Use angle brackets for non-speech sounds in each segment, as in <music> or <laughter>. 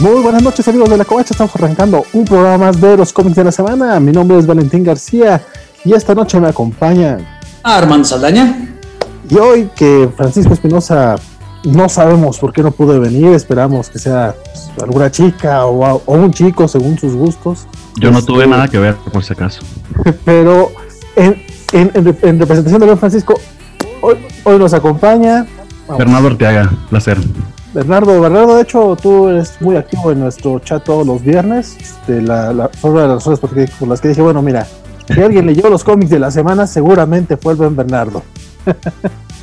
Muy buenas noches amigos de la Covacha, estamos arrancando un programa más de los cómics de la semana. Mi nombre es Valentín García y esta noche me acompaña Armando Saldaña. Y hoy que Francisco Espinosa no sabemos por qué no pudo venir, esperamos que sea pues, alguna chica o, un chico según sus gustos. Yo no tuve este, nada que ver por si acaso. <laughs> Pero en, representación de don Francisco, hoy, hoy nos acompaña Bernardo Orteaga, placer. Bernardo, Bernardo, de hecho, tú eres muy activo en nuestro chat todos los viernes. Este, la, la, de las razones por, por, las que dije, bueno, mira, si alguien leyó los cómics de la semana, seguramente fue el buen Bernardo. <laughs>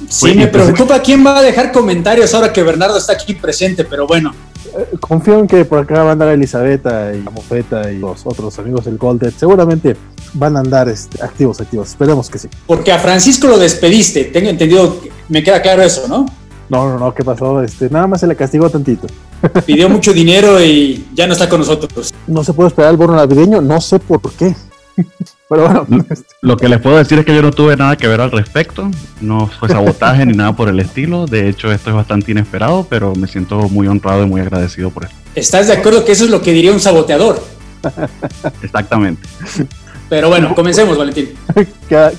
Sí, me preocupa quién va a dejar comentarios ahora que Bernardo está aquí presente, pero bueno. Eh, confío en que por acá van a andar Elizabeta y la Mofeta y los otros amigos del Golden. Seguramente van a andar este, activos, activos. Esperemos que sí. Porque a Francisco lo despediste, tengo entendido, me queda claro eso, ¿no? No, no, no, ¿qué pasó? Este, nada más se le castigó tantito. Pidió <laughs> mucho dinero y ya no está con nosotros. No se puede esperar el bono navideño, no sé por qué. <laughs> Pero bueno. Este. Lo que les puedo decir es que yo no tuve nada que ver al respecto. No fue sabotaje ni nada por el estilo. De hecho, esto es bastante inesperado, pero me siento muy honrado y muy agradecido por esto. ¿Estás de acuerdo que eso es lo que diría un saboteador? <laughs> Exactamente. Pero bueno, comencemos, Valentín.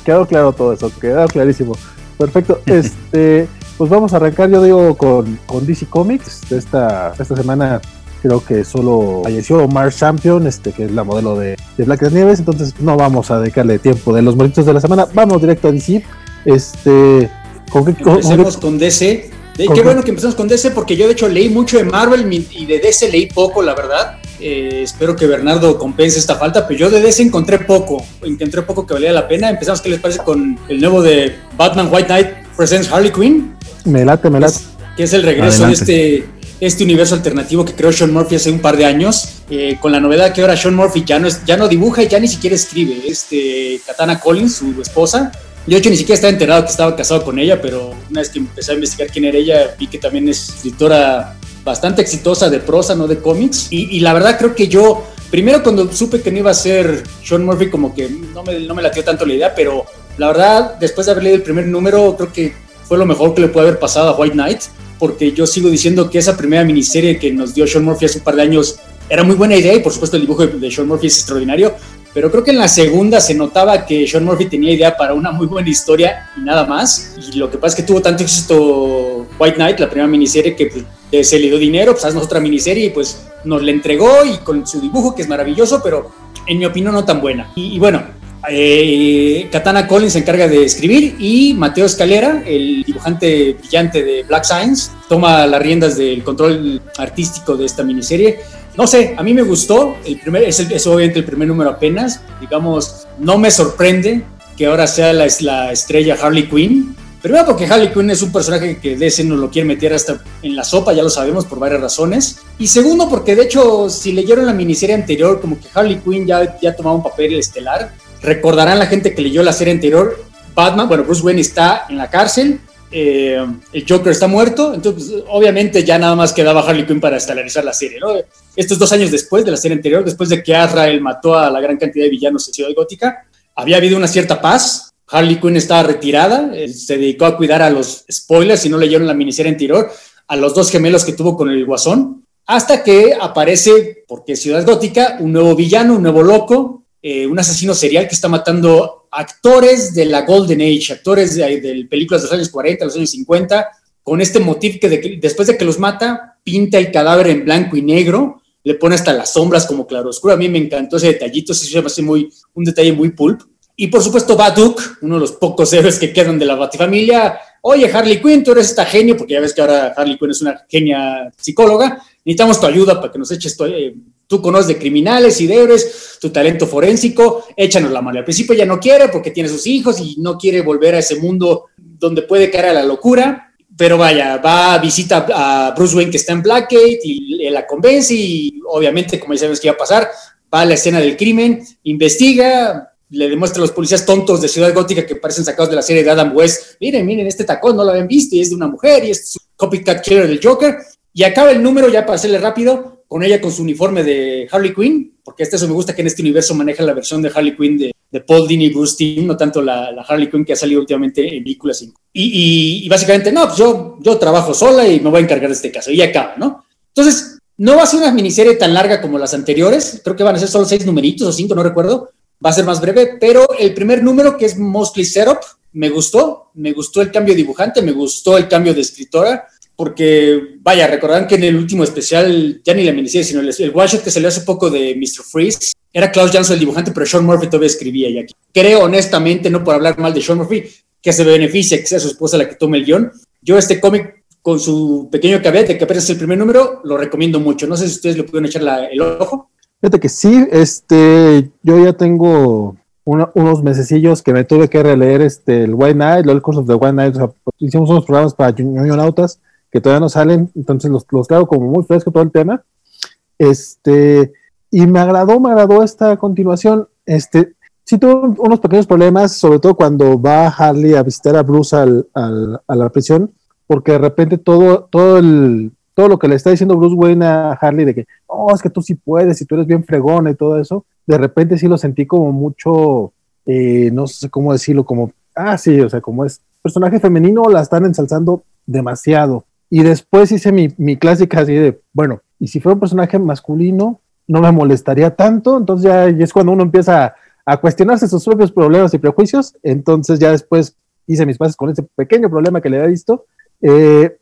quedó claro todo eso, quedó clarísimo. Perfecto. Este, pues vamos a arrancar, yo digo, con, con DC Comics. Esta, esta semana creo que solo falleció Mars Champion, este, que es la modelo de, de Black Nieves, entonces no vamos a dedicarle tiempo de los moritos de la semana, vamos directo a DC. Este, ¿con qué, Empecemos con, DC. qué bueno que empezamos con DC, porque yo de hecho leí mucho de Marvel y de DC leí poco, la verdad. Eh, espero que Bernardo compense esta falta, pero yo de DC encontré poco, encontré poco que valía la pena. Empezamos, ¿qué les parece con el nuevo de Batman White Knight Presents Harley Quinn? Me late, me late. Que es el regreso de este, este universo alternativo que creó Sean Murphy hace un par de años, eh, con la novedad que ahora Sean Murphy ya no, es, ya no dibuja y ya ni siquiera escribe. Este, Katana Collins, su esposa, yo de hecho ni siquiera estaba enterado que estaba casado con ella, pero una vez que empecé a investigar quién era ella, vi que también es escritora bastante exitosa de prosa, no de cómics. Y, y, la verdad creo que yo, primero cuando supe que no iba a ser Sean Murphy, como que no me, no me latió tanto la idea, pero la verdad, después de haber leído el primer número, creo que fue lo mejor que le puede haber pasado a White Knight, porque yo sigo diciendo que esa primera miniserie que nos dio Sean Murphy hace un par de años era muy buena idea y por supuesto el dibujo de Sean Murphy es extraordinario, pero creo que en la segunda se notaba que Sean Murphy tenía idea para una muy buena historia y nada más. Y lo que pasa es que tuvo tanto éxito White Knight, la primera miniserie, que pues, se le dio dinero, pues haznos otra miniserie y pues nos la entregó y con su dibujo que es maravilloso, pero en mi opinión no tan buena. y bueno, eh, Katana Collins se encarga de escribir y Mateo Escalera, el dibujante brillante de Black Science, toma las riendas del control artístico de esta miniserie. No sé, a mí me gustó, el primer, es, obviamente el primer número apenas, digamos, no me sorprende que ahora sea la, la estrella Harley Quinn. Primero porque Harley Quinn es un personaje que DC no lo quiere meter hasta en la sopa, ya lo sabemos por varias razones. Y segundo porque de hecho si leyeron la miniserie anterior como que Harley Quinn ya, ya tomaba un papel estelar Recordarán la gente que leyó la serie anterior, Batman, bueno, Bruce Wayne está en la cárcel, eh, el Joker está muerto, entonces obviamente ya nada más quedaba Harley Quinn para estelarizar la serie, ¿no? Estos dos años después de la serie anterior, después de que Azrael mató a la gran cantidad de villanos en Ciudad Gótica, había habido una cierta paz, Harley Quinn estaba retirada, se dedicó a cuidar a los spoilers, si no leyeron la miniserie anterior, a los dos gemelos que tuvo con el Guasón, hasta que aparece, porque Ciudad Gótica, un nuevo villano, un nuevo loco, eh, un asesino serial que está matando actores de la Golden Age, actores de, películas de los años 40, los años 50, con este motivo que, después de que los mata, pinta el cadáver en blanco y negro, le pone hasta las sombras como claroscuro. A mí me encantó ese detallito, se llama así muy, un detalle muy pulp. Y por supuesto, Baduk, uno de los pocos héroes que quedan de la Batifamilia. Oye, Harley Quinn, tú eres esta genio, porque ya ves que ahora Harley Quinn es una genia psicóloga. Necesitamos tu ayuda para que nos eches tu, eh, Tú conoces de criminales y de tu talento forénsico, échanos la mano. Al principio ya no quiere porque tiene sus hijos y no quiere volver a ese mundo donde puede caer a la locura, pero vaya, va visita a Bruce Wayne que está en Blackgate y la convence y obviamente, como ya sabemos que iba a pasar, va a la escena del crimen, investiga, le demuestra a los policías tontos de Ciudad Gótica que parecen sacados de la serie de Adam West, miren, miren, este tacón no lo habían visto y es de una mujer y es su copycat killer del Joker, y acaba el número, ya para hacerle rápido, con ella con su uniforme de Harley Quinn, porque este eso me gusta que en este universo maneja la versión de Harley Quinn de, Paul Dini y Bruce Timm, no tanto la, Harley Quinn que ha salido últimamente en películas. Y, y, básicamente, no, pues yo, yo trabajo sola y me voy a encargar de este caso. Y acaba, ¿no? Entonces, no va a ser una miniserie tan larga como las anteriores, creo que van a ser solo seis numeritos o cinco, no recuerdo, va a ser más breve, pero el primer número que es Mostly Setup, me gustó, me gustó el cambio de dibujante, me gustó el cambio de escritora, porque, vaya, recordarán que en el último especial, ya ni la miniserie, sino el, el que salió hace poco de Mr. Freeze, era Klaus Jansson el dibujante, pero Sean Murphy todavía escribía y aquí. Creo honestamente, no por hablar mal de Sean Murphy, que se beneficia que sea su esposa la que tome el guion. Yo este cómic, con su pequeño cabete, que apenas es el primer número, lo recomiendo mucho. No sé si ustedes le pueden echar el ojo. Fíjate que sí, este, yo ya tengo unos mesecillos que me tuve que releer este, el White Night, el Course of the White Night, sea, hicimos unos programas para Nautas que todavía no salen, entonces los, los traigo como muy fresco todo el tema. Este, y me agradó, me agradó esta continuación. Este, sí tuvo unos pequeños problemas, sobre todo cuando va Harley a visitar a Bruce al, al, a la prisión, porque de repente todo, todo, el, todo lo que le está diciendo Bruce Wayne a Harley de que, oh, es que tú sí puedes y tú eres bien fregona y todo eso, de repente sí lo sentí como mucho, eh, no sé cómo decirlo, como, ah, sí, o sea, como es personaje femenino, la están ensalzando demasiado. Y después hice mi, mi clásica así de, bueno, y si fuera un personaje masculino, no me molestaría tanto, entonces ya es cuando uno empieza a, cuestionarse sus propios problemas y prejuicios, entonces ya después hice mis pases con ese pequeño problema que le había visto. Eh,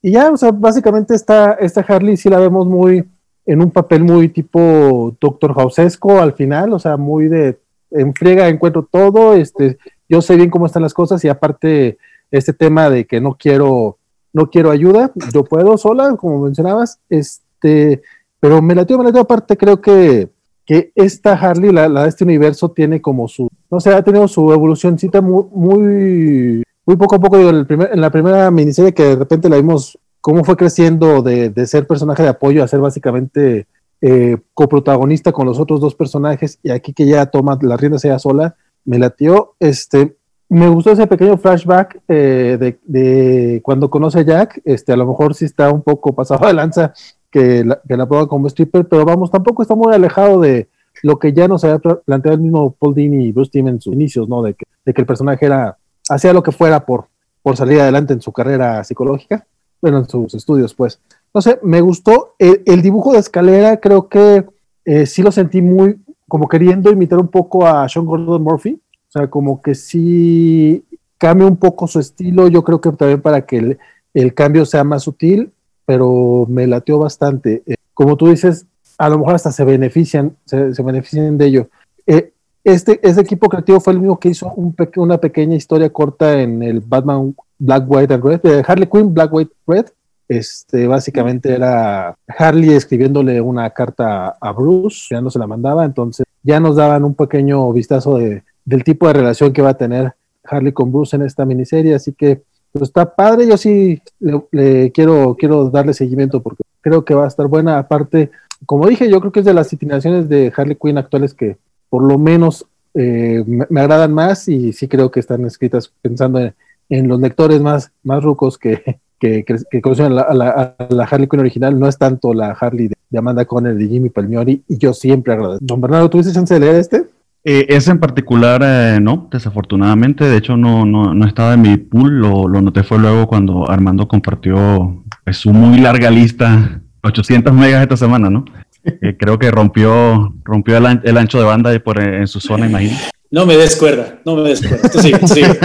y ya, o sea, básicamente esta, esta Harley sí la vemos muy en un papel muy tipo Doctor Housesco al final, o sea, muy de en friega encuentro todo, este, yo sé bien cómo están las cosas y aparte este tema de que no quiero no quiero ayuda, yo puedo sola, como mencionabas, este, pero me latió, me latió. Aparte, creo que, que esta Harley, la, de este universo, tiene como su, no sé, ha tenido su evolucióncita muy, muy, muy poco a poco, en la primera miniserie que de repente la vimos cómo fue creciendo de, de ser personaje de apoyo a ser básicamente eh, coprotagonista con los otros dos personajes y aquí que ya toma la rienda sea sola, me latió, este, me gustó ese pequeño flashback eh, de, cuando conoce a Jack. Este, a lo mejor sí está un poco pasado de lanza que la, que la prueba como stripper, pero vamos, tampoco está muy alejado de lo que ya nos había planteado el mismo Paul Dini y Bruce Timm en sus inicios, ¿no? De que, de el personaje era, hacía lo que fuera por, por salir adelante en su carrera psicológica, bueno, en sus estudios, pues. No sé, me gustó. El, dibujo de escalera, creo que eh, sí lo sentí muy, como queriendo imitar un poco a Sean Gordon Murphy sea, como que sí cambia un poco su estilo, yo creo que también para que el, cambio sea más sutil, pero me lateó bastante. Eh, como tú dices, a lo mejor hasta se benefician, se, benefician de ello. Eh, este, este equipo creativo fue el mismo que hizo un una pequeña historia corta en el Batman Black, White and Red, de Harley Quinn Black, White, Red. Este, básicamente era Harley escribiéndole una carta a Bruce, ya no se la mandaba, entonces ya nos daban un pequeño vistazo de, del tipo de relación que va a tener Harley con Bruce en esta miniserie, así que pues, está padre, yo sí le, quiero, quiero darle seguimiento porque creo que va a estar buena, aparte, como dije, yo creo que es de las itinaciones de Harley Quinn actuales que por lo menos eh, me, agradan más y sí creo que están escritas pensando en, los lectores más, más rucos que, <laughs> que, conocen a la, Harley Quinn original, no es tanto la Harley de, Amanda Conner, de Jimmy Palmiori, y yo siempre agradezco. Don Bernardo, ¿tuviste chance de leer este? Eh, ese en particular eh, no, desafortunadamente, de hecho no, no, no, estaba en mi pool, lo, lo noté fue luego cuando Armando compartió pues, su muy larga lista, 800 megas esta semana, ¿no? <laughs> Eh, creo que rompió, rompió el, el, ancho de banda por, en su zona, imagino. No me descuerda, no me. Tú sigue, sigue. <laughs>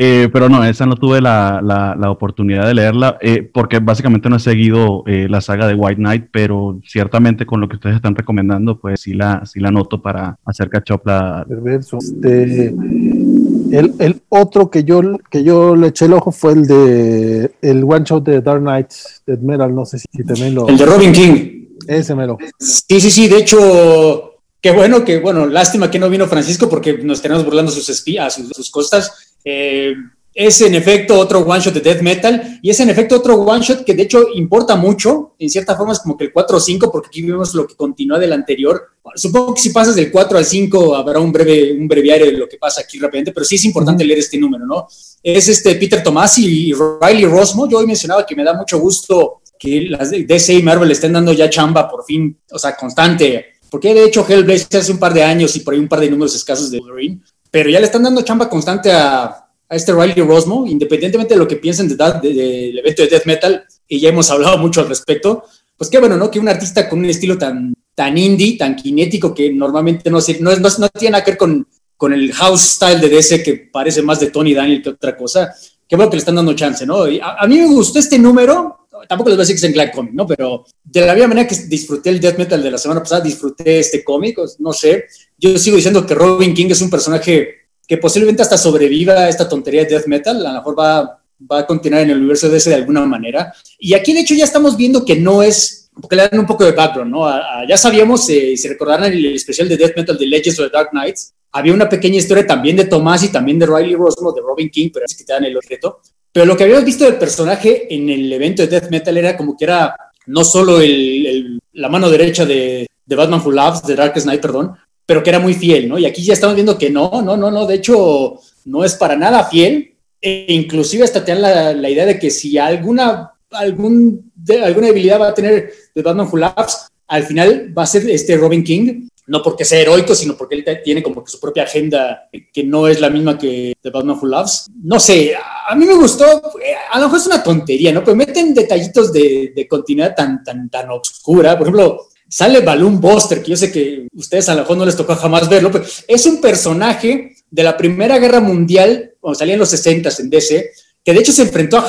Eh, pero no, esa no tuve la, la, oportunidad de leerla eh, porque básicamente no he seguido eh, la saga de White Knight, pero ciertamente con lo que ustedes están recomendando, pues sí la, sí la noto para hacer catch Este, el, el, otro que yo, que yo le eché el ojo fue el de el one shot de Dark Knight de Metal, no sé si, también lo... El de Robin King. Ese mero. Sí, sí, sí, de hecho... Qué bueno, que bueno, lástima que no vino Francisco porque nos tenemos burlando sus espías, sus, sus costas, eh, es en efecto otro one shot de death metal y es en efecto otro one shot que de hecho importa mucho, en cierta forma es como que el 4 o 5 porque aquí vemos lo que continúa del anterior. Supongo que si pasas del 4 al 5 habrá un breve un breviario de lo que pasa aquí rápidamente, pero sí es importante leer este número, ¿no? Es este Peter Tomasi y Riley Rosmo. Yo hoy mencionaba que me da mucho gusto que las DC y Marvel estén dando ya chamba por fin, o sea, constante, porque de hecho Hellblazer hace un par de años y por ahí un par de números escasos de Wolverine pero ya le están dando chamba constante a, a este Riley Rosmo, independientemente de lo que piensen del de, de, evento de Death Metal, y ya hemos hablado mucho al respecto, pues qué bueno, ¿no? Que un artista con un estilo tan, tan indie, tan cinético, que normalmente no, no, no, no tiene nada que ver con, con el house style de DC, que parece más de Tony Daniel que otra cosa, qué bueno que le están dando chance, ¿no? a, mí me gustó este número, tampoco les voy a decir que es en Black Comic, ¿no? Pero de la misma manera que disfruté el death metal de la semana pasada, disfruté este cómic, no sé. Yo sigo diciendo que Robin King es un personaje que posiblemente hasta sobreviva a esta tontería de death metal, a lo mejor va, va a continuar en el universo de ese de alguna manera. Y aquí, de hecho, ya estamos viendo que no es, porque le dan un poco de background, ¿no? ya sabíamos, eh, si recordaran el especial de death metal de Legends of the Dark Knights, había una pequeña historia también de Tomás y también de Riley Rosmo, de Robin King, pero es que te dan el objeto. Pero lo que habíamos visto del personaje en el evento de Death Metal era como que era no solo el, la mano derecha de, de, Batman Who Loves, de Dark Knight, perdón, pero que era muy fiel, ¿no? Y aquí ya estamos viendo que no, no, no, no, de hecho no es para nada fiel, e inclusive hasta te dan la, la idea de que si alguna, algún, de, alguna debilidad va a tener de Batman Who Loves, al final va a ser este Robin King, no porque sea heroico, sino porque él tiene como que su propia agenda que no es la misma que de Batman Who Loves. No sé, a mí me gustó, eh, a lo mejor es una tontería, ¿no? Pero meten detallitos de, continuidad tan, tan, tan oscura. Por ejemplo, sale Balloon Buster, que yo sé que ustedes a lo mejor no les tocó jamás verlo, pero es un personaje de la Primera Guerra Mundial, cuando salía en los 60 en DC, que de hecho se enfrentó a,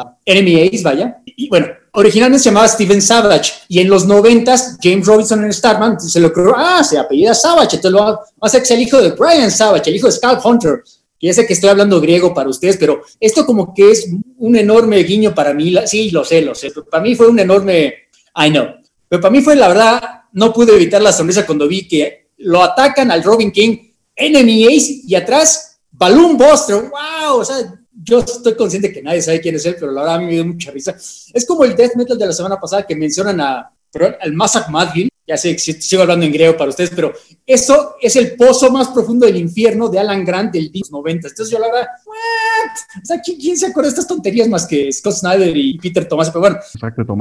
a Enemy Ace, vaya, y bueno, originalmente se llamaba Steven Savage y en los 90 James Robinson en Starman se lo ocurrió, ah, se apellida Savage, entonces va a hacer que sea el hijo de Brian Savage, el hijo de Scalp Hunter, ya sé que estoy hablando griego para ustedes, pero esto como que es un enorme guiño para mí, sí, lo sé, lo sé, para mí fue un enorme, I know, pero para mí fue la verdad, no pude evitar la sonrisa cuando vi que lo atacan al Robin King, Enemy y atrás Balloon Buster, wow, o sea, yo estoy consciente que nadie sabe quién es él, pero la verdad a mí me dio mucha risa. Es como el death metal de la semana pasada que mencionan a, al Masak Madvin, ya sé, sigo hablando en griego para ustedes, pero eso es el pozo más profundo del infierno de Alan Grant del 90. Entonces yo la verdad, ¿what? O sea, ¿quién, se acuerda de estas tonterías más que Scott Snyder y Peter Thomas? Pero bueno,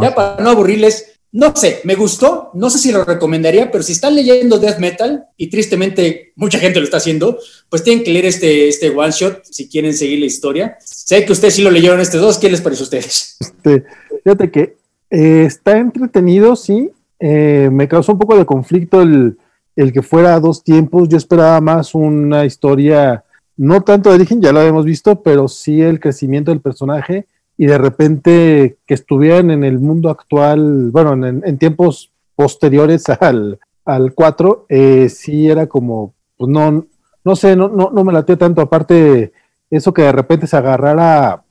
ya para no aburrirles, no sé, me gustó, no sé si lo recomendaría, pero si están leyendo death metal, y tristemente mucha gente lo está haciendo, pues tienen que leer este, este one shot si quieren seguir la historia. Sé que ustedes sí lo leyeron este dos, ¿qué les parece a ustedes? Este, fíjate que eh, está entretenido, sí. Eh, me causó un poco de conflicto el, el, que fuera a dos tiempos. Yo esperaba más una historia, no tanto de origen, ya lo habíamos visto, pero sí el crecimiento del personaje y de repente que estuvieran en el mundo actual, bueno, en, tiempos posteriores <laughs> al, al 4, eh, sí era como, pues no, no sé, no, no, no me late tanto, aparte eso que de repente se agarrara,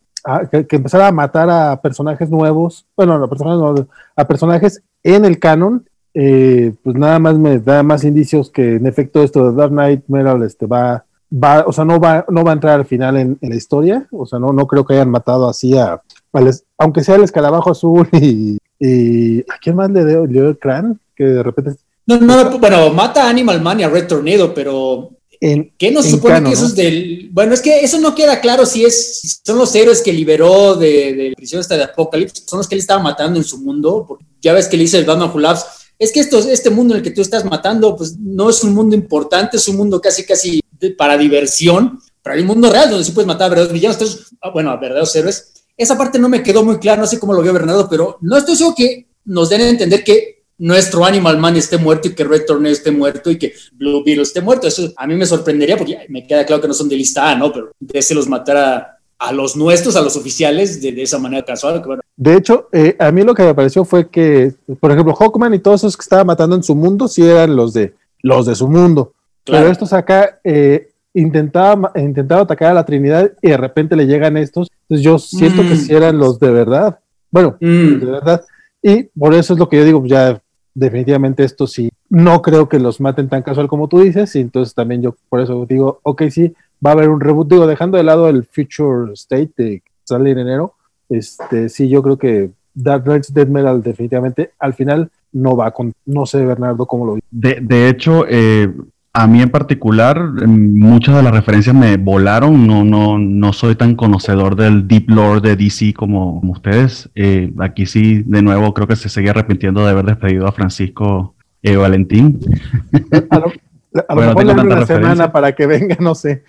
que, empezara a matar a personajes nuevos, bueno, a personajes, a personajes en el canon, eh, pues nada más me da más indicios que en efecto esto de Dark Knight Metal este, va va, o sea, no va, no va a entrar al final en, la historia, o sea, no, no creo que hayan matado así a, aunque sea el escarabajo azul y, ¿a quién más le dio, el crán? Que de repente... No, no, bueno, mata a Animal Man y a Red Tornado, pero en, ¿Qué nos supone que eso es del.? Bueno, es que eso no queda claro si es son los héroes que liberó de, de prisión hasta de Apocalipsis, son los que él estaba matando en su mundo. Porque ya ves que le dice el Batman Who es que esto, este mundo en el que tú estás matando, pues no es un mundo importante, es un mundo casi, casi para diversión, hay un mundo real donde sí puedes matar a verdaderos villanos, ah, bueno, a verdaderos héroes. Esa parte no me quedó muy clara, no sé cómo lo vio Bernardo, pero no estoy seguro que nos den a entender que nuestro Animal Man esté muerto y que Red Tornado esté muerto y que Blue Beetle esté muerto. Eso a mí me sorprendería porque me queda claro que no son de lista A, ¿no? Pero de se los matara a los nuestros, a los oficiales, de, esa manera casual. De hecho, eh, a mí lo que me pareció fue que, por ejemplo, Hawkman y todos esos que estaba matando en su mundo, sí eran los de, los de su mundo. Pero estos acá eh, intentaba, intentaba atacar a la Trinidad y de repente le llegan estos. Entonces yo siento que mm. sí eran los de verdad. Bueno, mm. de verdad. Y por eso es lo que yo digo, ya definitivamente esto sí, no creo que los maten tan casual como tú dices. Y entonces también yo por eso digo, ok, sí, va a haber un reboot. Digo, dejando de lado el Future State que sale en enero, este, sí, yo creo que Dark Knights Dead Metal definitivamente al final no va con, no sé Bernardo cómo lo vi. De, de hecho, eh, a mí en particular, muchas de las referencias me volaron. No, no, no soy tan conocedor del deep lore de DC como, ustedes. Eh, aquí sí, de nuevo, creo que se sigue arrepintiendo de haber despedido a Francisco eh, Valentín. <laughs> A lo, a bueno, mejor una semana para que venga, no sé.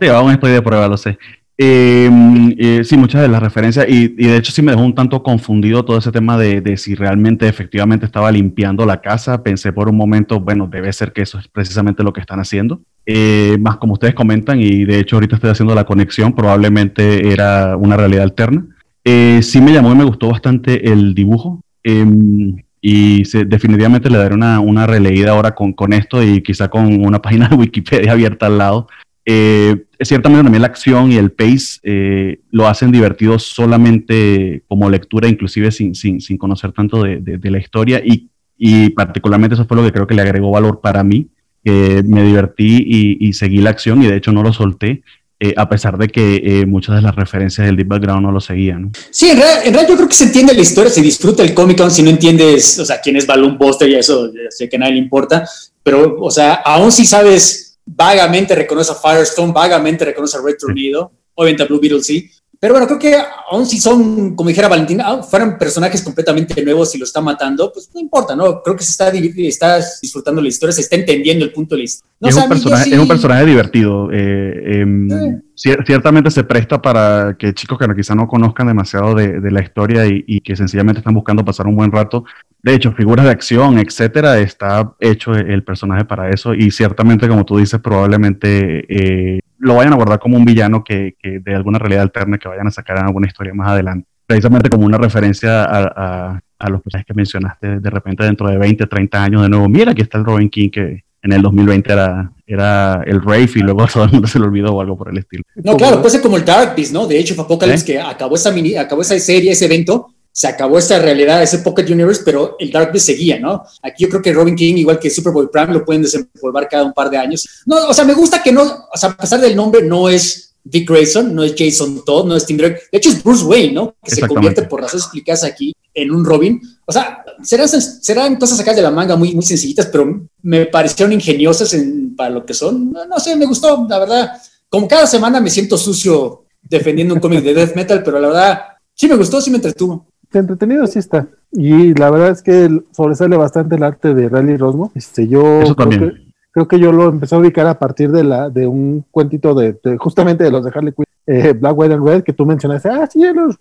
Sí, aún estoy de prueba, lo sé. Em, eh, sí, muchas de las referencias, y, de hecho sí me dejó un tanto confundido todo ese tema de, si realmente efectivamente estaba limpiando la casa. Pensé por un momento, bueno, debe ser que eso es precisamente lo que están haciendo. Eh, más como ustedes comentan, y de hecho ahorita estoy haciendo la conexión, probablemente era una realidad alterna. Eh, sí me llamó y me gustó bastante el dibujo. Em, y definitivamente le daré una, una releída ahora con, con esto y quizá con una <laughs> página de Wikipedia abierta al lado eh, ciertamente también la acción y el pace eh, lo hacen divertido solamente como lectura, inclusive sin, sin, sin conocer tanto de, de, la historia y, y, particularmente eso fue lo que creo que le agregó valor para mí, que me divertí y, y, seguí la acción y de hecho no lo solté. Eh, a pesar de que eh, muchas de las referencias del Deep Background no lo seguían. Sí, en realidad, yo creo que se entiende la historia, se disfruta el cómic, aun si no entiendes, o sea, quién es Balloon Buster y eso, sé que a nadie le importa, pero, o sea, aún si sabes vagamente reconoce a Firestone, vagamente reconoce a Red Tornado, obviamente a Blue Beetle sí, pero bueno, creo que aún si son, como dijera Valentina, fueran personajes completamente nuevos y lo está matando, pues no importa, ¿no? Creo que se está, está disfrutando la historia, se está entendiendo el punto de la historia. es, un personaje, es, un personaje, divertido. Eh, em, ciertamente se presta para que chicos que quizá no conozcan demasiado de, la historia y, que sencillamente están buscando pasar un buen rato. De hecho, figuras de acción, etcétera, está hecho el personaje para eso y ciertamente, como tú dices, probablemente eh, lo vayan a guardar como un villano que, de alguna realidad alterna que vayan a sacar en alguna historia más adelante. Precisamente como una referencia a, los personajes que mencionaste de repente dentro de 20, 30 años de nuevo. Mira, aquí está el Robin King que en el 2020 era, era el Rafe y luego <laughs> todo el mundo se lo olvidó o algo por el estilo. No, claro, puede ser como el Dark Beast, ¿no? De hecho, fue Apocalypse ¿Eh? que acabó esa, mini, acabó esa serie, ese evento se acabó esta realidad, ese Pocket Universe, pero el Dark Beast seguía, ¿no? Aquí yo creo que Robin King, igual que Superboy Prime, lo pueden desempolvar cada un par de años. No, o sea, me gusta que no, o sea, a pesar del nombre, no es Dick Grayson, no es Jason Todd, no es Tim Drake, de hecho es Bruce Wayne, ¿no? Que se convierte por razones explicadas aquí en un Robin. O sea, serán, serán cosas sacadas de la manga muy, muy sencillitas, pero me parecieron ingeniosas en, para lo que son. No, no sé, me gustó, la verdad. Como cada semana me siento sucio defendiendo un cómic de death metal, pero la verdad, sí me gustó, sí me entretuvo entretenido sí está. Y la verdad es que sobresale bastante el arte de Rally Rosmo. Este, yo creo que, creo que, yo lo empecé a ubicar a partir de la de un cuentito de, justamente de los de Harley Quinn, eh, Black, White and Red, que tú mencionaste, ah, sí, los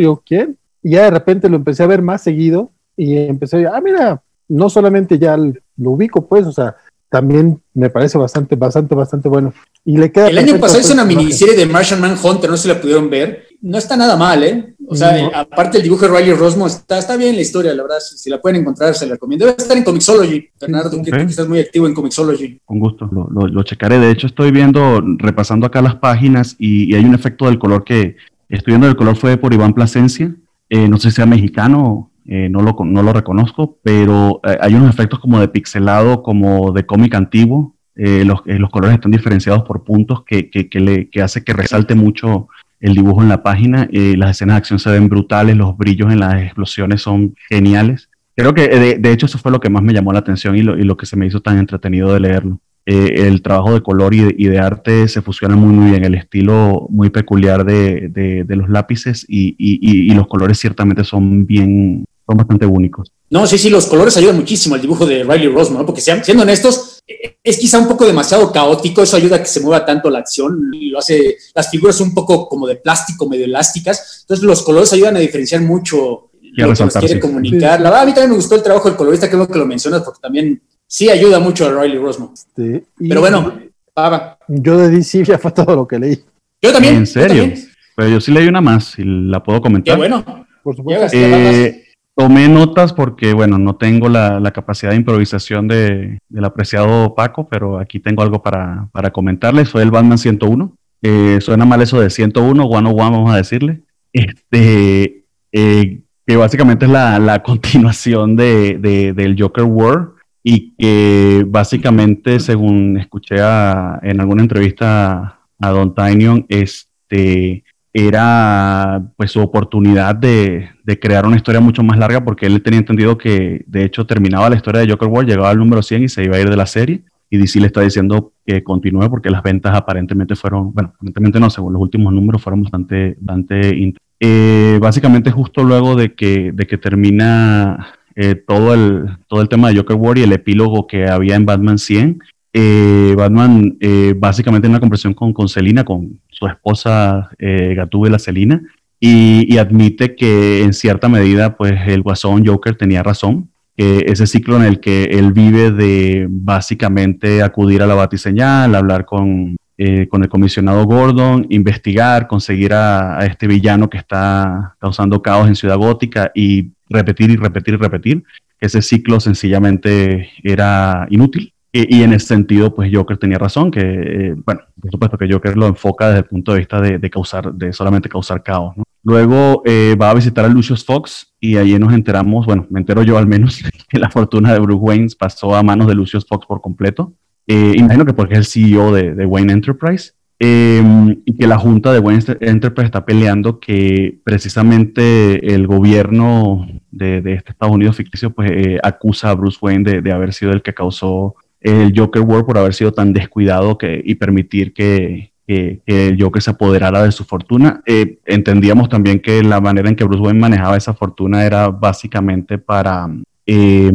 yo, ¿quién? Y ya de repente lo empecé a ver más seguido y empecé, a, ah, mira, no solamente ya lo ubico, pues, o sea, también me parece bastante, bastante, bastante bueno. Y le queda el año pasado hizo una miniserie de Martian Manhunter, no se la pudieron ver. No está nada mal, ¿eh? O sea, aparte el dibujo de Riley Rosmo, está, está bien la historia, la verdad. Si, la pueden encontrar, se la recomiendo. Debe estar en Comixology, Bernardo, que, estás muy activo en Comixology. Con gusto, lo, lo, checaré. De hecho, estoy viendo, repasando acá las páginas y, hay un efecto del color que estoy viendo. El color fue por Iván Plasencia. Eh, no sé si sea mexicano eh, no, lo, no lo reconozco, pero eh, hay unos efectos como de pixelado, como de cómic antiguo. Los, los, colores están diferenciados por puntos que, que, que, le, que hace que resalte mucho el dibujo en la página. las escenas de acción se ven brutales, los brillos en las explosiones son geniales. Creo que de, de hecho eso fue lo que más me llamó la atención y lo, que se me hizo tan entretenido de leerlo. el trabajo de color y de, arte se fusiona muy, muy bien. El estilo muy peculiar de, los lápices y, los colores ciertamente son bien, son bastante únicos. No, sí, sí, los colores ayudan muchísimo al dibujo de Riley Rosman, ¿no? porque siendo honestos, eh, es quizá un poco demasiado caótico, eso ayuda a que se mueva tanto la acción, y lo hace, las figuras son un poco como de plástico, medio elásticas, entonces los colores ayudan a diferenciar mucho lo que nos quiere comunicar. La verdad, a mí también me gustó el trabajo del colorista, creo que lo mencionas, porque también sí ayuda mucho a Riley Rosman. Sí. Pero bueno, Pava. Yo de DC ya fue todo lo que leí. Yo también. ¿En serio? Yo Pues yo sí leí una más y la puedo comentar. Qué bueno. Por supuesto. Eh, Tomé notas porque, bueno, no tengo la, capacidad de improvisación de, del apreciado Paco, pero aquí tengo algo para, para comentarles. Soy el Batman 101. Eh, suena mal eso de 101, 101, vamos a decirle. Este, eh, que básicamente es la, <laughs> continuación de, del Joker War y que básicamente, según escuché en alguna entrevista a Don Tynion, este, era pues su oportunidad de, crear una historia mucho más larga porque él tenía entendido que de hecho terminaba la historia de Joker World, llegaba al número 100 y se iba a ir de la serie. Y DC le está diciendo que continúe porque las ventas aparentemente fueron, bueno, aparentemente no, según los últimos números fueron bastante, bastante eh, básicamente justo luego de que, de que termina eh, todo, el, todo el tema de Joker War y el epílogo que había en Batman 100, eh, Batman eh, básicamente en una conversación con, con Selina, con su esposa eh, Gatúbela Selina, y, admite que en cierta medida pues el guasón Joker tenía razón, que ese ciclo en el que él vive de básicamente acudir a la batiseñal, hablar con, eh, con el comisionado Gordon, investigar, conseguir a, este villano que está causando caos en Ciudad Gótica y repetir y repetir y repetir, ese ciclo sencillamente era inútil y, en ese sentido, pues Joker tenía razón, que, eh, bueno, por supuesto que Joker lo enfoca desde el punto de vista de, causar, de solamente causar caos. Luego eh, va a visitar a Lucius Fox y ahí nos enteramos, bueno, me entero yo al menos, <laughs> que la fortuna de Bruce Wayne pasó a manos de Lucius Fox por completo. Eh, imagino que porque es el CEO de, de Wayne Enterprise. Eh, y que la junta de Wayne Enterprise está peleando que precisamente el gobierno de, de este Estados Unidos ficticio pues acusa a Bruce Wayne de, de, haber sido el que causó el Joker War por haber sido tan descuidado que, y permitir que, el Joker se apoderara de su fortuna. Eh, entendíamos también que la manera en que Bruce Wayne manejaba esa fortuna era básicamente para eh,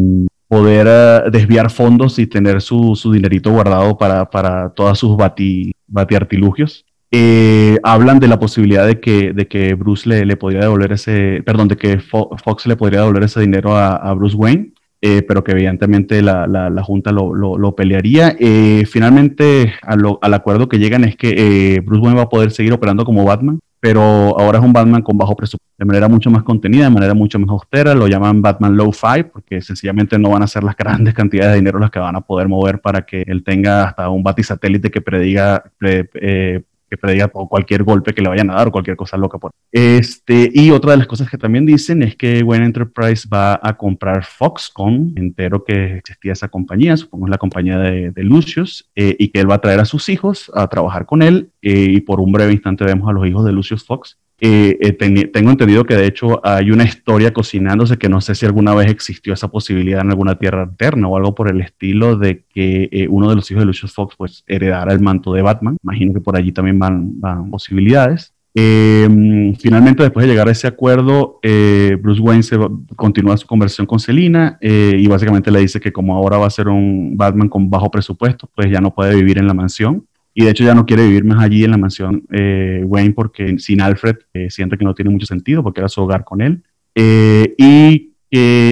poder uh, desviar fondos y tener su, su dinerito guardado para, para todas sus bati, batiartilugios. Eh, hablan de la posibilidad de que, de que Bruce le, le podría devolver ese, perdón, de que Fo Fox le podría devolver ese dinero a Bruce Wayne eh, pero que evidentemente la, la, la Junta lo, lo, pelearía. Eh, finalmente, lo, al acuerdo que llegan es que eh, Bruce Wayne va a poder seguir operando como Batman, pero ahora es un Batman con bajo presupuesto, de manera mucho más contenida, de manera mucho más austera, lo llaman Batman Low Five, porque sencillamente no van a ser las grandes <laughs> cantidades de dinero las que van a poder mover para que él tenga hasta un batisatélite que prediga, pre, eh, que prediga cualquier golpe que le vayan a dar o cualquier cosa loca por este y otra de las cosas que también dicen es que Wayne Enterprise va a comprar Foxconn entero que existía esa compañía supongo la compañía de, de Lucius eh, y que él va a traer a sus hijos a trabajar con él eh, y por un breve instante vemos a los hijos de Lucius Fox eh, eh, ten, tengo entendido que de hecho hay una historia cocinándose que no sé si alguna vez existió esa posibilidad en alguna tierra alterna o algo por el estilo de que eh, uno de los hijos de Lucius Fox pues heredara el manto de Batman. Imagino que por allí también van, van posibilidades. Eh, finalmente, después de llegar a ese acuerdo, eh, Bruce Wayne se continúa su conversación con Selina eh, y básicamente le dice que como ahora va a ser un Batman con bajo presupuesto, pues ya no puede vivir en la mansión y de hecho ya no quiere vivir más allí en la mansión eh, Wayne porque sin Alfred eh, siente que no tiene mucho sentido porque era su hogar con él. Eh, y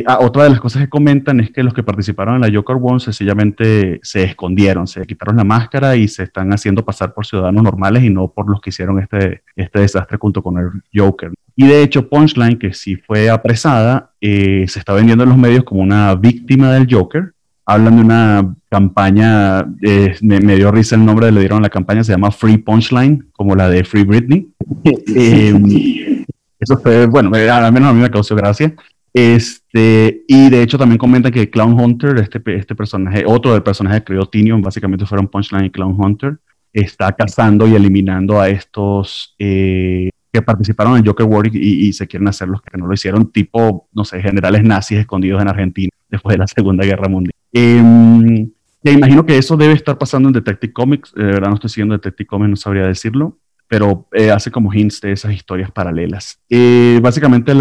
ah, otra de las cosas que comentan es que los que participaron en la Joker One sencillamente se escondieron, se quitaron la máscara y se están haciendo pasar por ciudadanos normales y no por los que hicieron este, este desastre junto con el Joker. Y de hecho Punchline, que sí fue apresada, se está vendiendo en los medios como una víctima del Joker hablan de una campaña, eh, me, me, dio risa el nombre, le dieron la campaña, se llama Free Punchline, como la de Free Britney. <laughs> eh, eso fue, bueno, al menos a mí me causó gracia. Este, y de hecho también comentan que Clown Hunter, este, este personaje, otro del personaje que creó Tinion, básicamente fueron Punchline y Clown Hunter, está cazando y eliminando a estos eh, que participaron en Joker War y, y, se quieren hacer los que no lo hicieron, tipo, no sé, generales nazis escondidos en Argentina después de la Segunda Guerra Mundial. Eh, me imagino que eso debe estar pasando en Detective Comics. De verdad no estoy siguiendo Detective Comics, no sabría decirlo, pero eh, hace como hints de esas historias paralelas. Eh, básicamente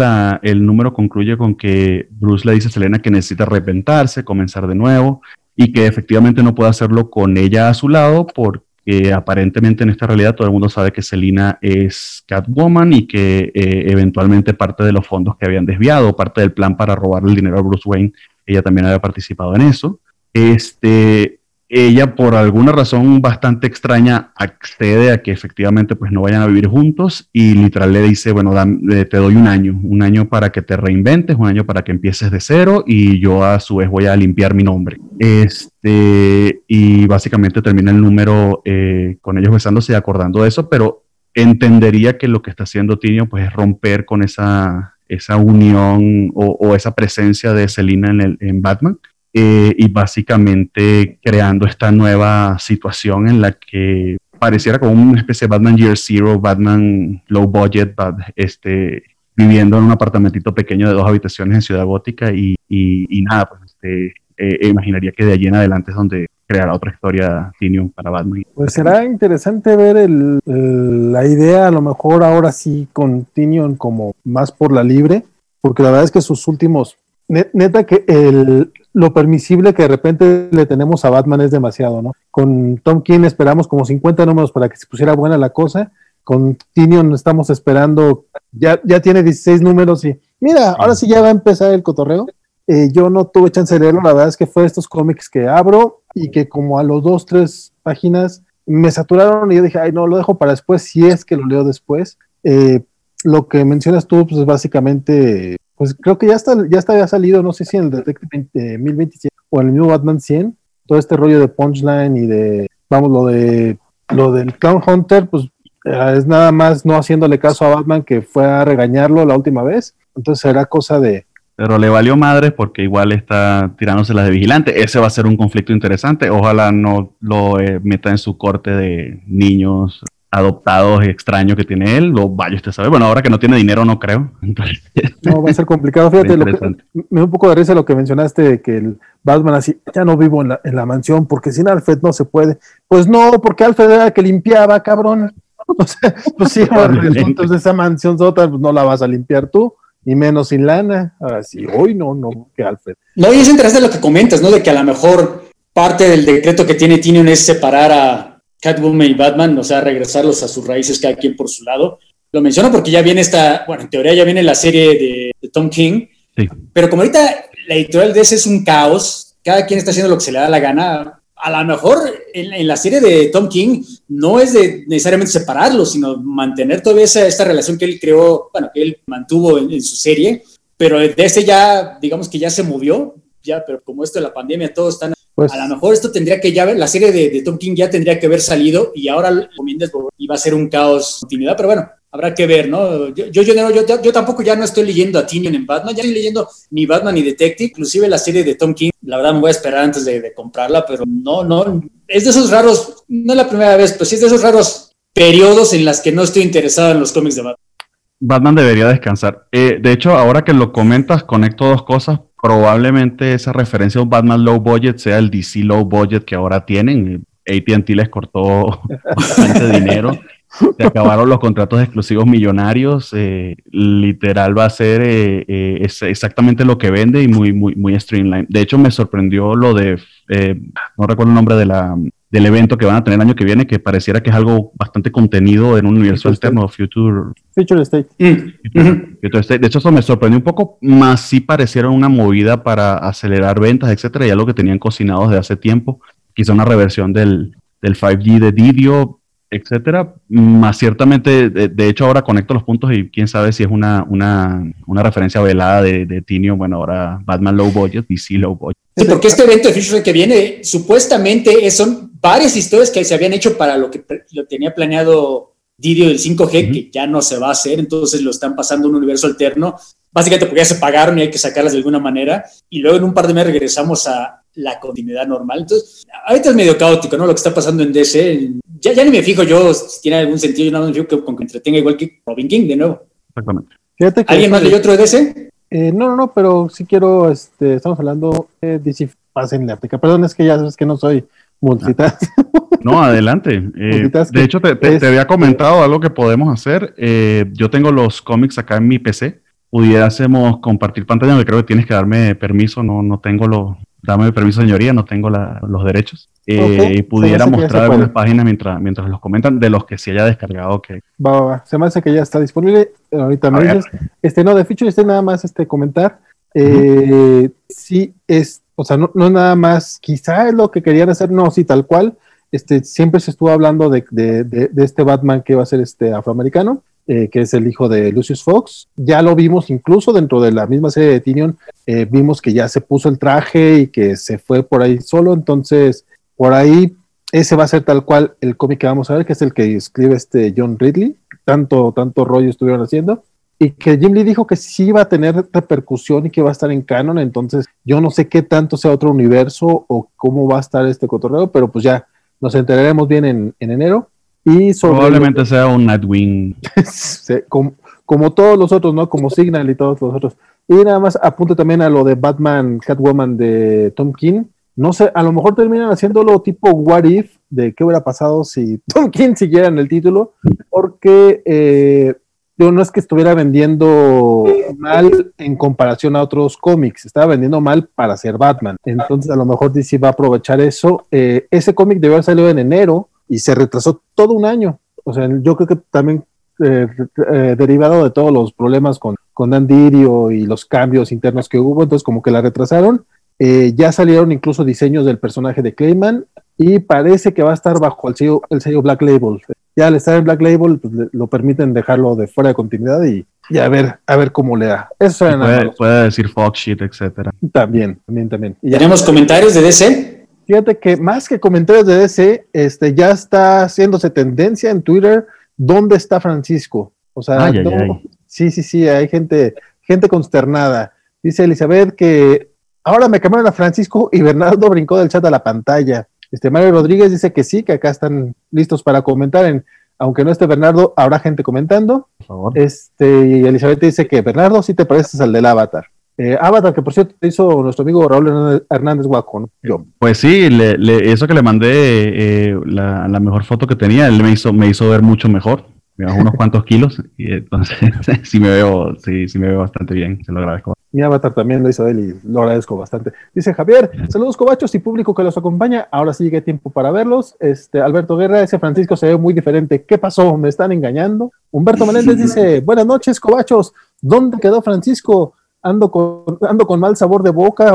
el número concluye con que Bruce le dice a Selena que necesita reventarse, comenzar de nuevo y que efectivamente no puede hacerlo con ella a su lado porque aparentemente en esta realidad todo el mundo sabe que Selina es Catwoman y que eh, eventualmente parte de los fondos que habían desviado, parte del plan para robarle el dinero a Bruce Wayne, ella también había participado en eso. Este, ella por alguna razón bastante extraña accede a que efectivamente pues no vayan a vivir juntos y literal le dice, bueno, dan, te doy un año, un año para que te reinventes, un año para que empieces de cero y yo a su vez voy a limpiar mi nombre. Este, y básicamente termina el número eh, con ellos besándose y acordando de eso, pero entendería que lo que está haciendo Tinio pues es romper con esa, esa unión o, esa presencia de Selina en, Batman eh, y básicamente creando esta nueva situación en la que pareciera como una especie de Batman Year Zero, Batman low budget, but, este, viviendo en un apartamentito pequeño de dos habitaciones en Ciudad Gótica y nada, pues este, eh, imaginaría que de allí en adelante es donde creará otra historia Tinion para Batman. Pues será interesante ver el, el, la idea, a lo mejor ahora sí con Tinion como más por la libre, porque la verdad es que sus últimos neta que el, lo permisible que de repente le tenemos a Batman es demasiado, ¿no? Con Tom King esperamos como 50 números para que se pusiera buena la cosa. Con Tinion estamos esperando, ya, ya tiene 16 números y mira, ahora sí ya va a empezar el cotorreo. Eh, yo no tuve chance de leerlo, la verdad es que fue estos cómics que abro y que como a los dos, tres páginas me saturaron y yo dije, ay, no, lo dejo para después, si es que lo leo después. Eh, lo que mencionas tú, pues es básicamente, pues creo que ya está, ya está había salido, no sé si en el Detective 1027 o en el mismo Batman 100, todo este rollo de punchline y de, vamos, lo de lo del Clown Hunter, pues eh, es nada más no haciéndole caso a Batman que fue a regañarlo la última vez. Entonces será cosa de, pero le valió madre porque igual está tirándose las de vigilante. Ese va a ser un conflicto interesante. Ojalá no lo eh, meta en su corte de niños adoptados y extraños que tiene él. Lo vaya usted sabe. Bueno, ahora que no tiene dinero, no creo. <laughs> no, va a ser complicado. Fíjate, me da un poco de risa lo que mencionaste, que el Batman así, ya no vivo en la, en la mansión porque sin Alfred no se puede. Pues no, porque Alfred era el que limpiaba, cabrón. <laughs> O sea, pues sí, entonces esa mansión sota, pues no la vas a limpiar tú y menos sin lana. Ahora sí, hoy no, no, que Alfred. No, y es interesante lo que comentas, ¿no? De que a lo mejor parte del decreto que tiene Tinion es separar a Catwoman y Batman, o sea, regresarlos a sus raíces cada quien por su lado. Lo menciono porque ya viene esta, bueno, en teoría ya viene la serie de, Tom King, sí. pero como ahorita la editorial de ese es un caos, cada quien está haciendo lo que se le da la gana, a lo mejor en, la serie de Tom King no es de necesariamente separarlos, sino mantener todavía esta relación que él creó, bueno, que él mantuvo en, su serie, pero de ese ya, digamos que ya se movió, ya, pero como esto de la pandemia, todos están... Pues, a lo mejor esto tendría que ya ver, la serie de, Tom King ya tendría que haber salido y ahora iba a ser un caos continuidad, pero bueno, habrá que ver, ¿no? Yo, yo, yo, yo, tampoco ya no estoy leyendo a Tinion en Batman, ya estoy leyendo ni Batman ni Detective, inclusive la serie de Tom King, la verdad me voy a esperar antes de, comprarla, pero no, no, es de esos raros, no es la primera vez, pero sí es de esos raros periodos en las que no estoy interesado en los cómics de Batman. Batman debería descansar. Eh, de hecho, ahora que lo comentas, conecto dos cosas. Probablemente esa referencia a un Batman low budget sea el DC low budget que ahora tienen. ATT les cortó <laughs> bastante dinero se acabaron los contratos exclusivos millonarios. Eh, literal va a ser eh, eh, exactamente lo que vende y muy, muy, muy streamline. De hecho, me sorprendió lo de, no recuerdo el nombre de la, del evento que van a tener el año que viene, que pareciera que es algo bastante contenido en un universo alterno, Future, Future State. Mm. State. De hecho, eso me sorprendió un poco, más si parecieron una movida para acelerar ventas, etcétera, ya lo que tenían cocinados de hace tiempo. Quizá una reversión del, del 5G de Didio, etcétera. Más ciertamente, de, hecho, ahora conecto los puntos y quién sabe si es una, una, una referencia velada de, de Tinio. Bueno, ahora Batman Low Budget, DC Low Budget. Sí, porque este evento de Future que viene, supuestamente son varias historias que se habían hecho para lo que lo tenía planeado Didio del 5G, que ya no se va a hacer, entonces lo están pasando a un universo alterno. Básicamente porque ya se pagaron y hay que sacarlas de alguna manera. Y luego en un par de meses regresamos a la continuidad normal. Entonces, ahorita es medio caótico, ¿no? Lo que está pasando en DC ya, ya ni me fijo yo si tiene algún sentido, yo nada más me fijo que, con que entretenga igual que Robin King de nuevo. Exactamente. ¿Alguien más leyó otro de DC? Eh, no, no, no, pero sí quiero, este, estamos hablando de DC en la África. Perdón, es que ya sabes que no soy multitask. No, adelante. <laughs> Eh, de hecho, te, te, había comentado algo que podemos hacer. Eh, yo tengo los cómics acá en mi PC. Pudiésemos compartir pantalla, me creo que tienes que darme permiso, no, no tengo los, dame permiso, señoría, no tengo los derechos. Eh, y pudiera mostrar algunas páginas mientras, mientras los comentan de los que se haya descargado. Que... Va, va, Se me hace que ya está disponible. Ahorita me dices. Este, no, de feature, este nada más este comentar. Eh, Sí, es, o sea, no, no nada más, quizá es lo que querían hacer, no, sí, tal cual. Este, siempre se estuvo hablando de, de, de este Batman que va a ser este afroamericano. Eh, que es el hijo de Lucius Fox. Ya lo vimos incluso dentro de la misma serie de Tinion, eh, vimos que ya se puso el traje y que se fue por ahí solo, entonces por ahí ese va a ser tal cual el cómic que vamos a ver, que es el que escribe este John Ridley, tanto, tanto rollo estuvieron haciendo, y que Jim Lee dijo que sí iba a tener repercusión y que va a estar en canon, entonces yo no sé qué tanto sea otro universo o cómo va a estar este cotorreo, pero pues ya nos enteraremos bien en enero. Probablemente sea un Nightwing. <laughs> como, todos los otros, ¿no? Como Signal y todos los otros. Y nada más apunto también a lo de Batman Catwoman de Tom King. No sé, a lo mejor terminan haciéndolo tipo What If, de qué hubiera pasado si <laughs> Tom King siguiera en el título, porque eh, yo no es que estuviera vendiendo mal en comparación a otros cómics, estaba vendiendo mal para ser Batman. Entonces a lo mejor DC va a aprovechar eso. Eh, ese cómic debió haber salido en enero y se retrasó todo un año. O sea, yo creo que también eh, eh, derivado de todos los problemas con, con Dan Dirio y los cambios internos que hubo, entonces como que la retrasaron. ya salieron incluso diseños del personaje de Clayman y parece que va a estar bajo el sello, el sello Black Label ya al estar en Black Label pues, lo permiten dejarlo de fuera de continuidad y, a ver a ver cómo le da. Eso puede, puede, decir Fox shit, etcétera. También, también, también. ¿Tenemos comentarios de DC? Fíjate que más que comentarios de DC, este ya está haciéndose tendencia en Twitter dónde está Francisco. O sea, sí, sí, sí, hay gente, gente consternada. Dice Elizabeth que ahora me cambiaron a Francisco y Bernardo brincó del chat a la pantalla. Este Mario Rodríguez dice que sí, que acá están listos para comentar. En, aunque no esté Bernardo, habrá gente comentando. Por favor. Este, y Elizabeth dice que Bernardo, sí te pareces al del Avatar. Eh, Avatar, que por cierto hizo nuestro amigo Raúl Hernández Guaco, ¿no? Yo. Pues sí, le, eso que le mandé, eh, la, la, mejor foto que tenía, él me hizo, me hizo ver mucho mejor me bajo unos cuantos kilos y entonces <laughs> sí me veo, sí, sí me veo bastante bien, se lo agradezco. Mi avatar también lo hizo él y lo agradezco bastante. Dice Javier, saludos cobachos y público que los acompaña. Ahora sí llegué tiempo para verlos. Este Alberto Guerra, ese Francisco se ve muy diferente. ¿Qué pasó? ¿Me están engañando? Humberto Menéndez <laughs> dice, buenas noches, cobachos. ¿Dónde quedó Francisco? Ando con, ando con mal sabor de boca,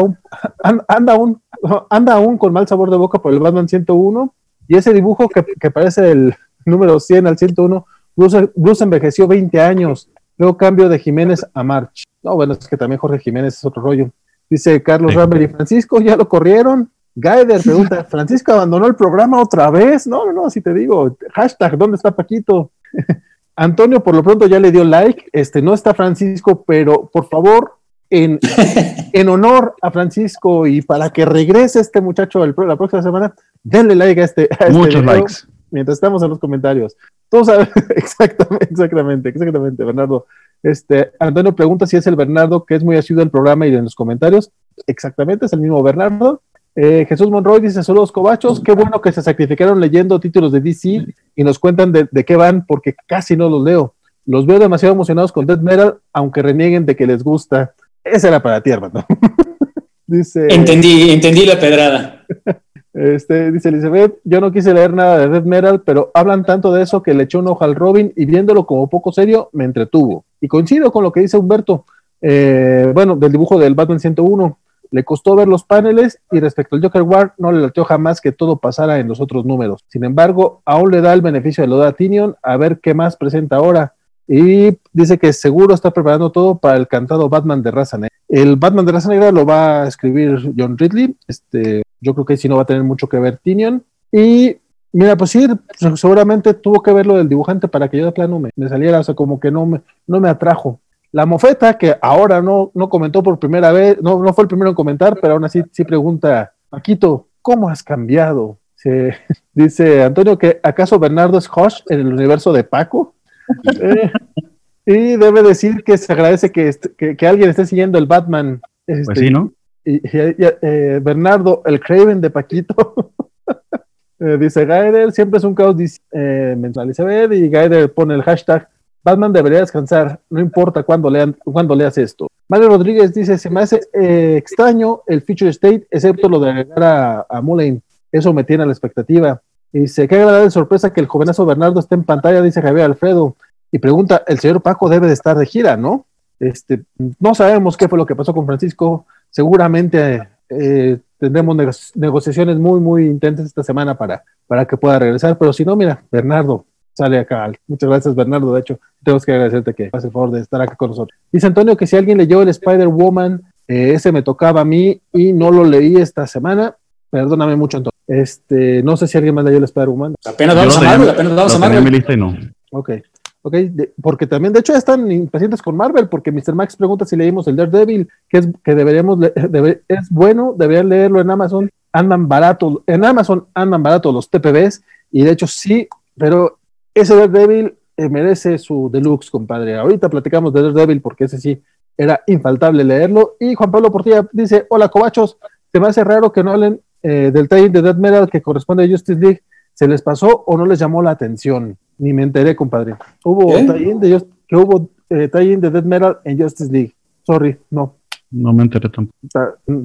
anda, aún, anda aún con mal sabor de boca por el Batman 101. Y ese dibujo que, que parece el número 100 al 101 Bruce, envejeció 20 años. Luego cambio de Jiménez a March. No, bueno, es que también Jorge Jiménez es otro rollo. Dice Carlos Rambert y Francisco, ¿ya lo corrieron? Gaider <laughs> pregunta, ¿Francisco abandonó el programa otra vez? No, no, no, así te digo. Hashtag, ¿dónde está Paquito? <laughs> Antonio por lo pronto ya le dio like. Este, no está Francisco, pero por favor, en, <laughs> en honor a Francisco y para que regrese este muchacho la próxima semana, denle like a este. A este Muchos likes. Mientras estamos en los comentarios. Todos saben, <laughs> exactamente, exactamente, exactamente, Bernardo. Este, Antonio pregunta si es el Bernardo que es muy asiduo del programa y en los comentarios. Exactamente, es el mismo Bernardo. Eh, Jesús Monroy dice: Saludos, cobachos. Qué bueno que se sacrificaron leyendo títulos de DC y nos cuentan de, qué van, porque casi no los leo. Los veo demasiado emocionados con Dead Metal, aunque renieguen de que les gusta. Esa era para ti, hermano. <laughs> dice. Entendí, entendí la pedrada. <laughs> Este, dice Elizabeth, yo no quise leer nada de Red Metal, pero hablan tanto de eso que le echó un ojo al Robin y viéndolo como poco serio, me entretuvo. Y coincido con lo que dice Humberto, eh, bueno, del dibujo del Batman 101. Le costó ver los paneles y respecto al Joker War no le latió jamás que todo pasara en los otros números. Sin embargo, aún le da el beneficio de lo de Tinion a ver qué más presenta ahora. Y dice que seguro está preparando todo para el cantado Batman de raza. El Batman de raza negra lo va a escribir John Ridley. Este, yo creo que sí no va a tener mucho que ver Tinion. Y mira, pues sí, seguramente tuvo que ver lo del dibujante para que yo de plano me, me saliera, o sea, como que no me, no me atrajo. La mofeta, que ahora no, no comentó por primera vez, no, no fue el primero en comentar, pero aún así sí pregunta, Paquito, ¿cómo has cambiado? Se, <laughs> dice Antonio que acaso Bernardo es Josh en el universo de Paco. <laughs> Eh, y debe decir que se agradece que, que, que, alguien esté siguiendo el Batman. Este, pues sí, ¿no? Y, eh, Bernardo, el Craven de Paquito, <laughs> eh, dice Gaider, siempre es un caos eh, mensual. y Gaider pone el hashtag Batman debería descansar, no importa cuándo, lean, cuando leas esto. Mario Rodríguez dice, se me hace extraño el feature state, excepto lo de agregar a, a Eso me tiene a la expectativa. Y dice, qué agradable sorpresa que el jovenazo Bernardo esté en pantalla, dice Javier Alfredo. Y pregunta, el señor Paco debe de estar de gira, ¿no? Este, no sabemos qué fue lo que pasó con Francisco seguramente eh, tendremos negociaciones muy, muy intensas esta semana para, para que pueda regresar, pero si no, mira, Bernardo sale acá. Muchas gracias, Bernardo. De hecho, tenemos que agradecerte que hace el favor de estar acá con nosotros. Dice Antonio que si alguien leyó el Spider-Woman, eh, ese me tocaba a mí y no lo leí esta semana. Perdóname mucho, Antonio. Este, no sé si alguien más leyó el Spider-Woman. Apenas vamos a Marvel, apenas vamos a Marvel. mi lista y no. Ok. Ok, porque también, de hecho, están impacientes con Marvel, porque Mr. Max pregunta si leímos el Daredevil, que es que deberíamos, <laughs> es bueno, deberían leerlo en Amazon, andan barato, en Amazon andan barato los TPBs, y de hecho sí, pero ese Daredevil eh, merece su deluxe, compadre. Ahorita platicamos de Daredevil porque ese sí era infaltable leerlo. Y Juan Pablo Portilla dice, hola cobachos, se me hace raro que no hablen eh, del tie de Dead Metal que corresponde a Justice League. ¿Se les pasó o no les llamó la atención? Ni me enteré, compadre. Hubo un de ellos que hubo eh, tie de Dead Metal en Justice League. Sorry, no. No me enteré tampoco.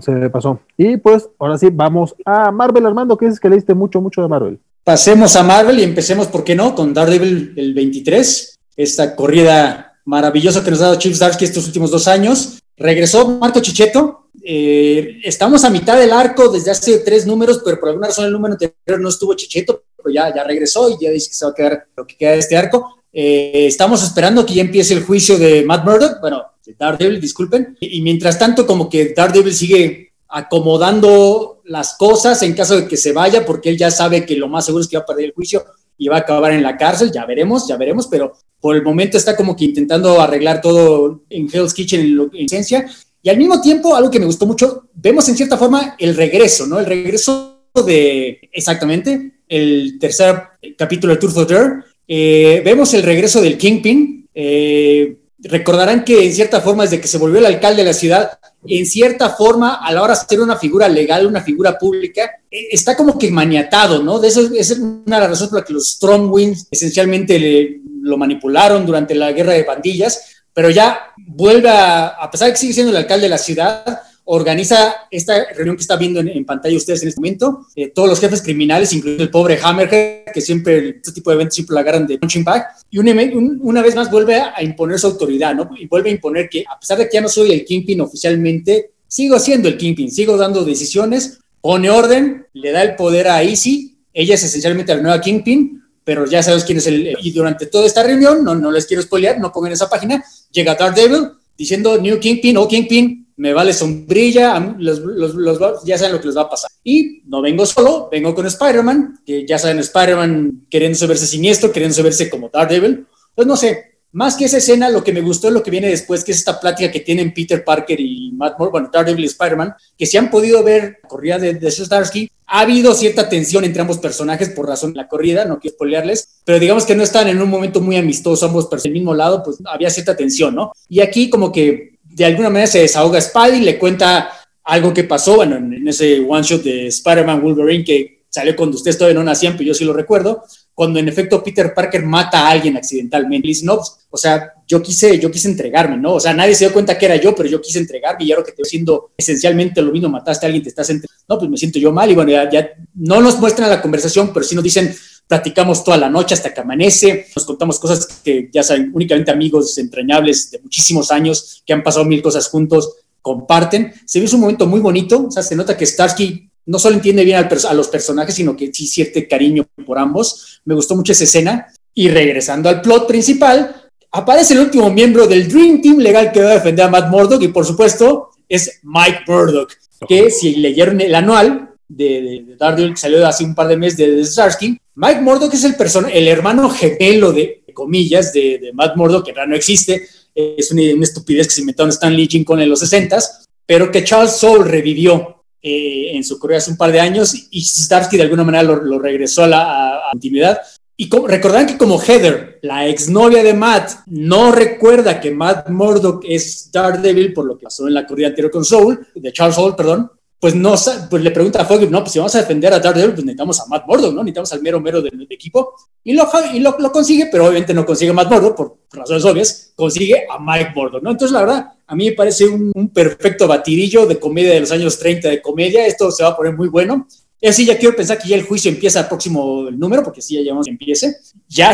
Se me pasó. Y pues, ahora sí, vamos a Marvel, Armando, que dices que leíste mucho, mucho de Marvel. Pasemos a Marvel y empecemos, ¿por qué no? Con Daredevil el 23, esta corrida maravillosa que nos ha dado Chief Darsky estos últimos dos años. Regresó Marco Chicheto. Eh, estamos a mitad del arco desde hace tres números, pero por alguna razón el número anterior no estuvo Chicheto, ya, ya regresó y ya dice que se va a quedar lo que queda de este arco. Eh, estamos esperando que ya empiece el juicio de Matt Murdock, bueno, de Daredevil, disculpen. Y, y mientras tanto, como que Daredevil sigue acomodando las cosas en caso de que se vaya, porque él ya sabe que lo más seguro es que va a perder el juicio y va a acabar en la cárcel, ya veremos, ya veremos, pero por el momento está como que intentando arreglar todo en Hell's Kitchen en, esencia. Y al mismo tiempo, algo que me gustó mucho, vemos en cierta forma el regreso, ¿no? El regreso de, exactamente, el tercer capítulo de Truth or Dare. Eh, vemos el regreso del Kingpin. Eh, recordarán que en cierta forma, desde que se volvió el alcalde de la ciudad, en cierta forma, a la hora de ser una figura legal, una figura pública, eh, está como que maniatado, ¿no? De eso, es una de las razones por las que los Strongwinds esencialmente lo manipularon durante la guerra de pandillas, pero ya vuelve a, a pesar de que sigue siendo el alcalde de la ciudad, organiza esta reunión que está viendo en, pantalla ustedes en este momento, eh, todos los jefes criminales, incluyendo el pobre Hammerhead, que siempre, este tipo de eventos siempre lo agarran de punching bag, y una vez más vuelve a, imponer su autoridad, ¿no? Y vuelve a imponer que, a pesar de que ya no soy el Kingpin oficialmente, sigo siendo el Kingpin, sigo dando decisiones, pone orden, le da el poder a Easy, ella es esencialmente la nueva Kingpin, pero ya sabes quién es el... Y durante toda esta reunión, no, no les quiero spoilear, no pongan esa página, llega Daredevil diciendo New Kingpin o Kingpin, me vale sombrilla, los, los, ya saben lo que les va a pasar. Y no vengo solo, vengo con Spider-Man, que ya saben, Spider-Man queriendo verse siniestro, queriendo verse como Daredevil. Pues no sé, más que esa escena, lo que me gustó es lo que viene después, que es esta plática que tienen Peter Parker y Matt Moore, bueno, Daredevil y Spider-Man, que si han podido ver la corrida de, de Starsky, ha habido cierta tensión entre ambos personajes por razón de la corrida, no quiero spoilearles, pero digamos que no están en un momento muy amistoso ambos personajes, el mismo lado, pues había cierta tensión, ¿no? Y aquí como que de alguna manera se desahoga Spidey, le cuenta algo que pasó, bueno, en, ese one shot de Spider-Man Wolverine que salió cuando ustedes todavía no nacían, pero yo sí lo recuerdo, cuando en efecto Peter Parker mata a alguien accidentalmente. Y no, o sea, yo quise, yo quise entregarme, ¿no? O sea, nadie se dio cuenta que era yo, pero yo quise entregarme y ahora que te estoy haciendo esencialmente lo mismo, mataste a alguien, te estás entre... No, pues me siento yo mal y bueno, ya, ya no nos muestran la conversación, pero sí nos dicen, platicamos toda la noche hasta que amanece, nos contamos cosas que ya saben, únicamente amigos entrañables de muchísimos años que han pasado mil cosas juntos, comparten. Se ve un momento muy bonito, o sea, se nota que Starsky no solo entiende bien a los personajes, sino que sí siente cariño por ambos. Me gustó mucho esa escena. Y regresando al plot principal, aparece el último miembro del Dream Team legal que va a defender a Matt Murdock y por supuesto es Mike Murdock, que si leyeron el anual de, de, Daredevil que salió hace un par de meses de, Starsky, Mike Murdock es el, el hermano gemelo de, comillas de, Matt Murdock, que no existe, es una, estupidez que se inventaron Stan Lee con en los 60 pero que Charles Soule revivió eh, en su correo hace un par de años y Starsky de alguna manera lo, regresó a la intimidad. Y recordarán que como Heather, la exnovia de Matt, no recuerda que Matt Murdock es Daredevil por lo que pasó en la corrida anterior con Soul, de Charles Soule, perdón, pues no, pues le pregunta a Fogg, no, pues si vamos a defender a Daredevil, pues necesitamos a Matt Murdock, ¿no? Necesitamos al mero mero del, equipo. Y, lo, y lo, consigue, pero obviamente no consigue a Matt Murdock, por razones obvias, consigue a Mike Murdock, ¿no? Entonces, la verdad, a mí me parece un, perfecto batidillo de comedia de los años 30 de comedia. Esto se va a poner muy bueno. Y así ya quiero pensar que ya el juicio empieza el próximo número, porque sí, ya llevamos que empiece. Ya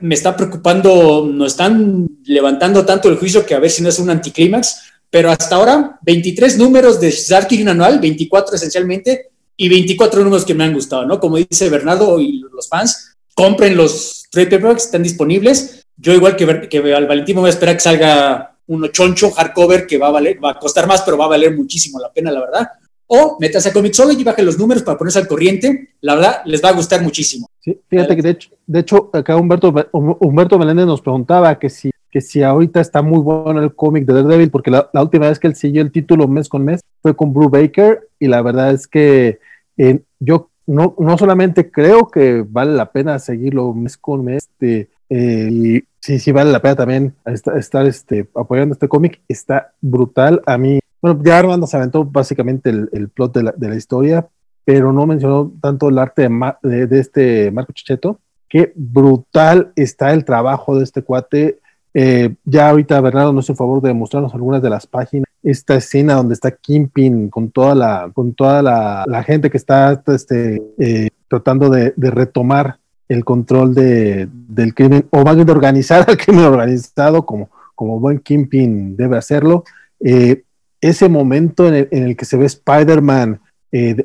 me está preocupando, nos están levantando tanto el juicio que a ver si no es un anticlímax pero hasta ahora 23 números de Sharky anual, 24 esencialmente, y 24 números que me han gustado, ¿no? Como dice Bernardo y los fans, compren los trade paperbacks, están disponibles. Yo igual que, que al Valentín me voy a esperar que salga uno choncho hardcover que va a valer, va a costar más, pero va a valer muchísimo la pena, la verdad. O métase a Comixology y baje los números para ponerse al corriente. La verdad, les va a gustar muchísimo. Sí, fíjate que de hecho, de hecho acá Humberto, Humberto Meléndez nos preguntaba que si que si ahorita está muy bueno el cómic de Daredevil, porque la, última vez que él siguió el título mes con mes fue con Brew Baker, y la verdad es que eh, yo no, no solamente creo que vale la pena seguirlo mes con mes, este, eh, y sí, sí vale la pena también estar, este, apoyando este cómic, está brutal. A mí, bueno, ya Armando se aventó básicamente el, plot de la, de la, historia, pero no mencionó tanto el arte de, de, de este Marco Chicheto. Qué brutal está el trabajo de este cuate Eh, ya ahorita Bernardo nos hizo favor de mostrarnos algunas de las páginas. Esta escena donde está Kimpin con toda la, con toda la, gente que está este, eh, tratando de, retomar el control de, del crimen, o más bien de organizar <laughs> al crimen organizado, como, como buen Kimpin debe hacerlo. Eh, ese momento en el, que se ve Spider-Man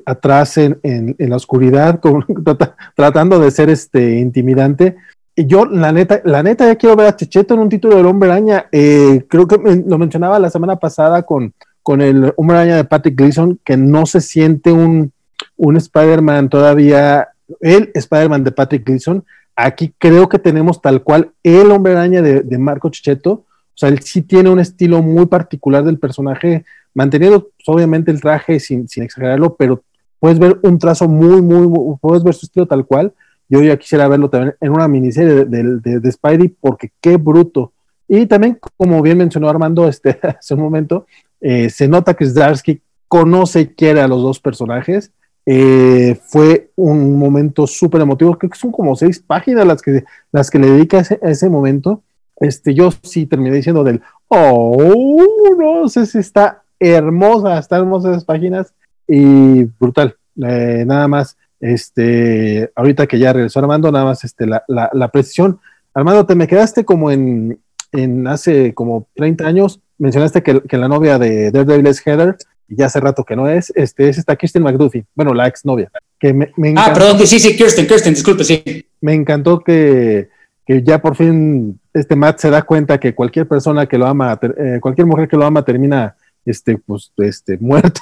atrás en, la oscuridad, <laughs> tratando de ser este, intimidante, yo, la neta, la neta, ya quiero ver a Checheto en un título del Hombre Araña. Eh, creo que lo mencionaba la semana pasada con, con el Hombre Araña de Patrick Gleason, que no se siente un, un Spider-Man todavía, el Spider-Man de Patrick Gleason. Aquí creo que tenemos tal cual el Hombre Araña de, de Marco Checheto. O sea, él sí tiene un estilo muy particular del personaje, manteniendo pues, obviamente el traje sin, sin exagerarlo, pero puedes ver un trazo muy, muy, muy, puedes ver su estilo tal cual yo ya quisiera verlo también en una miniserie de, de, Spidey, porque qué bruto. Y también, como bien mencionó Armando este, <laughs> hace un momento, eh, se nota que Zdarsky conoce y quiere a los dos personajes. Eh, fue un momento súper emotivo, creo que son como seis páginas las que, las que le dedica a ese, ese, momento. Este, yo sí terminé diciendo del, oh, no sé si está hermosa, está hermosa esas páginas y brutal. Eh, nada más este, ahorita que ya regresó Armando, nada más este, la, la, precisión. Armando, te me quedaste como en, en hace como 30 años, mencionaste que, que, la novia de Daredevil es Heather, y ya hace rato que no es, este, es esta Kirsten McDuffie, bueno, la ex novia. Que me, ah, perdón, sí, sí, Kirsten, Kirsten, disculpe, sí. Me encantó que, que ya por fin este Matt se da cuenta que cualquier persona que lo ama, eh, cualquier mujer que lo ama termina este, pues, este, <laughs> muerta.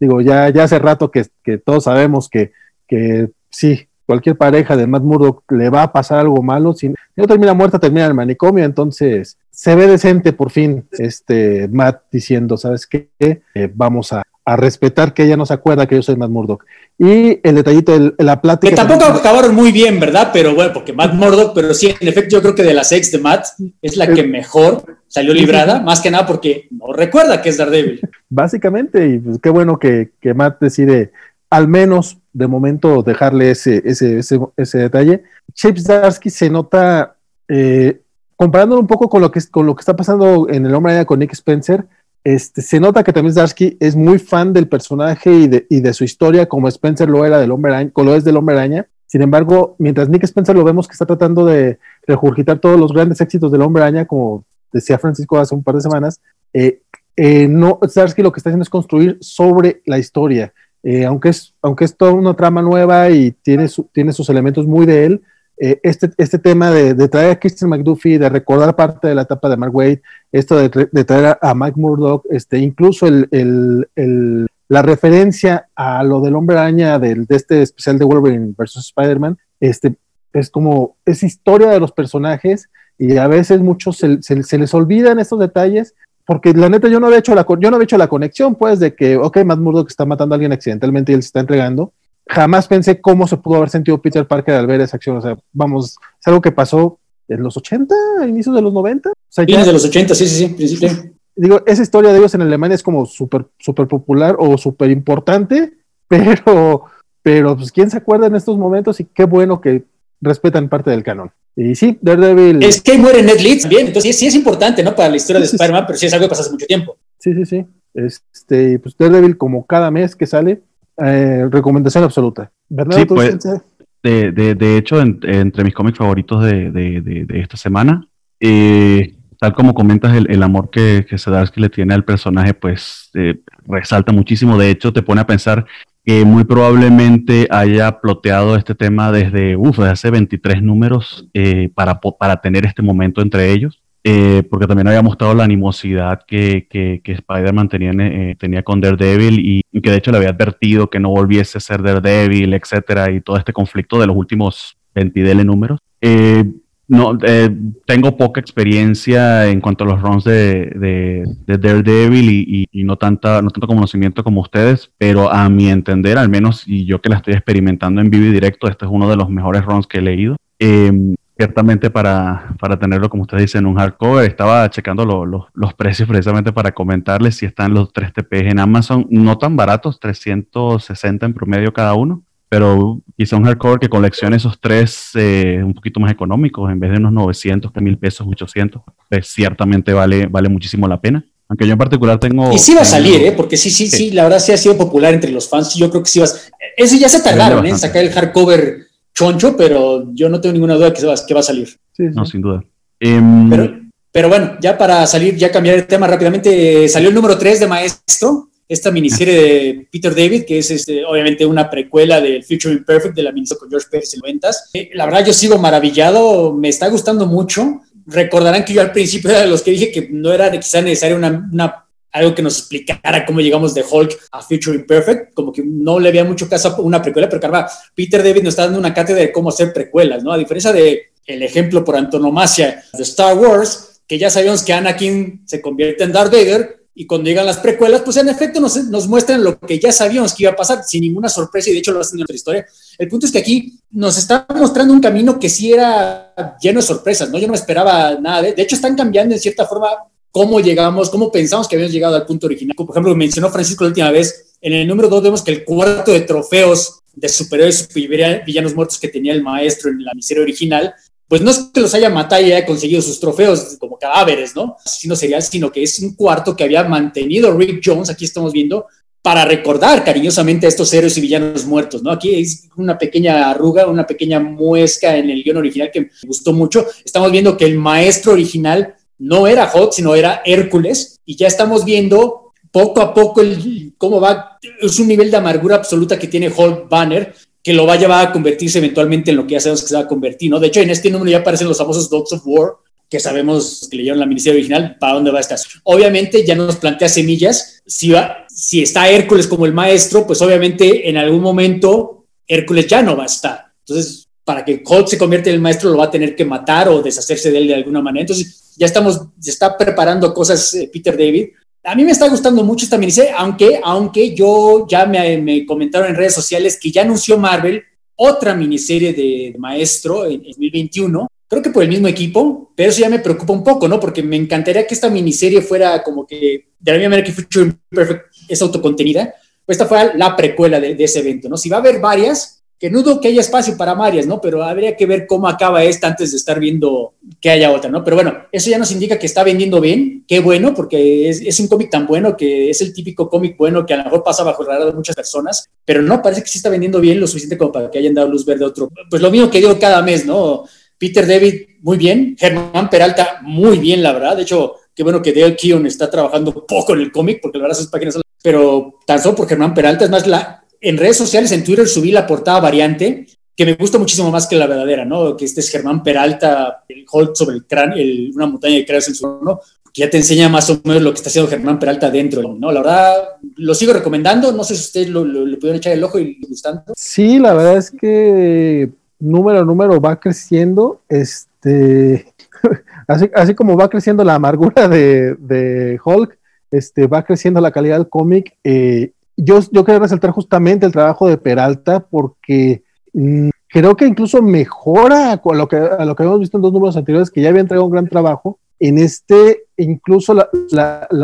Digo, ya, ya hace rato que, que todos sabemos que que sí, cualquier pareja de Matt Murdock le va a pasar algo malo. Si no termina muerta, termina en el manicomio. Entonces, se ve decente por fin este Matt diciendo, ¿sabes qué? Eh, vamos a, respetar que ella no se acuerda que yo soy Matt Murdock. Y el detallito de la plática. Que tampoco acabaron muy bien, ¿verdad? Pero bueno, porque Matt Murdock, pero sí, en efecto, yo creo que de las ex de Matt es la que mejor salió librada, más que nada porque no recuerda que es Daredevil. Básicamente, y pues qué bueno que, que Matt decide al menos de momento dejarle ese, ese, ese, detalle. Chip Zdarsky se nota, eh, comparándolo un poco con lo, que, con lo que está pasando en El Hombre Araña con Nick Spencer, este, se nota que también Zdarsky es muy fan del personaje y de, y de, su historia, como Spencer lo era del Hombre Araña, lo es del Hombre Araña. Sin embargo, mientras Nick Spencer lo vemos que está tratando de regurgitar todos los grandes éxitos del Hombre Araña, como decía Francisco hace un par de semanas, eh, eh, no, lo que está haciendo es construir sobre la historia eh, aunque, es, aunque es toda una trama nueva y tiene, tiene sus elementos muy de él, eh, este, este tema de, traer a Christian McDuffie, de recordar parte de la etapa de Mark Wade, esto de, traer a, Mike Murdock, este, incluso el, el, la referencia a lo del hombre araña del, de este especial de Wolverine versus Spider-Man, este, es como, es historia de los personajes y a veces muchos se, se, se les olvidan estos detalles porque la neta yo no había hecho la yo no había hecho la conexión pues de que ok Matt Murdock está matando a alguien accidentalmente y él se está entregando. Jamás pensé cómo se pudo haber sentido Peter Parker al ver esa acción. O sea vamos es algo que pasó en los 80 a inicios de los 90 o sea, de los 80 sí sí sí principio. Digo esa historia de ellos en Alemania es como súper súper popular o súper importante <laughs> pero pero pues quién se acuerda en estos momentos y qué bueno que respetan parte del canon y sí, Daredevil. Es que muere Ned Leeds también, entonces sí, es importante, ¿no? Para la historia de Spider-Man, pero sí es algo que pasa hace mucho tiempo. Sí, sí, sí. Este, pues Daredevil, como cada mes que sale, eh, recomendación absoluta. ¿Verdad? Sí, pues, de, de, de, hecho, entre mis cómics favoritos de, de esta semana, eh, tal como comentas, el, el amor que, que Sedarsky le tiene al personaje, pues eh, resalta muchísimo. De hecho, te pone a pensar que muy probablemente haya ploteado este tema desde, uf, desde hace 23 números eh, para, para tener este momento entre ellos. Eh, porque también había mostrado la animosidad que, que, Spider-Man tenía, eh, tenía con Daredevil y, que de hecho le había advertido que no volviese a ser Daredevil, etcétera, y todo este conflicto de los últimos 20 números. No, eh, tengo poca experiencia en cuanto a los runs de, de, Daredevil y, no, tanta, no tanto conocimiento como ustedes, pero a mi entender, al menos, y yo que la estoy experimentando en vivo y directo, este es uno de los mejores runs que he leído. Em, ciertamente para, para, tenerlo, como ustedes dicen, en un hardcover, estaba checando los precios precisamente para comentarles si están los 3 TPs en Amazon, no tan baratos, 360 en promedio cada uno pero quizá un hardcover que coleccione esos tres eh, un poquito más económicos, en vez de unos 900, que mil pesos, 800, pues ciertamente vale, vale muchísimo la pena. Aunque yo en particular tengo... Y sí va a salir, ¿eh? Porque sí, sí, sí, la verdad sí ha sido popular entre los fans. Yo creo que sí va a... Eso ya se tardaron, ¿eh? Sacar el hardcover choncho, pero yo no tengo ninguna duda que, va, que va a salir. no, sin duda. Em, pero, pero, bueno, ya para salir, ya cambiar el tema rápidamente, salió el número 3 de Maestro, esta miniserie de Peter David, que es este, obviamente una precuela del Future Imperfect de la miniserie con George Pérez en 90 eh, La verdad, yo sigo maravillado, me está gustando mucho. Recordarán que yo al principio era de los que dije que no era quizá necesario una, una algo que nos explicara cómo llegamos de Hulk a Future Imperfect, como que no le había mucho caso a una precuela, pero caramba, Peter David nos está dando una cátedra de cómo hacer precuelas, ¿no? A diferencia de el ejemplo por antonomasia de Star Wars, que ya sabíamos que Anakin se convierte en Darth Vader, y cuando llegan las precuelas, pues en efecto nos, nos, muestran lo que ya sabíamos que iba a pasar, sin ninguna sorpresa, y de hecho lo hacen en nuestra historia. El punto es que aquí nos está mostrando un camino que sí era lleno de sorpresas, ¿no? Yo no esperaba nada de... De hecho, están cambiando en cierta forma cómo llegamos, cómo pensamos que habíamos llegado al punto original. Por ejemplo, mencionó Francisco la última vez, en el número 2 vemos que el cuarto de trofeos de superhéroes y villanos muertos que tenía el maestro en la miseria original pues no es que los haya matado y haya conseguido sus trofeos como cadáveres, ¿no? Sino serial, sino que es un cuarto que había mantenido Rick Jones, aquí estamos viendo, para recordar cariñosamente a estos héroes y villanos muertos, ¿no? Aquí es una pequeña arruga, una pequeña muesca en el guion original que me gustó mucho. Estamos viendo que el maestro original no era Hulk, sino era Hércules, y ya estamos viendo poco a poco el, cómo va, es un nivel de amargura absoluta que tiene Hulk Banner, que lo va a convertirse eventualmente en lo que ya sabemos que se va a convertir, ¿no? De hecho, en este número ya aparecen los famosos Dogs of War, que sabemos que leyeron la miniserie original, para dónde va a estar. Obviamente ya nos plantea semillas, si, va, si está Hércules como el maestro, pues obviamente en algún momento Hércules ya no va a estar. Entonces, para que Hulk se convierta en el maestro, lo va a tener que matar o deshacerse de él de alguna manera. Entonces, ya estamos, se está preparando cosas eh, Peter David a mí me está gustando mucho esta miniserie, aunque, aunque yo ya me, comentaron en redes sociales que ya anunció Marvel otra miniserie de, Maestro en, 2021, creo que por el mismo equipo, pero eso ya me preocupa un poco, ¿no? Porque me encantaría que esta miniserie fuera como que, de la misma manera que Future Perfect es autocontenida, pues esta fuera la precuela de, de ese evento, ¿no? Si va a haber varias, que no dudo que haya espacio para varias, ¿no? Pero habría que ver cómo acaba esta antes de estar viendo que haya otra, ¿no? Pero bueno, eso ya nos indica que está vendiendo bien, qué bueno, porque es, un cómic tan bueno que es el típico cómic bueno que a lo mejor pasa bajo el radar de muchas personas, pero no, parece que sí está vendiendo bien lo suficiente como para que hayan dado luz verde a otro. Pues lo mismo que digo cada mes, ¿no? Peter David, muy bien, Germán Peralta, muy bien, la verdad. De hecho, qué bueno que Dale Keon está trabajando poco en el cómic, porque la verdad sus páginas son... Pero tan solo por Germán Peralta, es más, la, en redes sociales, en Twitter, subí la portada variante, que me gusta muchísimo más que la verdadera, ¿no? Que este es Germán Peralta, el Hulk sobre el cráneo, una montaña de cráneos en su ¿no? Que ya te enseña más o menos lo que está haciendo Germán Peralta dentro, ¿no? La verdad, lo sigo recomendando, no sé si ustedes lo, pudieron echar el ojo y gustando. Sí, la verdad es que número a número va creciendo, este, <laughs> así, así como va creciendo la amargura de, de Hulk, este, va creciendo la calidad del cómic eh, yo, yo quería resaltar justamente el trabajo de Peralta porque mm, creo que incluso mejora a lo, que, a lo que habíamos visto en dos números anteriores, que ya había entregado un gran trabajo. En este, incluso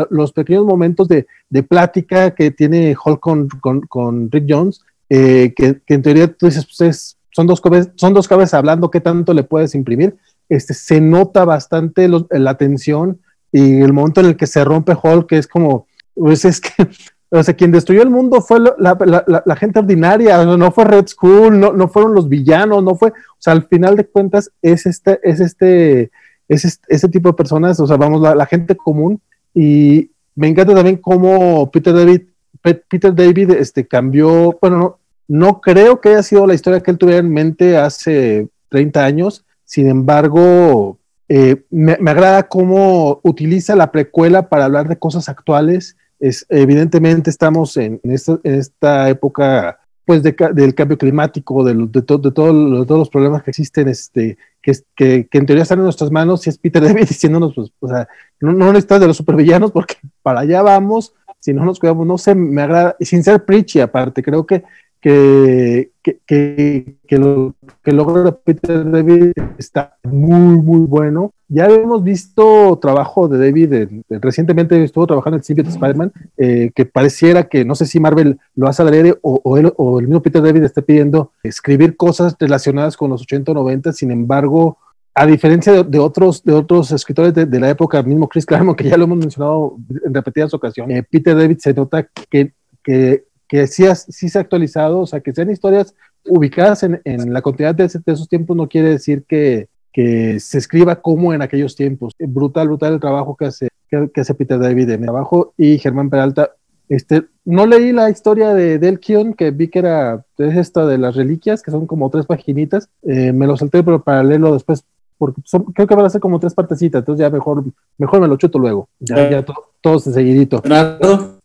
los pequeños momentos de, de, plática que tiene Hulk con, con, con Rick Jones, eh, que, que, en teoría tú dices, pues son, dos cabezas, son dos cabezas hablando, ¿qué tanto le puedes imprimir? Este, se nota bastante la tensión y el momento en el que se rompe Hulk, que es como, pues es que o sea, quien destruyó el mundo fue la, gente ordinaria, no fue Red Skull, no, fueron los villanos, no fue, o sea, al final de cuentas es este, es este, es este, tipo de personas, o sea, vamos, la, gente común, y me encanta también cómo Peter David, Peter David este, cambió, bueno, no, no creo que haya sido la historia que él tuviera en mente hace 30 años, sin embargo, eh, me, agrada cómo utiliza la precuela para hablar de cosas actuales es, evidentemente estamos en, esta, época pues del cambio climático, de, de, de, todos los problemas que existen, este, que, que, en teoría están en nuestras manos, y es Peter <laughs> David diciéndonos, pues, o sea, no, no necesitas de los supervillanos porque para allá vamos, si no nos cuidamos, no sé, me agrada, sin ser preachy aparte, creo que que, que, que, lo que logra Peter David está muy, muy bueno. Ya hemos visto trabajo de David, recientemente estuvo trabajando en Symbiote Spider-Man, eh, que pareciera que no sé si Marvel lo hace adrede o, o, o el mismo Peter David está pidiendo escribir cosas relacionadas con los 80 o 90, sin embargo, a diferencia de, otros, de otros escritores de, la época, mismo Chris Claremont, que ya lo hemos mencionado en repetidas ocasiones, eh, Peter David se nota que, que que sí, sí se ha actualizado, o sea, que sean historias ubicadas en, en la continuidad de, esos tiempos no quiere decir que, que, se escriba como en aquellos tiempos. Brutal, brutal el trabajo que hace, que, hace Peter David en mi trabajo y Germán Peralta. Este, no leí la historia de Delkion, que vi que era es esta de las reliquias, que son como tres paginitas. Eh, me lo salté, pero para leerlo después, porque creo que van a ser como tres partecitas, entonces ya mejor, mejor me lo chuto luego. Ya, ya todo, todo seguidito.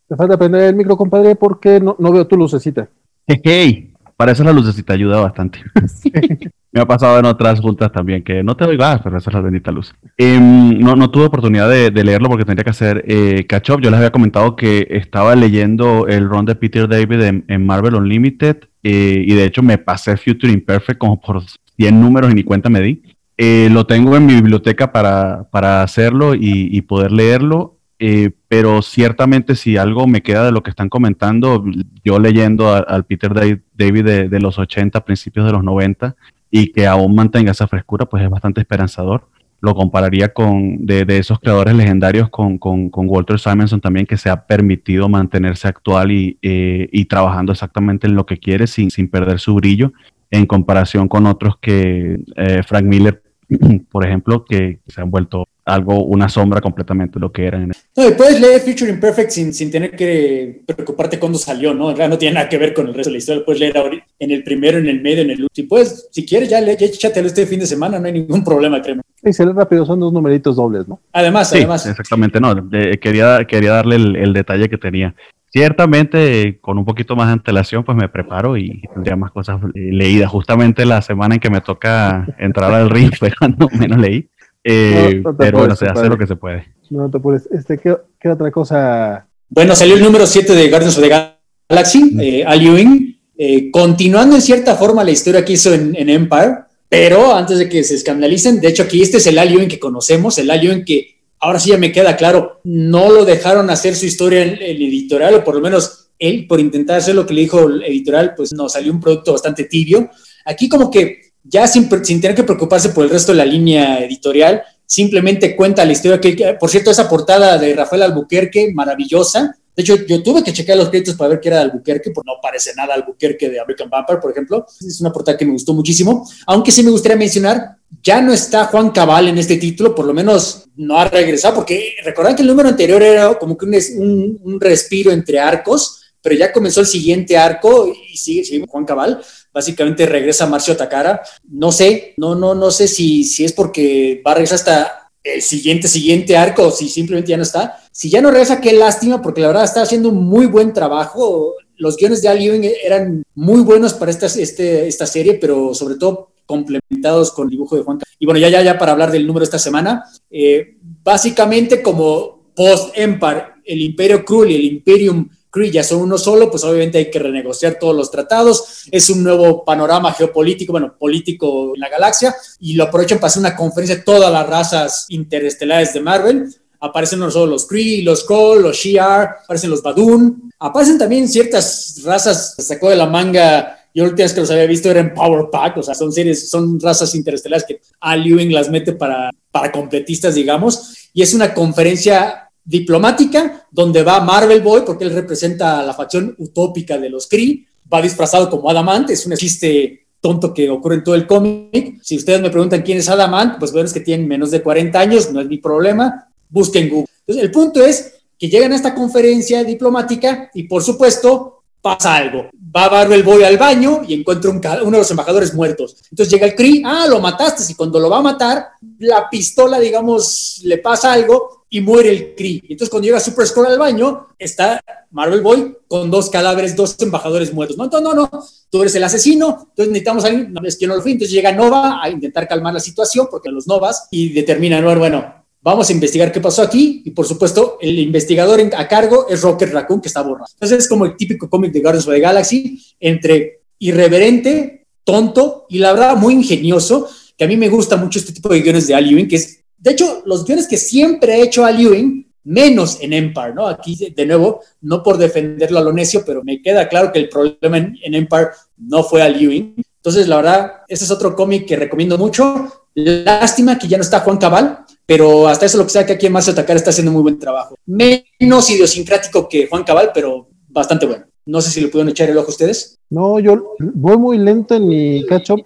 Te falta prender el micro, compadre, porque no, no veo tu lucecita. Hey, para eso la lucecita ayuda bastante. <laughs> Me ha pasado en otras juntas también que no te doy gas, pero esa es la bendita luz. Em, no, no tuve oportunidad de, leerlo porque tendría que hacer eh, catch up. Yo les había comentado que estaba leyendo el run de Peter David en, Marvel Unlimited eh, y de hecho me pasé Future Imperfect como por 100 números y ni cuenta me di. Eh, lo tengo en mi biblioteca para, para hacerlo y, y poder leerlo eh, pero ciertamente si algo me queda de lo que están comentando, yo leyendo al Peter David de, los 80, principios de los 90, y que aún mantenga esa frescura, pues es bastante esperanzador. Lo compararía con de, esos creadores legendarios con, Walter Simonson también, que se ha permitido mantenerse actual y, eh, trabajando exactamente en lo que quiere sin, sin perder su brillo, en comparación con otros que eh, Frank Miller, <clears throat> por ejemplo, que se han vuelto algo, una sombra completamente lo que era. No, y puedes leer Future Imperfect sin, sin tener que preocuparte cuándo salió, ¿no? En realidad no tiene nada que ver con el resto de la historia, puedes leer ahorita, en el primero, en el medio, en el último. Si puedes, si quieres, ya, ya échatelo este fin de semana, no hay ningún problema, créeme. Y se lee rápido, son dos numeritos dobles, ¿no? Además, además. Exactamente, no, quería, quería darle el, detalle que tenía. Ciertamente, con un poquito más de antelación, pues me preparo y tendría más cosas leídas. Justamente la semana en que me toca entrar al ring fue cuando menos leí. Eh, pero bueno, se hace lo que se puede. No te apures. Este, ¿qué, ¿qué, otra cosa? Bueno, salió el número 7 de Guardians of the Galaxy, eh, Al Ewing, eh, continuando en cierta forma la historia que hizo en, Empire, pero antes de que se escandalicen, de hecho aquí este es el Al Ewing que conocemos, el Al Ewing que ahora sí ya me queda claro, no lo dejaron hacer su historia en el editorial, o por lo menos él, por intentar hacer lo que le dijo el editorial, pues nos salió un producto bastante tibio. Aquí como que ya sin, tener que preocuparse por el resto de la línea editorial, simplemente cuenta la historia que, por cierto, esa portada de Rafael Albuquerque, maravillosa. De hecho, yo tuve que checar los créditos para ver que era de Albuquerque, porque no parece nada Albuquerque de American Vampire, por ejemplo. Es una portada que me gustó muchísimo. Aunque sí me gustaría mencionar, ya no está Juan Cabal en este título, por lo menos no ha regresado, porque recordan que el número anterior era como que un, un respiro entre arcos pero ya comenzó el siguiente arco y sigue, sigue Juan Cabal. Básicamente regresa Marcio Takara. No sé, no, no, no sé si, si es porque va a regresar hasta el siguiente, siguiente arco o si simplemente ya no está. Si ya no regresa, qué lástima, porque la verdad está haciendo un muy buen trabajo. Los guiones de Al Ewing eran muy buenos para esta, este, esta serie, pero sobre todo complementados con el dibujo de Juan. Y bueno, ya, ya, ya para hablar del número esta semana, eh, básicamente como post-Empire, el Imperio Cruel y el Imperium ya son uno solo, pues obviamente hay que renegociar todos los tratados. Es un nuevo panorama geopolítico, bueno, político en la galaxia, y lo aprovechan para hacer una conferencia de todas las razas interestelares de Marvel. Aparecen no solo los Kree, los Kroll, los Shi'ar, aparecen los Badun, aparecen también ciertas razas, se sacó de la manga yo la última vez que los había visto era en Power Pack, o sea, son series, son razas interestelares que Al Ewing las mete para, para completistas, digamos, y es una conferencia diplomática, donde va Marvel Boy, porque él representa la facción utópica de los Kree, va disfrazado como Adamant, es un chiste tonto que ocurre en todo el cómic. Si ustedes me preguntan quién es Adamant, pues bueno, es que tienen menos de 40 años, no es mi problema, busquen Google. Entonces, el punto es que llegan a esta conferencia diplomática y por supuesto pasa algo. Va Marvel Boy al baño y encuentra un, uno de los embajadores muertos. Entonces llega el Kree, ah, lo mataste, y cuando lo va a matar, la pistola, digamos, le pasa algo y muere el Kree. Entonces, cuando llega Super Skrull al baño, está Marvel Boy con dos cadáveres, dos embajadores muertos. No, no, no, no, tú eres el asesino, entonces necesitamos a alguien, no, es que no lo fui. Entonces llega Nova a intentar calmar la situación, porque los Novas, y determina, no, bueno, vamos a investigar qué pasó aquí y por supuesto el investigador a cargo es Rocket Raccoon que está borrado. Entonces es como el típico cómic de Guardians of the Galaxy entre irreverente, tonto y la verdad muy ingenioso, que a mí me gusta mucho este tipo de guiones de Al que es, de hecho, los guiones que siempre ha hecho Al Ewing, menos en Empire, ¿no? Aquí, de nuevo, no por defenderlo a lo necio, pero me queda claro que el problema en, Empire no fue Al Ewing. Entonces, la verdad, ese es otro cómic que recomiendo mucho. Lástima que ya no está Juan Cabal, pero hasta eso lo que sea que aquí en Más Atacar está haciendo muy buen trabajo. Menos idiosincrático que Juan Cabal, pero bastante bueno. No sé si le pudieron echar el ojo a ustedes. No, yo voy muy lento en mi catch-up,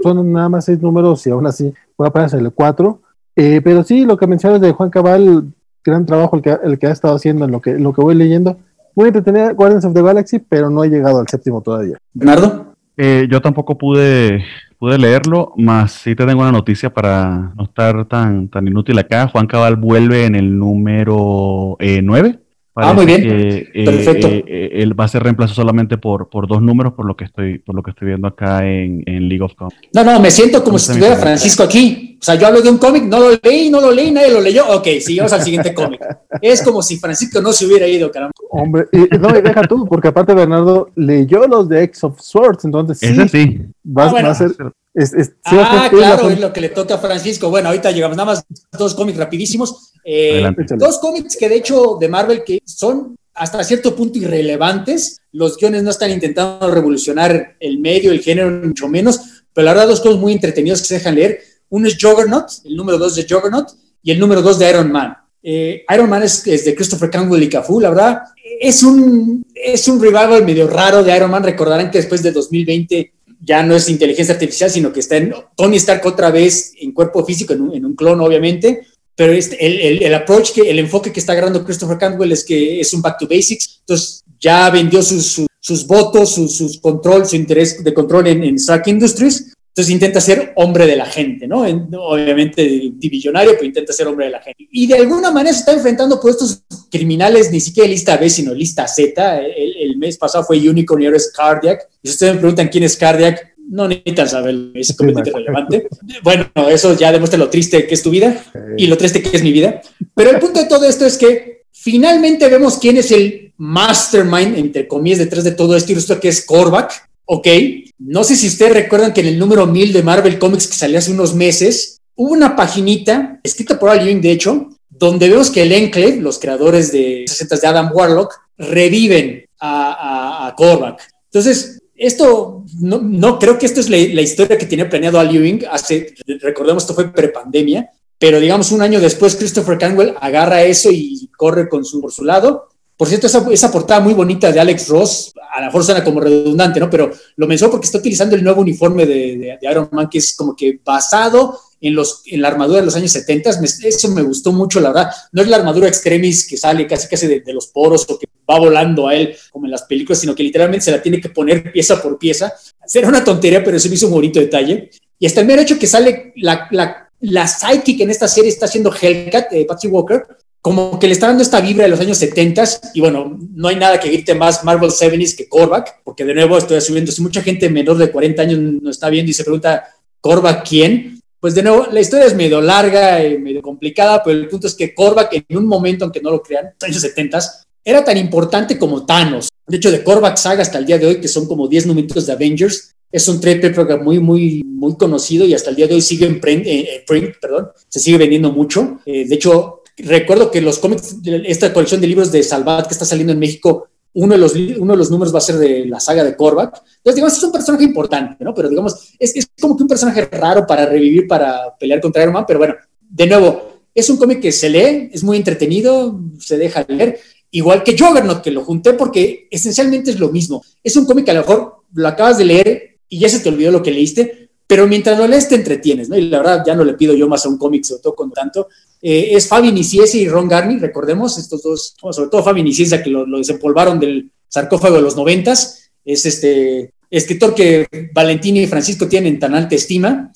son nada más seis números y aún así voy a pasar el cuatro. Eh, pero sí, lo que mencionas de Juan Cabal, gran trabajo el que, el que ha estado haciendo en lo que, lo que voy leyendo. Muy entretenida Guardians of the Galaxy, pero no he llegado al séptimo todavía. Bernardo. Eh, yo tampoco pude, pude leerlo, más sí te tengo una noticia para no estar tan, tan inútil acá. Juan Cabal vuelve en el número eh, 9 ah, muy bien. Eh, Perfecto. Eh, eh, él va a ser reemplazo solamente por, por dos números, por lo que estoy, por lo que estoy viendo acá en, en League of Comics. No, no, me siento como si estuviera Francisco aquí. O sea, yo hablo de un cómic, no lo leí, no lo leí, nadie lo leyó. Ok, sigamos al siguiente cómic. Es como si Francisco no se hubiera ido, caramba. Hombre, y, no, y deja tú, porque aparte Bernardo leyó los de X of Swords, entonces sí. Ese sí. Va, ah, a ser. Ah, claro, es lo que le toca a Francisco. Bueno, ahorita llegamos nada más dos cómics rapidísimos. Eh, dos cómics que de hecho de Marvel que son hasta cierto punto irrelevantes. Los guiones no están intentando revolucionar el medio, el género, mucho menos, pero la verdad dos cosas muy entretenidos que se dejan leer. Uno es Juggernaut, el número dos de Juggernaut, y el número dos de Iron Man. Eh, Iron Man es, de Christopher Campbell y Cafu, la verdad. Es un, es un revival medio raro de Iron Man. Recordarán que después de 2020 ya no es inteligencia artificial, sino que está en Tony Stark otra vez en cuerpo físico, en un, en un clon, obviamente. Pero este, el, el, approach, que, el enfoque que está agarrando Christopher Campbell es que es un back to basics, entonces ya vendió sus, sus, votos, sus, sus, control, su interés de control en, en Stark Industries, entonces intenta ser hombre de la gente, ¿no? obviamente divisionario, pero intenta ser hombre de la gente. Y de alguna manera se está enfrentando por estos criminales, ni siquiera lista B, sino lista Z. El, el mes pasado fue Unicorn y ahora es Cardiac. Y si ustedes me preguntan quién es Cardiac, no necesitan saber, es completamente relevante. Bueno, eso ya demuestra lo triste que es tu vida y lo triste que es mi vida. Pero el punto de todo esto es que finalmente vemos quién es el mastermind, entre comillas, detrás de todo esto, y esto que es Korvac. Ok, no sé si ustedes recuerdan que en el número 1000 de Marvel Comics que salió hace unos meses, hubo una paginita, escrita por Al Ewing, de hecho, donde vemos que el Enclave, los creadores de 60 de Adam Warlock, reviven a, a, a Korvac. Entonces, esto, no, no, creo que esto es la, historia que tenía planeado Al Ewing. Hace, recordemos, esto fue prepandemia, pero digamos un año después Christopher Canwell agarra eso y corre con su, por su lado. Por cierto, esa, esa, portada muy bonita de Alex Ross, a lo mejor suena como redundante, ¿no? Pero lo mencionó porque está utilizando el nuevo uniforme de, de, de Iron Man, que es como que basado en, los, en la armadura de los años 70. eso me gustó mucho, la verdad. No es la armadura extremis que sale casi casi de, de, los poros o que va volando a él como en las películas, sino que literalmente se la tiene que poner pieza por pieza. Será una tontería, pero eso me hizo un bonito detalle. Y hasta el mero hecho que sale la, la, la psychic en esta serie está haciendo Hellcat, de Patsy Walker, como que le está dando esta vibra de los años 70 y bueno, no hay nada que grite más Marvel 70s que Korvac, porque de nuevo estoy subiendo, si mucha gente menor de 40 años no está viendo y se pregunta, ¿Korvac quién? pues de nuevo, la historia es medio larga y medio complicada, pero el punto es que Korvac en un momento, aunque no lo crean, los años 70, era tan importante como Thanos. De hecho, de Korvac Saga hasta el día de hoy, que son como 10 numeritos de Avengers, es un trade paperback muy, muy, muy conocido y hasta el día de hoy sigue en print, eh, print perdón, se sigue vendiendo mucho. Eh, de hecho, recuerdo que los cómics, esta colección de libros de Salvat que está saliendo en México, uno de, los, uno de los números va a ser de la saga de Korvac. Entonces, digamos, es un personaje importante, ¿no? Pero, digamos, es, es como que un personaje raro para revivir, para pelear contra Iron Man, pero bueno, de nuevo, es un cómic que se lee, es muy entretenido, se deja leer, igual que Juggernaut, que lo junté porque esencialmente es lo mismo. Es un cómic que a lo mejor lo acabas de leer y ya se te olvidó lo que leíste, pero mientras lo lees te entretienes, ¿no? Y la verdad ya no le pido yo más a un cómic, sobre todo con tanto. Eh, es Fabi Niciese y Ron Garney, recordemos, estos dos, sobre todo Fabi Niciese, que lo, desempolvaron del sarcófago de los noventas, es este escritor que Valentín y Francisco tienen tan alta estima.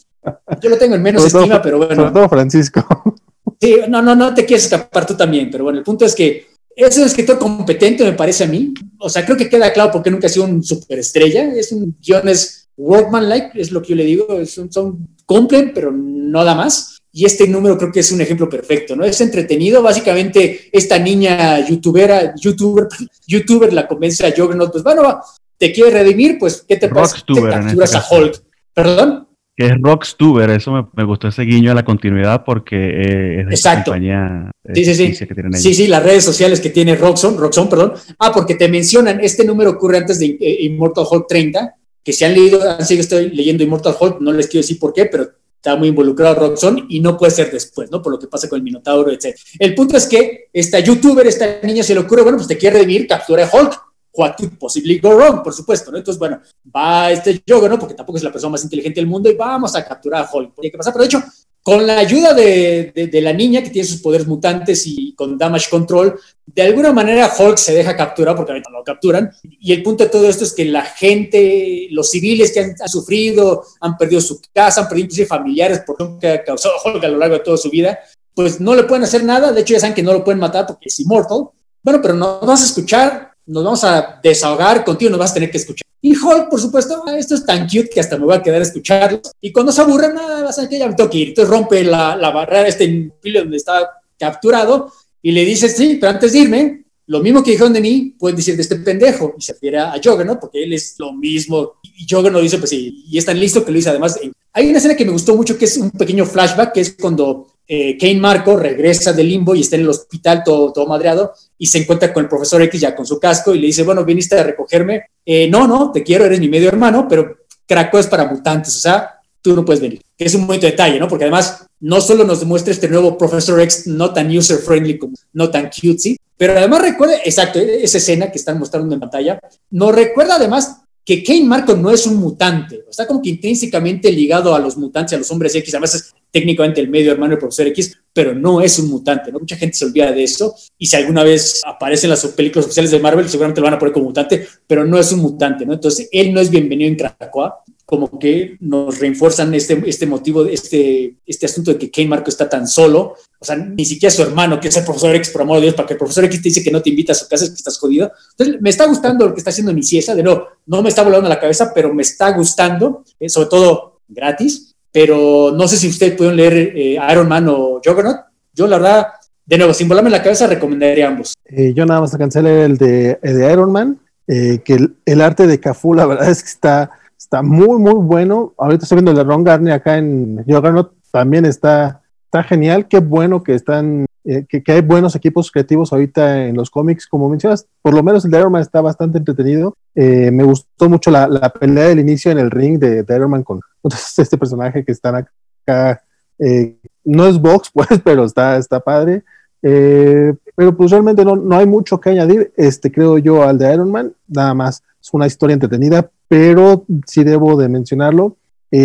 Yo lo tengo en menos estima, pero bueno. Sobre todo Francisco. <laughs> Sí, no, no, no te quieres escapar tú también, pero bueno, el punto es que es un escritor competente, me parece a mí. O sea, creo que queda claro porque nunca ha sido un superestrella. Es un guiones workman-like, es lo que yo le digo. Son, son, cumplen, pero no da más. Y este número creo que es un ejemplo perfecto, ¿no? Es entretenido, básicamente esta niña youtubera, youtuber, youtuber la convence a Juggernaut, pues bueno, te quiere redimir, pues ¿qué te pasa? Te capturas este a Hulk. ¿Perdón? Que es Rockstuber, eso me, gustó ese guiño a la continuidad porque eh, es de Exacto. compañía. sí, sí, sí. sí, sí, las redes sociales que tiene Roxxon, Roxxon, perdón. Ah, porque te mencionan, este número ocurre antes de eh, Immortal Hulk 30, que si han leído, han seguido estoy leyendo Immortal Hulk, no les quiero decir por qué, pero está muy involucrado Roxxon y no puede ser después, ¿no? Por lo que pasa con el Minotauro, etc. El punto es que esta youtuber, esta niña se le ocurre, bueno, pues te quiere revivir, captura a Hulk what could possibly go wrong, por supuesto, ¿no? Entonces, bueno, va este yoga, ¿no? Porque tampoco es la persona más inteligente del mundo y vamos a capturar a Hulk. Tiene que pasar, pero de hecho, con la ayuda de, de, la niña que tiene sus poderes mutantes y con damage control, de alguna manera Hulk se deja capturar porque ahorita lo capturan. Y el punto de todo esto es que la gente, los civiles que han, sufrido, han perdido su casa, han perdido inclusive familiares por lo que ha causado Hulk a lo largo de toda su vida, pues no le pueden hacer nada. De hecho, ya saben que no lo pueden matar porque es immortal. Bueno, pero no vas a escuchar nos vamos a desahogar contigo, nos vas a tener que escuchar. Y Hulk, por supuesto, ah, esto es tan cute que hasta me voy a quedar a escucharlo. Y cuando se aburre, nada, vas a que ya me tengo que ir. Entonces rompe la, la barrera, este filo donde está capturado, y le dice, sí, pero antes de irme, lo mismo que dijeron de mí, pueden decir de este pendejo. Y se refiere a ¿no? porque él es lo mismo. Y Juggernaut dice, pues sí, y es tan listo que lo dice. Además, hay una escena que me gustó mucho, que es un pequeño flashback, que es cuando eh, Kane Marco regresa del limbo y está en el hospital todo, todo madreado y se encuentra con el profesor X ya con su casco y le dice, bueno, viniste a recogerme. Eh, no, no, te quiero, eres mi medio hermano, pero Krakow es para mutantes, o sea, tú no puedes venir. Es un de detalle, ¿no? Porque además no solo nos demuestra este nuevo profesor X no tan user friendly como no tan cutesy, pero además recuerda, exacto, esa escena que están mostrando en pantalla, nos recuerda además que Kane Marco no es un mutante, está como que intrínsecamente ligado a los mutantes, a los hombres X, además es técnicamente el medio hermano del profesor X, pero no es un mutante, ¿no? Mucha gente se olvida de eso, y si alguna vez aparecen las películas oficiales de Marvel, seguramente lo van a poner como mutante, pero no es un mutante, ¿no? Entonces, él no es bienvenido en Krakoa, como que nos reinforzan este, este motivo, este, este asunto de que Kane Marco está tan solo, o sea, ni siquiera su hermano, que es el profesor X, por amor de Dios, para que el profesor X te dice que no te invita a su casa, es que estás jodido. Entonces, me está gustando lo que está haciendo Niciesa, de no, no me está volando la cabeza, pero me está gustando, eh, sobre todo gratis, pero no sé si ustedes pueden leer eh, Iron Man o Juggernaut. Yo, la verdad, de nuevo, sin volarme la cabeza, recomendaría ambos. Eh, yo nada más cancelé el de, el de Iron Man, que el, arte de Cafu, la verdad <laughs> es que está está muy, muy bueno. Ahorita estoy viendo el de Ron Garney acá en Juggernaut, también está, está genial. Qué bueno que están, eh, que, hay buenos equipos creativos ahorita en los cómics, como mencionas. Por lo menos el de Iron Man está bastante entretenido. Eh, me gustó mucho la, pelea del inicio en el ring de, Iron Man <laughs> con este personaje que están acá. Eh, no es box, <laughs> pues, pero está, está padre. pero pues realmente no, no hay mucho que añadir, este, creo yo, al de Iron Man. Nada más es una historia entretenida, pero sí debo de mencionarlo.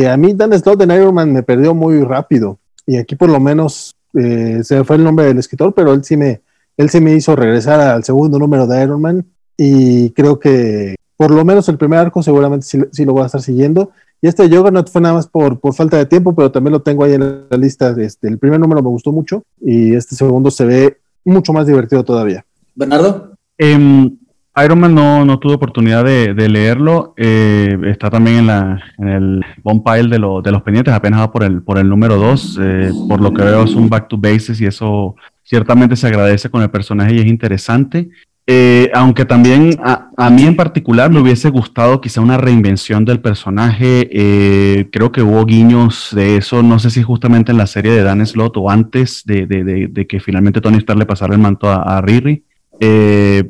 A mí Dan Slott de Iron Man me perdió muy rápido y aquí por lo menos eh, se me fue el nombre del escritor, pero él sí me, él sí me hizo regresar al segundo número de Iron Man y creo que por lo menos el primer arco seguramente sí, lo voy a estar siguiendo. Y este no fue nada más por, por, falta de tiempo, pero también lo tengo ahí en la lista. Este, el primer número me gustó mucho y este segundo se ve mucho más divertido todavía. Bernardo. Um, Iron Man no, no tuve oportunidad de, leerlo. Eh, está también en, la, en el bomb pile de, de los pendientes, apenas va por el, por el número 2. Eh, por lo que veo es un back to bases y eso ciertamente se agradece con el personaje y es interesante. Eh, aunque también a, a, mí en particular me hubiese gustado quizá una reinvención del personaje. creo que hubo guiños de eso, no sé si justamente en la serie de Dan Slott o antes de, de, de, que finalmente Tony Stark le pasara el manto a, a Riri. Eh,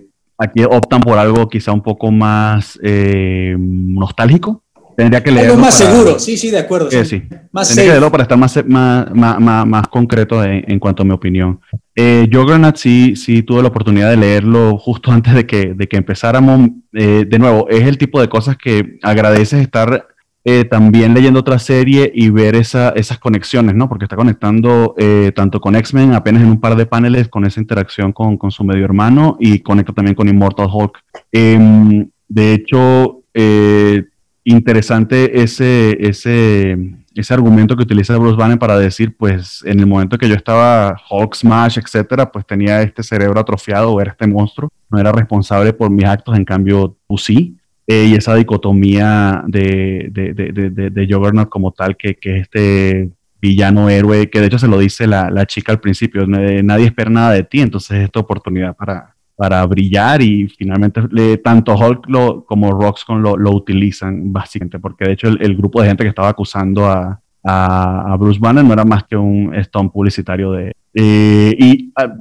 Aquí optan por algo quizá un poco más eh, nostálgico. Tendría que leerlo. Algo más seguro, sí, sí, de acuerdo. sí. sí. Más Tendría que leerlo para estar más, más, más, más concreto en cuanto a mi opinión. Eh, Juggernaut sí, sí tuve la oportunidad de leerlo justo <laughs> antes de que, de que empezáramos. Eh, de nuevo, es el tipo de cosas que agradeces estar eh, también leyendo otra serie y ver esa, esas conexiones, ¿no? Porque está conectando eh, tanto con X-Men apenas en un par de paneles con esa interacción con, con su medio hermano y conecta también con Immortal Hulk. Em, de hecho, eh, interesante ese, ese, ese argumento que utiliza Bruce Banner para decir, pues en el momento que yo estaba Hulk Smash, etcétera, pues tenía este cerebro atrofiado, era este monstruo, no era responsable por mis actos, en cambio tú sí. Eh, y esa dicotomía de, de, de, de, Juggernaut como tal, que, que es este villano héroe, que de hecho se lo dice la, chica al principio, nadie espera nada de ti, entonces esta oportunidad para, para brillar y finalmente tanto Hulk como Roxcon lo, lo, utilizan básicamente, porque de hecho el, grupo de gente que estaba acusando a, a, Bruce Banner no era más que un stone publicitario de... Eh, y ah,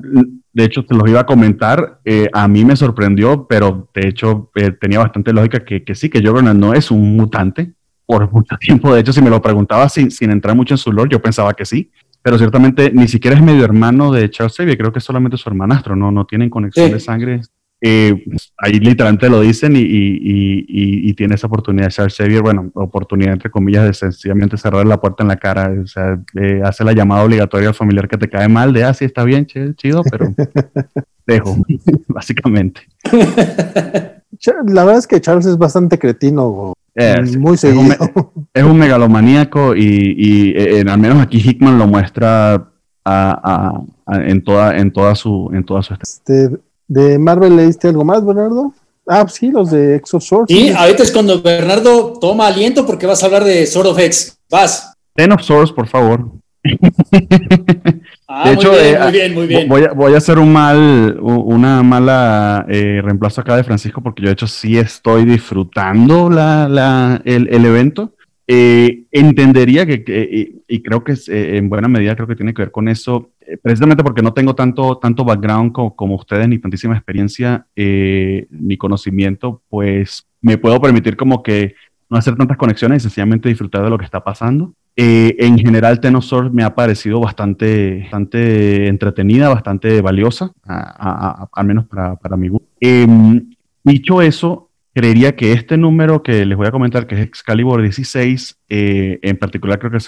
de hecho te los iba a comentar, eh, a mí me sorprendió, pero de hecho eh, tenía bastante lógica que, que sí, que Juggernaut no es un mutante por <laughs> mucho tiempo, de hecho si me lo preguntaba sin, sin entrar mucho en su lore, yo pensaba que sí, pero ciertamente ni siquiera es medio hermano de Charles Xavier, creo que es solamente su hermanastro, no, no tienen conexión de sangre. Eh, ahí literalmente lo dicen y, y, y, tiene esa oportunidad Charles Xavier, bueno, oportunidad entre comillas de sencillamente cerrar la puerta en la cara, o sea, hace la llamada obligatoria al familiar que te cae mal, de, ah, sí, está bien, chido, pero <laughs> dejo, <laughs> básicamente. La verdad es que Charles es bastante cretino, eh, muy seguido. <laughs> Es un, megalomaníaco y, eh, al menos aquí Hickman lo muestra en toda en toda su en toda su este, de Marvel leíste algo más, Bernardo? Ah, sí, los de of Swords. Y ahorita es cuando Bernardo toma aliento porque vas a hablar de Sword of X. Vas. Ten of Swords, por favor. <laughs> Ah, de hecho, muy bien, eh, muy bien, muy bien. Voy a, voy a hacer un mal, una mala eh, reemplazo acá de Francisco porque yo de hecho sí estoy disfrutando la, el, evento. Eh, entendería que, y creo que en buena medida creo que tiene que ver con eso, precisamente porque no tengo tanto, tanto background como, ustedes, ni tantísima experiencia, ni conocimiento, pues me puedo permitir como que no hacer tantas conexiones y sencillamente disfrutar de lo que está pasando. Eh, en general, Tenosor me ha parecido bastante, bastante entretenida, bastante valiosa, al menos para, para mi gusto. Em, dicho eso, creería que este número que les voy a comentar, que es Excalibur 16, eh, en particular creo que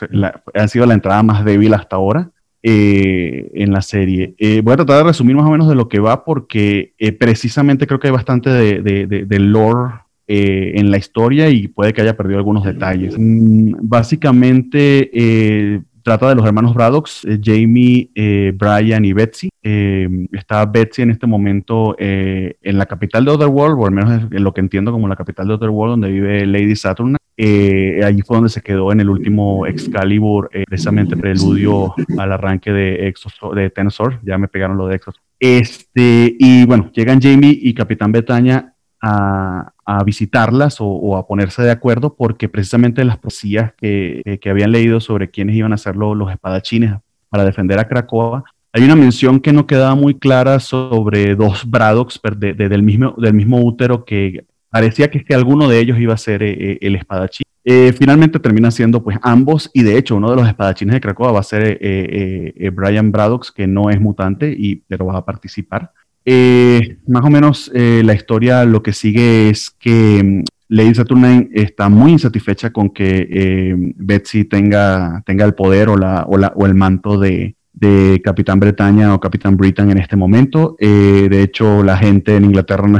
ha sido la entrada más débil hasta ahora. Eh, en la serie. voy a tratar de resumir más o menos de lo que va porque precisamente creo que hay bastante de, de, lore eh, en la historia y puede que haya perdido algunos detalles. Mm, básicamente eh, trata de los hermanos Braddocks, eh, Jamie, Brian y Betsy. está Betsy en este momento en la capital de Otherworld, o al menos en lo que entiendo como la capital de Otherworld, donde vive Lady Saturn. allí fue donde se quedó en el último Excalibur, precisamente preludio al arranque de, Exos, de Tensor. Ya me pegaron lo de Exos. Este, y bueno, llegan Jamie y Capitán Betaña a, visitarlas o, a ponerse de acuerdo porque precisamente las poesías que, habían leído sobre quiénes iban a ser los espadachines para defender a Cracoa, hay una mención que no quedaba muy clara sobre dos Braddocks del, mismo, del mismo útero que parecía que, que alguno de ellos iba a ser eh, eh, el espadachín. Eh, finalmente termina siendo pues ambos y de hecho uno de los espadachines de Cracoa va a ser Brian Braddock que no es mutante y pero va a participar. Eh, más o menos eh, la historia lo que sigue es que mm, Lady Saturnine está muy insatisfecha con que eh, Betsy tenga, tenga el poder o, la, o, la, o el manto de, de, Capitán Bretaña o Capitán Britain en este momento. de hecho, la gente en Inglaterra, no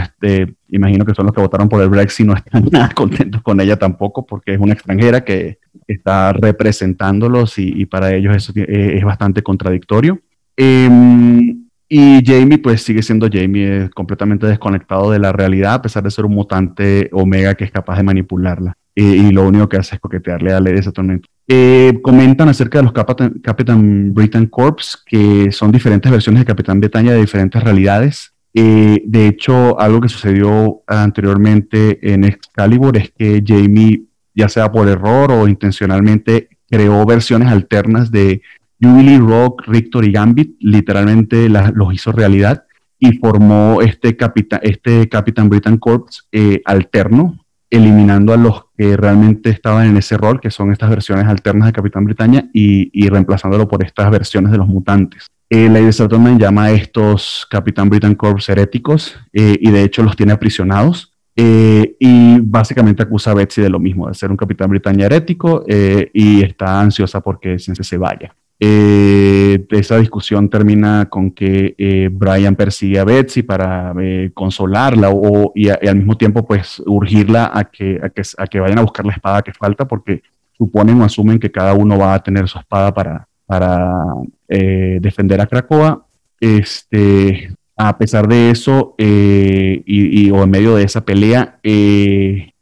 imagino que son los que votaron por el Brexit, no están <laughs> nada contentos con ella tampoco porque es una extranjera que está representándolos y, y para ellos eso es bastante contradictorio. Em, y Jamie, pues sigue siendo Jamie, completamente desconectado de la realidad, a pesar de ser un mutante omega que es capaz de manipularla. y lo único que hace es coquetearle a Lady Saturn. Eh, comentan acerca de los Capitán, Britain Corps, que son diferentes versiones de Capitán Bretaña de diferentes realidades. Eh, de hecho, algo que sucedió anteriormente en Excalibur es que Jamie, ya sea por error o intencionalmente, creó versiones alternas de Jubilee, Rock, Rictor y Gambit literalmente los hizo realidad y formó este, capitán este Capitán Britain Corps eh, alterno, eliminando a los que realmente estaban en ese rol, que son estas versiones alternas de Capitán Britannia, y, reemplazándolo por estas versiones de los mutantes. Eh, Lady Saturn llama a estos Capitán Britain Corps heréticos eh, y de hecho los tiene aprisionados. y básicamente acusa a Betsy de lo mismo, de ser un Capitán Britannia herético y está ansiosa porque se vaya. Eh, esa discusión termina con que eh, Brian persigue a Betsy para eh, consolarla o, y, al mismo tiempo pues urgirla a que, a que, a, que, vayan a buscar la espada que falta porque suponen o asumen que cada uno va a tener su espada para, para defender a Krakoa. Este, a pesar de eso y, o en medio de esa pelea,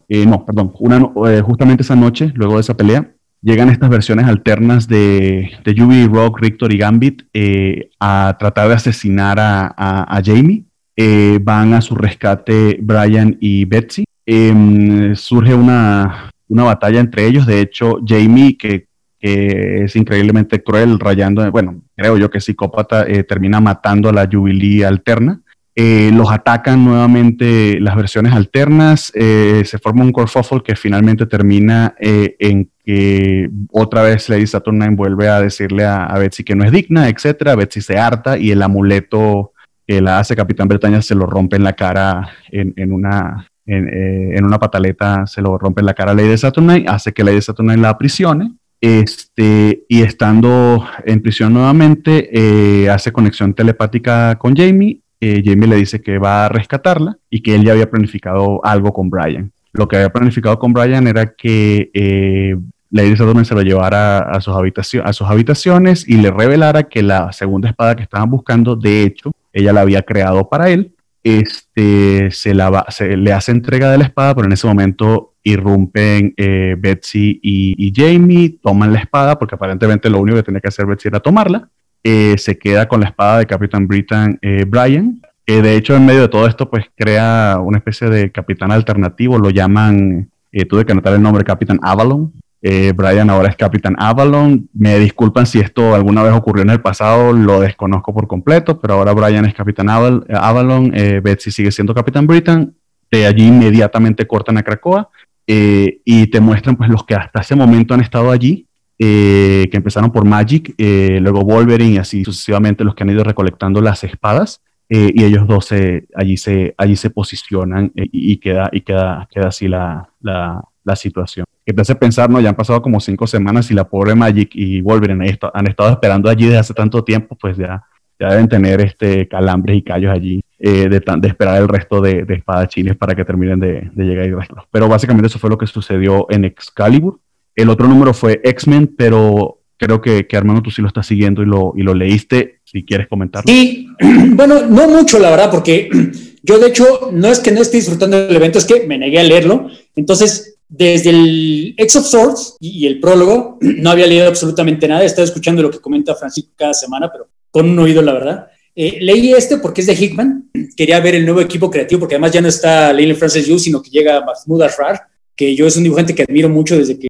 no, perdón, una, justamente esa noche, luego de esa pelea, llegan estas versiones alternas de, de Rock, Rictor y Gambit eh, a tratar de asesinar a, Jamie. Eh, van a su rescate Brian y Betsy. Em, surge una, una, batalla entre ellos. De hecho, Jamie, que, es increíblemente cruel, rayando, bueno, creo yo que psicópata, eh, termina matando a la Jubilee alterna. Eh, los atacan nuevamente las versiones alternas, eh, se forma un corfofol que finalmente termina eh, en que otra vez Lady Saturnine vuelve a decirle a, Betsy que no es digna, etcétera. Betsy se harta y el amuleto que la hace Capitán Bretaña se lo rompe en la cara en, una, en, una pataleta, se lo rompe en la cara a Lady Saturnine, hace que Lady Saturnine la aprisione. Este, y estando en prisión nuevamente, hace conexión telepática con Jamie Jamie le dice que va a rescatarla y que él ya había planificado algo con Brian. Lo que había planificado con Brian era que eh, Lady Saturn se lo llevara a sus, a sus habitaciones y le revelara que la segunda espada que estaban buscando, de hecho, ella la había creado para él. Este, se, la se le hace entrega de la espada, pero en ese momento irrumpen eh, Betsy y, Jamie, toman la espada, porque aparentemente lo único que tenía que hacer Betsy era tomarla, eh, se queda con la espada de Capitán Britain eh, Brian, que de hecho en medio de todo esto pues crea una especie de capitán alternativo, lo llaman, eh, tuve que anotar el nombre, Capitán Avalon. Brian ahora es Capitán Avalon. Me disculpan si esto alguna vez ocurrió en el pasado, lo desconozco por completo, pero ahora Brian es Capitán Avalon, Betsy sigue siendo Capitán Britain. De allí inmediatamente cortan a Krakoa y te muestran pues los que hasta ese momento han estado allí eh, que empezaron por Magic, eh, luego Wolverine y así sucesivamente los que han ido recolectando las espadas. Eh, y ellos dos allí, se, allí se posicionan y, queda, y queda, queda así la, la, la situación. Te hace pensar, ¿no? Ya han pasado como cinco semanas y la pobre Magic y Wolverine han estado esperando allí desde hace tanto tiempo, pues ya, ya deben tener este calambres y callos allí de, de, esperar el resto de, de espadachines para que terminen de, de llegar y Pero básicamente eso fue lo que sucedió en Excalibur. El otro número fue X-Men, pero creo que, que, Armando tú sí lo estás siguiendo y lo, y lo leíste, si quieres comentarlo. Sí, <clears throat> bueno, no mucho la verdad, porque <clears throat> yo de hecho no es que no esté disfrutando del evento, es que me negué a leerlo. Entonces, desde el X of Swords y, el prólogo, <clears throat> no había leído absolutamente nada, estaba escuchando lo que comenta Francisco cada semana, pero con un oído, la verdad. Eh, leí este porque es de Hickman, quería ver el nuevo equipo creativo, porque además ya no está Leyland Francis Yu, sino que llega Mahmoud Ashrar, que yo es un dibujante que admiro mucho desde que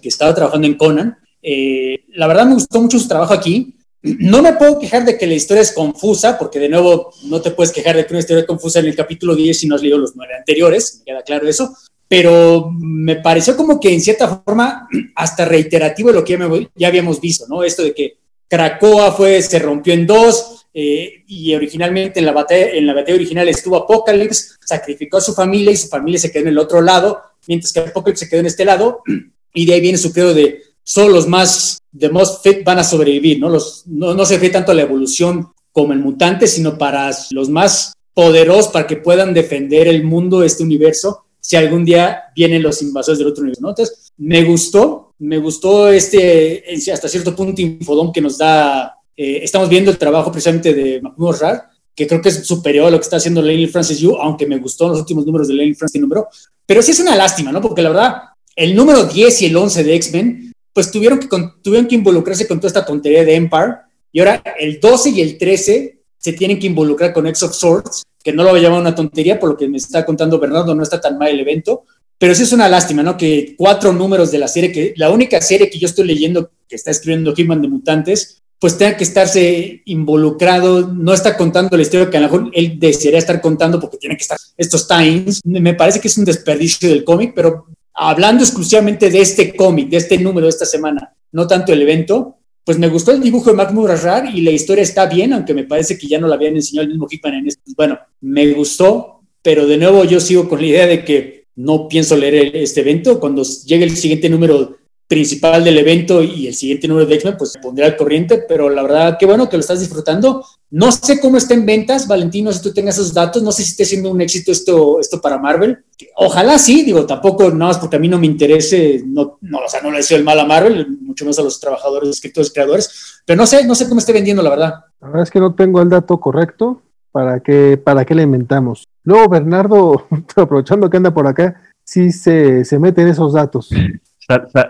que estaba trabajando en Conan. Eh, la verdad me gustó mucho su trabajo aquí. No me puedo quejar de que la historia es confusa, porque de nuevo no te puedes quejar de que una historia es confusa en el capítulo 10 si no has leído los nueve anteriores, me queda claro eso, pero me pareció como que en cierta forma <clears throat> hasta reiterativo lo que ya, habíamos visto, ¿no? Esto de que Krakoa fue, se rompió en dos eh, y originalmente en la, batalla, en la batalla original estuvo Apocalypse, sacrificó a su familia y su familia se quedó en el otro lado, mientras que Apocalypse se quedó en este lado <clears throat> y de ahí viene su credo de solo los más, de most fit van a sobrevivir, ¿no? Los, no, no se refiere tanto a la evolución como el mutante, sino para los más poderosos, para que puedan defender el mundo, este universo, si algún día vienen los invasores del otro universo, ¿no? Entonces, me gustó, me gustó este, hasta cierto punto, infodón que nos da, eh, estamos viendo el trabajo precisamente de Mahmoud Rar, que creo que es superior a lo que está haciendo Lenny Francis Yu, aunque me gustó los últimos números de Lenny Francis número, pero sí es una lástima, ¿no? Porque la verdad, el número 10 y el 11 de X-Men, pues tuvieron que, tuvieron que involucrarse con toda esta tontería de Empire. Y ahora el 12 y el 13 se tienen que involucrar con X of Swords, que no lo voy a llamar una tontería, por lo que me está contando Bernardo, no está tan mal el evento. Pero sí es una lástima, ¿no? Que cuatro números de la serie, que la única serie que yo estoy leyendo que está escribiendo Hitman de Mutantes, pues tenga que estarse involucrado, no está contando la historia que a lo mejor él desearía estar contando porque tiene que estar estos times. Me parece que es un desperdicio del cómic, pero hablando exclusivamente de este cómic, de este número de esta semana, no tanto el evento, pues me gustó el dibujo de Mahmoud Rashar y la historia está bien, aunque me parece que ya no la habían enseñado el mismo Hickman en esto. Bueno, me gustó, pero de nuevo yo sigo con la idea de que no pienso leer este evento. Cuando llegue el siguiente número principal del evento y el siguiente número de X-Men, pues pondré al corriente, pero la verdad, qué bueno que lo estás disfrutando. No sé cómo está en ventas, Valentino, si tú tengas esos datos, no sé si esté siendo un éxito esto, esto para Marvel. Ojalá sí, digo, tampoco nada más porque a mí no me interese, no, no, o sea, no le deseo el mal a Marvel, mucho menos a los trabajadores, escritores, creadores, pero no sé, no sé cómo esté vendiendo, la verdad. La verdad es que no tengo el dato correcto, ¿para qué, para qué le inventamos? Luego, Bernardo, <laughs> aprovechando que anda por acá, sí se, se mete en esos datos. <laughs>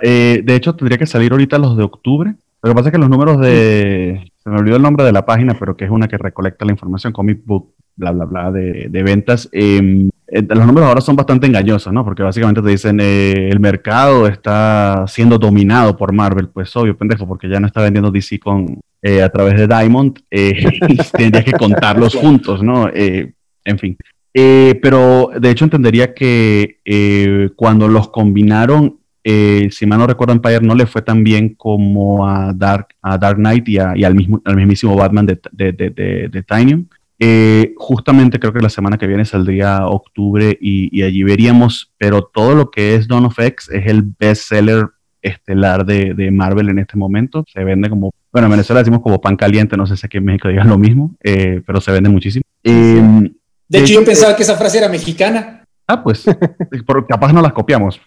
eh, de hecho, tendría que salir ahorita los de octubre. Lo que pasa es que los números de. Se me olvidó el nombre de la página, pero que es una que recolecta la información, Comic Book, bla, bla, bla, de, ventas. Em, eh, los números ahora son bastante engañosos, ¿no? Porque básicamente te dicen eh, el mercado está siendo dominado por Marvel. Pues obvio, pendejo, porque ya no está vendiendo DC con, a través de Diamond. <laughs> tendrías que contarlos juntos, ¿no? en fin. pero de hecho entendería que cuando los combinaron eh, si mal no recuerdo, Empire no le fue tan bien como a Dark, a Dark Knight y, al, mismo, al mismísimo Batman de, de, de, Tinium. Eh, justamente creo que la semana que viene saldría octubre y, allí veríamos, pero todo lo que es Dawn of X es el bestseller estelar de, Marvel en este momento. Se vende como, bueno, en Venezuela decimos como pan caliente, no sé si aquí en México digan lo mismo, eh, pero se vende muchísimo. de, hecho, yo pensaba que esa frase era mexicana. Ah, pues, <laughs> capaz no las copiamos.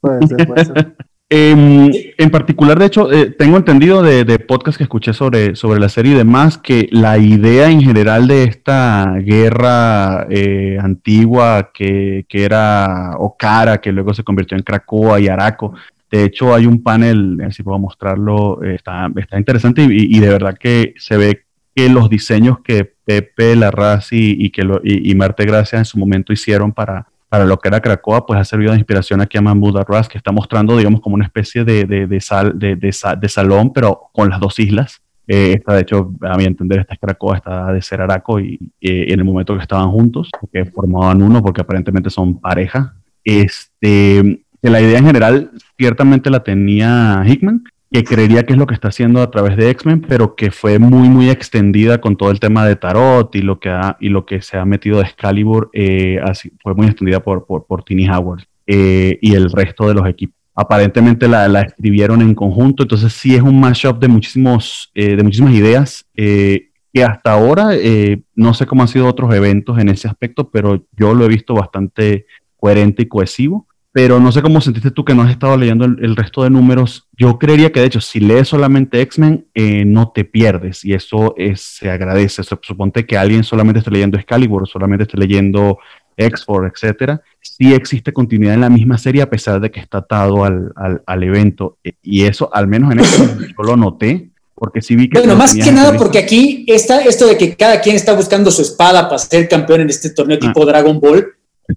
Puede ser. <laughs> Em, en particular, de hecho, eh, tengo entendido de, de podcast que escuché sobre, sobre la serie y demás, que la idea en general de esta guerra eh, antigua que, que, era Okara, que luego se convirtió en Krakoa y Araco, de hecho hay un panel, si puedo mostrarlo, está, está interesante y, de verdad que se ve que los diseños que Pepe Larraz y, que y Marte Gracia en su momento hicieron para, para lo que era Cracoa, pues ha servido de inspiración aquí a Mahmoud Arras, que está mostrando, digamos, como una especie de, de, sal, de, salón, pero con las dos islas. Eh, esta, de hecho, a mi entender, esta es Cracoa, está de ser Araco, y, en el momento que estaban juntos, que formaban uno, porque aparentemente son pareja. Este, la idea en general, ciertamente la tenía Hickman, que creería que es lo que está haciendo a través de X-Men, pero que fue muy, muy extendida con todo el tema de Tarot y lo que, ha, y lo que se ha metido de Excalibur, eh, así, fue muy extendida por, por, por Tini Howard eh, y el resto de los equipos. Aparentemente la, la, escribieron en conjunto, entonces sí es un mashup de, muchísimos, eh, de muchísimas ideas que hasta ahora no sé cómo han sido otros eventos en ese aspecto, pero yo lo he visto bastante coherente y cohesivo pero no sé cómo sentiste tú que no has estado leyendo el, resto de números. Yo creería que de hecho, si lees solamente X-Men, eh, no te pierdes y eso es, se agradece. Suponte que alguien solamente esté leyendo Excalibur, solamente esté leyendo X-Force, etcétera. Sí existe continuidad en la misma serie a pesar de que está atado al, al, evento. E, y eso, al menos en esto, <coughs> yo lo noté. Porque sí vi que. Bueno, más que nada, porque aquí está esto de que cada quien está buscando su espada para ser campeón en este torneo ah. tipo Dragon Ball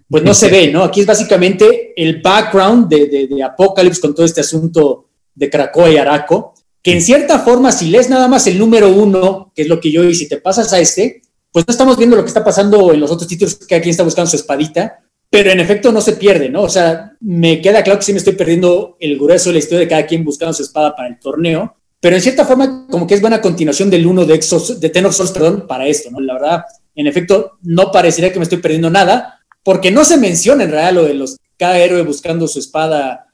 pues no se ve, ¿no? Aquí es básicamente el background de, de, Apocalypse con todo este asunto de Krakoa y Araco, que en cierta forma, si lees nada más el número uno, que es lo que yo hice, si te pasas a este, pues no estamos viendo lo que está pasando en los otros títulos, que aquí está buscando su espadita, pero en efecto no se pierde, ¿no? O sea, me queda claro que sí me estoy perdiendo el grueso de la historia de cada quien buscando su espada para el torneo, pero en cierta forma como que es buena continuación del uno de, Exos, de Souls, perdón, para esto, ¿no? La verdad, en efecto, no parecería que me estoy perdiendo nada, porque no se menciona en realidad lo de los cada héroe buscando su espada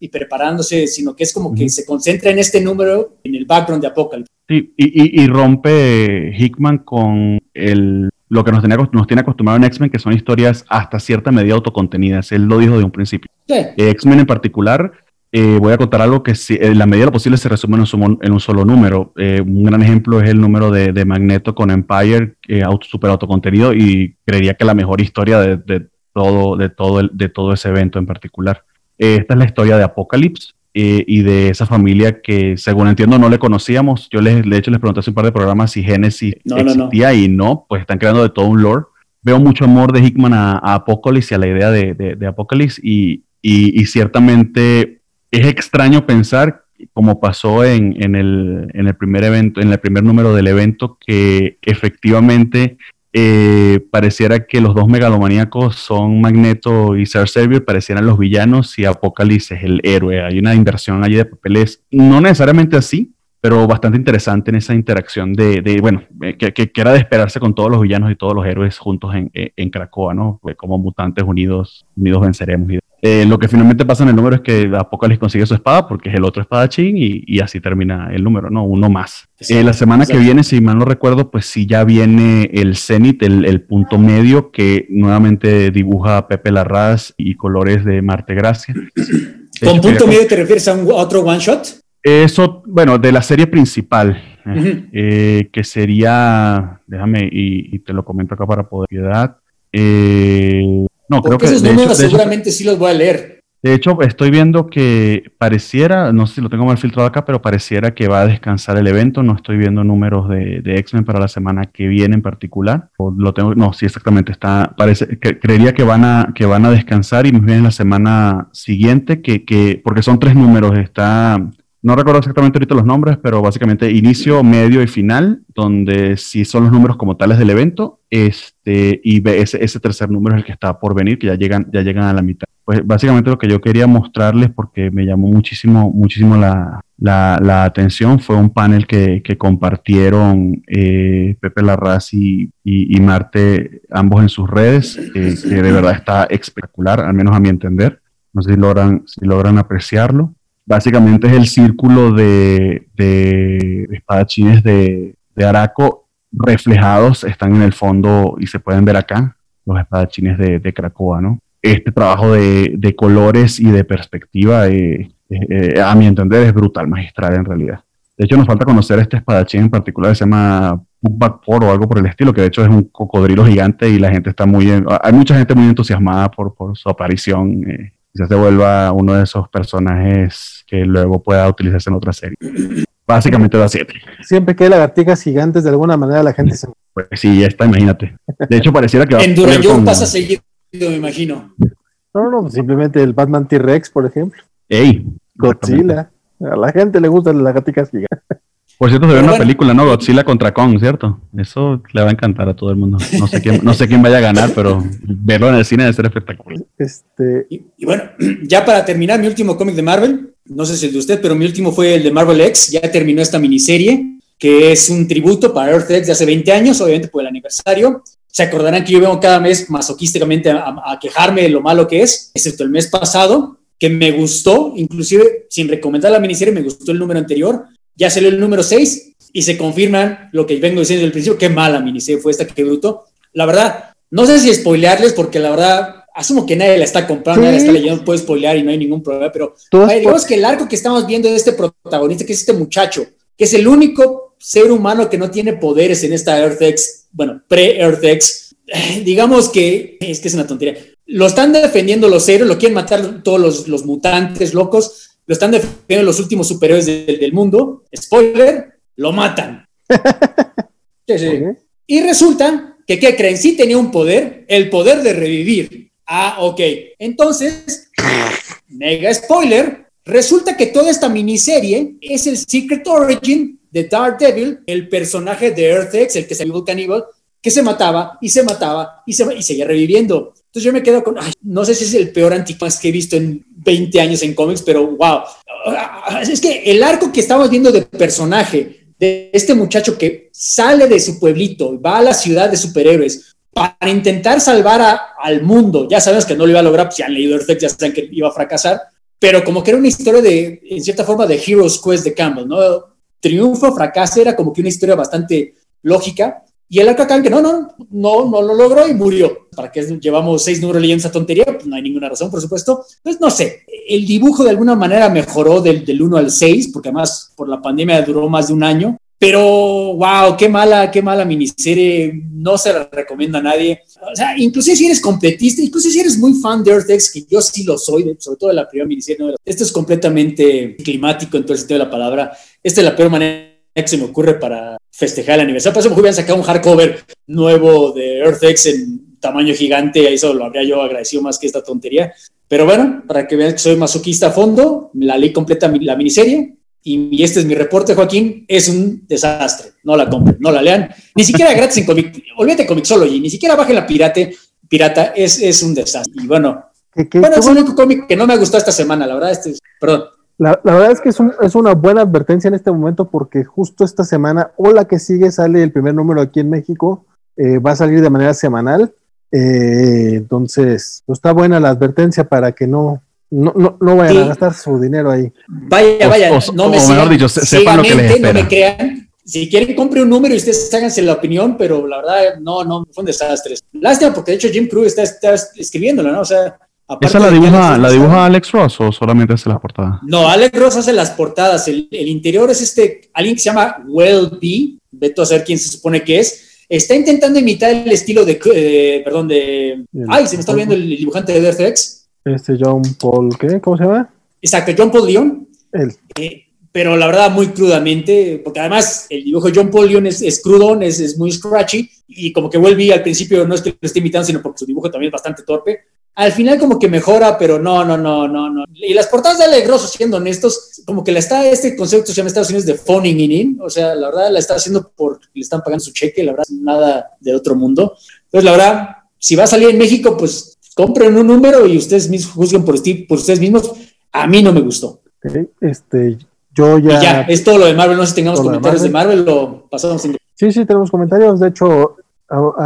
y preparándose, sino que es como que se concentra en este número, en el background de Apocalypse. Sí, y, rompe Hickman con el, lo que nos, tenía, nos tiene acostumbrado en X-Men, que son historias hasta cierta medida autocontenidas. Él lo dijo de un principio. Eh, X-Men en particular, eh, voy a contar algo que en la medida de lo posible se resume en un, solo número. Eh, un gran ejemplo es el número de, Magneto con Empire, auto, super autocontenido, y creería que la mejor historia de, todo, de, todo el, de todo ese evento en particular. Eh, esta es la historia de Apocalypse y de esa familia que, según entiendo, no le conocíamos. Yo les, de hecho les pregunté hace un par de programas si Genesis existía y no, pues están creando de todo un lore. Veo mucho amor de Hickman a, Apocalypse y a la idea de, de, Apocalypse y, y, y ciertamente es extraño pensar, como pasó en, el, primer evento, en el primer número del evento, que efectivamente eh, pareciera que los dos megalomaníacos son Magneto y Ser Servier, parecieran los villanos y Apocalipsis el héroe. Hay una inversión allí de papeles, no necesariamente así, pero bastante interesante en esa interacción de, bueno, eh, que, que, era de esperarse con todos los villanos y todos los héroes juntos en, en Cracoa, ¿no? Como mutantes unidos, unidos venceremos. Y eh, lo que finalmente pasa en el número es que Apocalipsis consigue su espada porque es el otro espadachín y, y así termina el número, ¿no? Uno más. Eh, la semana que viene, si mal no recuerdo, pues sí ya viene el Zenith, el, punto medio que nuevamente dibuja Pepe Larraz y colores de Marte Gracia. <clears throat> ¿Con punto medio te refieres a, un, otro one shot? Eso, bueno, de la serie principal, eh, que sería, déjame y, te lo comento acá para poder piedad. Eh, no, creo que esos números seguramente sí los voy a leer. De hecho, estoy viendo que pareciera, no sé si lo tengo mal filtrado acá, pero pareciera que va a descansar el evento. No estoy viendo números de, de X-Men para la semana que viene en particular. O lo tengo, no, sí, exactamente. Está, parece, que, creería que van a, que van a descansar y más bien la semana siguiente, que, que, porque son tres números. Está no recuerdo exactamente ahorita los nombres, pero básicamente inicio, medio y final, donde sí son los números como tales del evento, este, y ese, tercer número es el que está por venir, que ya llegan, ya llegan a la mitad. Pues básicamente lo que yo quería mostrarles, porque me llamó muchísimo, muchísimo la, atención, fue un panel que, compartieron eh, Pepe Larraz y, y, Marte, ambos en sus redes, eh, que de verdad está espectacular, al menos a mi entender. No sé si logran, si logran apreciarlo básicamente es el círculo de, de espadachines de, Araco reflejados, están en el fondo y se pueden ver acá, los espadachines de, de Cracoa, ¿no? Este trabajo de, colores y de perspectiva, eh, eh, eh, a mi entender, es brutal, magistral en realidad. De hecho, nos falta conocer este espadachín en particular, se llama Pugback o algo por el estilo, que de hecho es un cocodrilo gigante y la gente está muy... Hay mucha gente muy entusiasmada por su aparición. Quizás se vuelva uno de esos personajes que luego pueda utilizarse en otra serie. <clears throat> Básicamente da siete. Siempre que hay lagartijas gigantes, de alguna manera la gente se. Pues sí, ya está, imagínate. De hecho, pareciera que va En Durayón pasa seguido, me imagino. No, no, simplemente el Batman T-Rex, por ejemplo. ¡Ey! Godzilla. A la gente le gustan las lagartijas gigantes. Por cierto, se ve una película, ¿no? Godzilla contra Kong, ¿cierto? Eso le va a encantar a todo el mundo. No sé quién, no sé quién vaya a ganar, pero verlo en el cine debe ser espectacular. Este... y bueno, <clears throat> ya para terminar, mi último cómic de Marvel, no sé si el de usted, pero mi último fue el de Marvel X, ya terminó esta miniserie, que es un tributo para Earth X de hace 20 años, obviamente por el aniversario. Se acordarán que yo vengo cada mes masoquísticamente a, quejarme de lo malo que es, excepto el mes pasado, que me gustó, inclusive sin recomendar la miniserie, me gustó el número anterior. Ya salió el número 6 y se confirman lo que vengo diciendo desde el principio, qué mala miniserie fue esta, qué bruto. La verdad, no sé si spoilearles, porque la verdad asumo que nadie la está comprando, nadie la está leyendo, puede spoilear y no hay ningún problema, pero digamos que el arco que estamos viendo de este protagonista, que es este muchacho, que es el único ser humano que no tiene poderes en esta Earth-X, bueno, pre-Earth-X, <sighs> digamos que es que es una tontería. Lo están defendiendo los héroes, lo quieren matar todos los, mutantes locos, lo están defendiendo los últimos superhéroes del mundo. Spoiler, lo matan. <laughs> Sí, sí. Y resulta que, ¿qué creen? Sí tenía un poder, el poder de revivir. Ah, ok. Entonces, <laughs> mega spoiler, resulta que toda esta miniserie es el Secret Origin de Daredevil, el personaje de Earth-X, el que se llamó Cannibal, que se mataba y se mataba y, se, y seguía reviviendo. Entonces yo me quedo con, no sé si es el peor antifax que he visto en 20 años en cómics, pero wow. Es que el arco que estamos viendo de personaje de este muchacho que sale de su pueblito, va a la ciudad de superhéroes, para intentar salvar al mundo. Ya sabes que no lo iba a lograr, pues ya han leído Earth ya saben que iba a fracasar, pero como que era una historia de, en cierta forma, de Heroes Quest de Campbell, ¿no? Triunfo, fracaso, era como que una historia bastante lógica. Y el acá que no, no, no, no lo logró y murió. ¿Para qué llevamos seis números leyendo esa tontería? Pues no hay ninguna razón, por supuesto. Pues no sé, el dibujo de alguna manera mejoró del, del 1 al 6, porque además por la pandemia duró más de un año. Pero, wow, qué mala, qué mala miniserie. No se la recomiendo a nadie. O sea, inclusive si eres completista, inclusive si eres muy fan de Earth X, que yo sí lo soy, sobre todo de la primera miniserie. Esto es completamente climático en todo el sentido de la palabra. Esta es la peor manera que se me ocurre para festejar el aniversario. Por eso me hubieran sacado un hardcover nuevo de Earth X en tamaño gigante. Eso lo habría yo agradecido más que esta tontería. Pero bueno, para que vean que soy masoquista a fondo, la leí completa la miniserie y, este es mi reporte, Joaquín, es un desastre. No la compren, no la lean. Ni siquiera gratis en Comic, olvídate Comixology, ni siquiera bajen la pirate, pirata, es, es un desastre. Y bueno, bueno, es el único cómic que no me gustado esta semana, la verdad, este, perdón. La, la, verdad es que es, un, es, una buena advertencia en este momento porque justo esta semana o la que sigue sale el primer número aquí en México, eh, va a salir de manera semanal. Eh, entonces, pues está buena la advertencia para que no, no, no, no vayan a gastar su dinero ahí. Vaya, vaya, no me mejor dicho, sepan lo que les espera. No me crean. Si quieren, compre un número y ustedes háganse la opinión, pero la verdad, no, no, fue un desastre. Lástima, porque de hecho Jim Crew está, está escribiéndola, ¿no? O sea, ¿Esa la dibuja, la dibuja Alex Ross o solamente hace las portadas? No, Alex Ross hace las portadas. El, el interior es este, alguien que se llama Well B, veto a saber quién se supone que es. Está intentando imitar el estilo de, eh, perdón, de... Ay, se me está olvidando el dibujante de Earth X Este John Paul, ¿qué? ¿Cómo se llama? Exacto, John Paul Leon. Él. Eh, pero la verdad muy crudamente, porque además el dibujo de John Paul Leon es, es crudón, es, es, muy scratchy, y como que vuelve al principio, no es que lo esté imitando, sino porque su dibujo también es bastante torpe. Al final como que mejora, pero no, no, no, no, no. Y las portadas de Alegroso, siendo honestos, como que la está, este concepto se llama Estados Unidos de phoning in, o sea, la verdad la está haciendo porque le están pagando su cheque, la verdad, nada de otro mundo. Entonces, la verdad, si va a salir en México, pues compren un número y ustedes mismos juzguen por, por ustedes mismos. A mí no me gustó. Okay, este, yo ya. Y ya, es todo lo de Marvel. No sé si tengamos comentarios de Marvel. de Marvel, o pasamos sin. Sí, sí, tenemos comentarios. De hecho,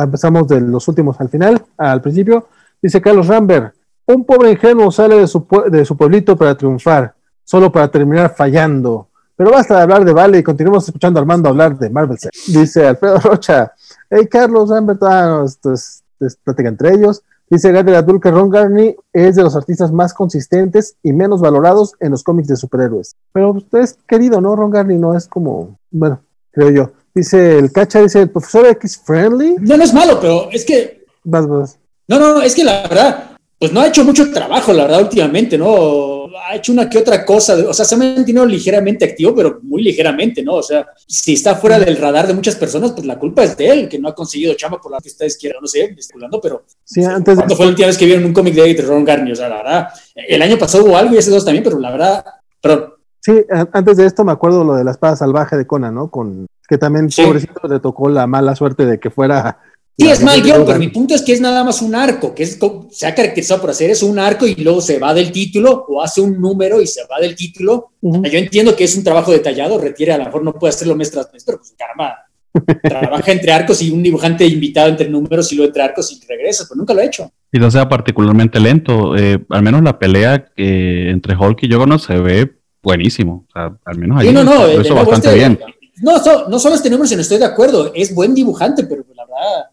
empezamos de los últimos al final, al principio. Dice Carlos Rambert: Un pobre ingenuo sale de su, de su pueblito para triunfar, solo para terminar fallando. Pero basta de hablar de Vale y continuemos escuchando a Armando hablar de Marvel. Dice Alfredo Rocha: Hey, Carlos Rambert, ah, no, es, es plática entre ellos. Dice Gary Abdul que Ron Garney es de los artistas más consistentes y menos valorados en los cómics de superhéroes. Pero usted es querido, ¿no? Ron Garney no es como, bueno, creo yo. Dice el cacha, dice el profesor X friendly. No, no es malo, pero es que. Vas, vas. No, no, es que la verdad, pues no ha hecho mucho trabajo, la verdad, últimamente, ¿no? Ha hecho una que otra cosa, o sea, se ha mantenido ligeramente activo, pero muy ligeramente, ¿no? O sea, si está fuera del radar de muchas personas, pues la culpa es de él, que no ha conseguido chamba por la que ustedes quieran, no sé, especulando, pero... Sí, antes ¿Cuándo fue la última vez que vieron un cómic de Ron Garney? O sea, la verdad, el año pasado hubo algo y hace dos también, pero la verdad, pero... Sí, antes de esto me acuerdo lo de la espada salvaje de Conan, ¿no? Con que también, sí. pobrecito, le tocó la mala suerte de que fuera Sí, es mal guion, pero mi punto es que es nada más un arco, que es, se ha caracterizado por hacer es un arco y luego se va del título o hace un número y se va del título. Uh -huh. Yo entiendo que es un trabajo detallado, requiere, a lo mejor no puede hacerlo mes tras mes, pero pues caramba, <laughs> trabaja entre arcos y un dibujante invitado entre números y luego entre arcos y regresa, pero nunca lo ha hecho. Y no sea particularmente lento, eh, al menos la pelea eh, entre Hulk y Jogo se ve buenísimo, o sea, al menos ahí sí, no, no, lo hizo bastante este, bien. No, so, no solo este número, sino estoy de acuerdo, es buen dibujante, pero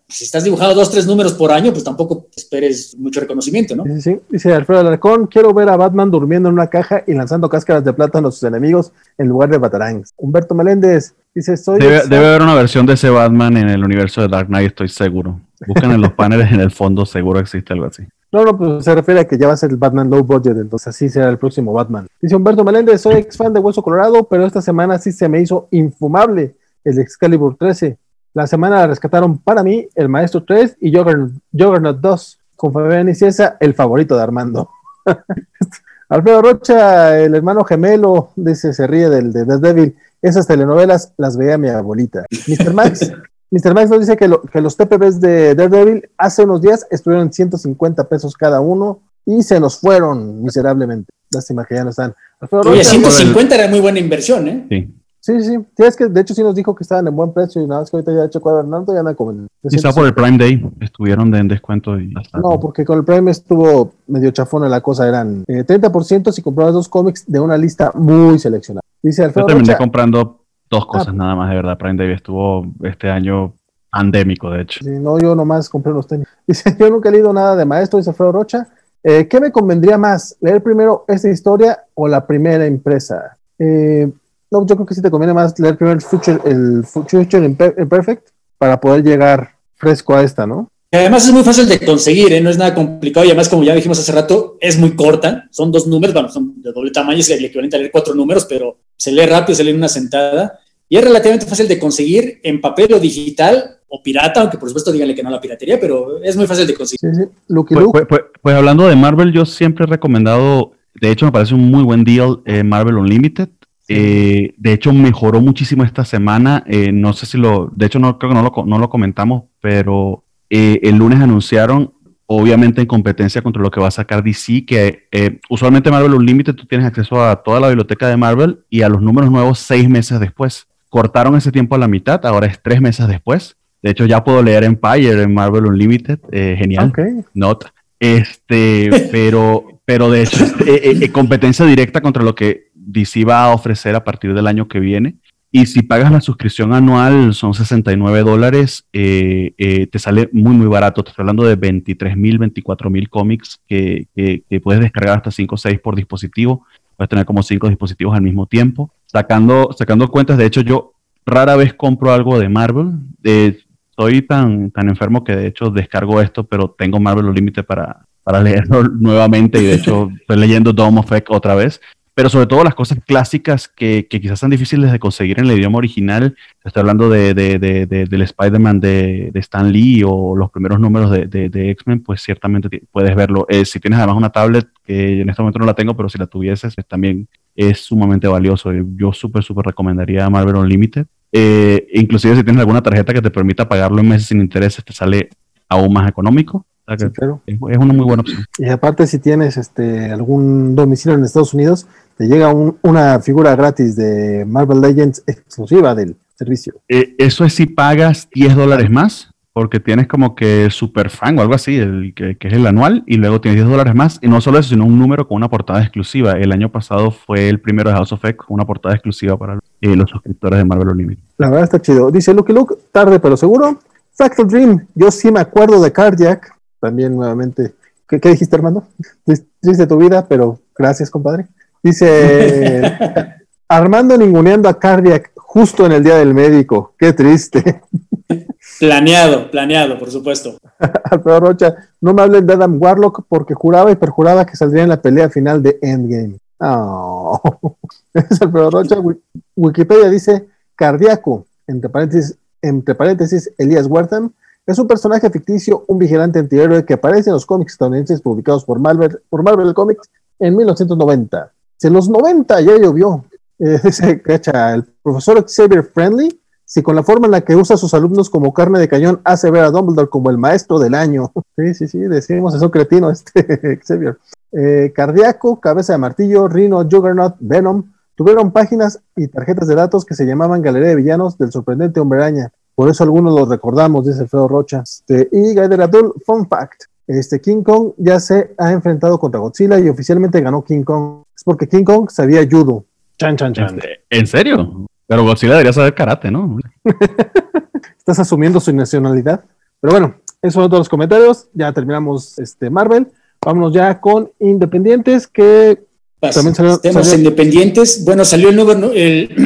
si estás dibujando dos, tres números por año, pues tampoco esperes mucho reconocimiento, ¿no? Sí, sí, dice Alfredo Alarcón, quiero ver a Batman durmiendo en una caja y lanzando cáscaras de plátano a sus enemigos en lugar de batarangs. Humberto Meléndez dice, soy... Debe, debe, haber una versión de ese Batman en el universo de Dark Knight, estoy seguro. Buscan en los <laughs> paneles en el fondo, seguro existe algo así. No, no, pues se refiere a que ya va a ser el Batman low budget, entonces así será el próximo Batman. Dice Humberto Meléndez, soy ex fan de Hueso Colorado, pero esta semana sí se me hizo infumable el Excalibur 13. La semana la rescataron para mí el Maestro 3 y Juggernaut, Juggernaut 2. Con Fabián y Ciesa, el favorito de Armando. <laughs> Alfredo Rocha, el hermano gemelo, dice, se ríe del de Daredevil. Esas telenovelas las veía mi abuelita. Mr. Max, <laughs> Mr. Max nos dice que, lo, que los TPBs de Daredevil hace unos días estuvieron en 150 pesos cada uno y se nos fueron miserablemente. Lástima que ya no están. Alfredo Oye, Rocha, 150 era muy buena inversión, ¿eh? Sí. Sí, sí, sí, es que de hecho sí nos dijo que estaban en buen precio y nada más que ahorita ya hecho cuadro Hernando y andan como en Quizá por el Prime Day estuvieron de, en descuento y hasta No, porque con el Prime estuvo medio chafona la cosa, eran eh, 30% si comprabas dos cómics de una lista muy seleccionada. Dice Alfredo Yo terminé Rocha, comprando dos cosas ah. nada más, de verdad. Prime Day estuvo este año pandémico, de hecho. Sí, no, yo nomás compré los tenis. <laughs> Dice, yo nunca he leído nada de maestro, dice Alfredo Rocha. Eh, ¿Qué me convendría más? ¿Leer primero esta historia o la primera impresa? Eh, no, yo creo que sí te conviene más leer primero el Future, el Future Imperfect para poder llegar fresco a esta, ¿no? Además es muy fácil de conseguir, ¿eh? no es nada complicado y además como ya dijimos hace rato, es muy corta, son dos números, bueno, son de doble tamaño, es el equivalente a leer cuatro números, pero se lee rápido, se lee en una sentada y es relativamente fácil de conseguir en papel o digital o pirata, aunque por supuesto díganle que no a la piratería, pero es muy fácil de conseguir. Sí, sí. Lucky Pues, Luke. pues, pues, pues hablando de Marvel, yo siempre he recomendado, de hecho me parece un muy buen deal eh, Marvel Unlimited. Eh, de hecho, mejoró muchísimo esta semana. Eh, no sé si lo, de hecho, no creo que no lo, no lo comentamos, pero eh, el lunes anunciaron, obviamente en competencia contra lo que va a sacar DC, que usualmente Marvel Unlimited tú tienes acceso a toda la biblioteca de Marvel y a los números nuevos seis meses después. Cortaron ese tiempo a la mitad, ahora es tres meses después. De hecho, ya puedo leer Empire en Marvel Unlimited. genial. Ok. Not. Este, <laughs> pero, pero de hecho, competencia directa contra lo que DC va a ofrecer a partir del año que viene. Y si pagas la suscripción anual, son 69 dólares, eh, eh, te sale muy, muy barato. Te estoy hablando de 23 mil, 24 mil cómics que, que, puedes descargar hasta 5 o 6 por dispositivo. Puedes tener como 5 dispositivos al mismo tiempo. Sacando, sacando cuentas, de hecho, yo rara vez compro algo de Marvel. Eh, estoy tan, tan enfermo que de hecho descargo esto, pero tengo Marvel Unlimited para, para leerlo <laughs> nuevamente y de hecho estoy leyendo Dome of otra vez pero sobre todo las cosas clásicas que, que, quizás son difíciles de conseguir en el idioma original. Estoy hablando de, de, de, del Spider-Man de, Stan Lee o los primeros números de, X-Men, pues ciertamente puedes verlo. Eh, si tienes además una tablet, que en este momento no la tengo, pero si la tuvieses, pues también es sumamente valioso. Yo súper, súper recomendaría Marvel Unlimited. Eh, inclusive si tienes alguna tarjeta que te permita pagarlo en meses sin intereses, te sale aún más económico. es, es, una muy buena opción. Y aparte, si tienes este algún domicilio en Estados Unidos, te llega una figura gratis de Marvel Legends exclusiva del servicio. Eh, eso es si pagas 10 dólares más, porque tienes como que super fan o algo así, el, que, es el anual, y luego tienes 10 dólares más, y no solo eso, sino un número con una portada exclusiva. El año pasado fue el primero de House of X con una portada exclusiva para eh, los suscriptores de Marvel Unlimited. La verdad está chido. Dice Luke Luke, tarde pero seguro. Factor Dream, yo sí me acuerdo de Cardiac, también nuevamente. ¿Qué, qué dijiste, hermano? Triste tu vida, pero gracias, compadre. Dice <laughs> Armando ninguneando a Cardiac justo en el día del médico. Qué triste. Planeado, planeado, por supuesto. <laughs> Alfredo Rocha, no me hablen de Adam Warlock porque juraba y perjuraba que saldría en la pelea final de Endgame. Oh. <laughs> Es Alfredo Rocha. Wikipedia dice Cardiaco, entre paréntesis, entre paréntesis Elías Wertham, es un personaje ficticio, un vigilante antihéroe que aparece en los cómics estadounidenses publicados por Marvel, por Marvel Comics en 1990. En los 90 ya llovió. <laughs> Eh, cacha, el profesor Xavier Friendly, si con la forma en la que usa a sus alumnos como carne de cañón hace ver a Dumbledore como el maestro del año. <laughs> Sí, sí, sí, decimos eso cretino, <laughs> este Xavier. Eh, Cardíaco, Cabeza de Martillo, Rhino, Juggernaut, Venom, tuvieron páginas y tarjetas de datos que se llamaban Galería de Villanos del sorprendente Hombre Araña. Por eso algunos los recordamos, dice Alfredo Rocha. Este, y Gaider Abdul, fun fact. Este, King Kong ya se ha enfrentado contra Godzilla y oficialmente ganó King Kong. Es porque King Kong sabía judo. Chan, chan, chan. Este, ¿En serio? Pero Godzilla debería saber karate, ¿no? <laughs> Estás asumiendo su nacionalidad. Pero bueno, esos son todos los comentarios. Ya terminamos este Marvel. Vámonos ya con Independientes, que también salió, Independientes. Bueno, salió el nuevo, <clears throat>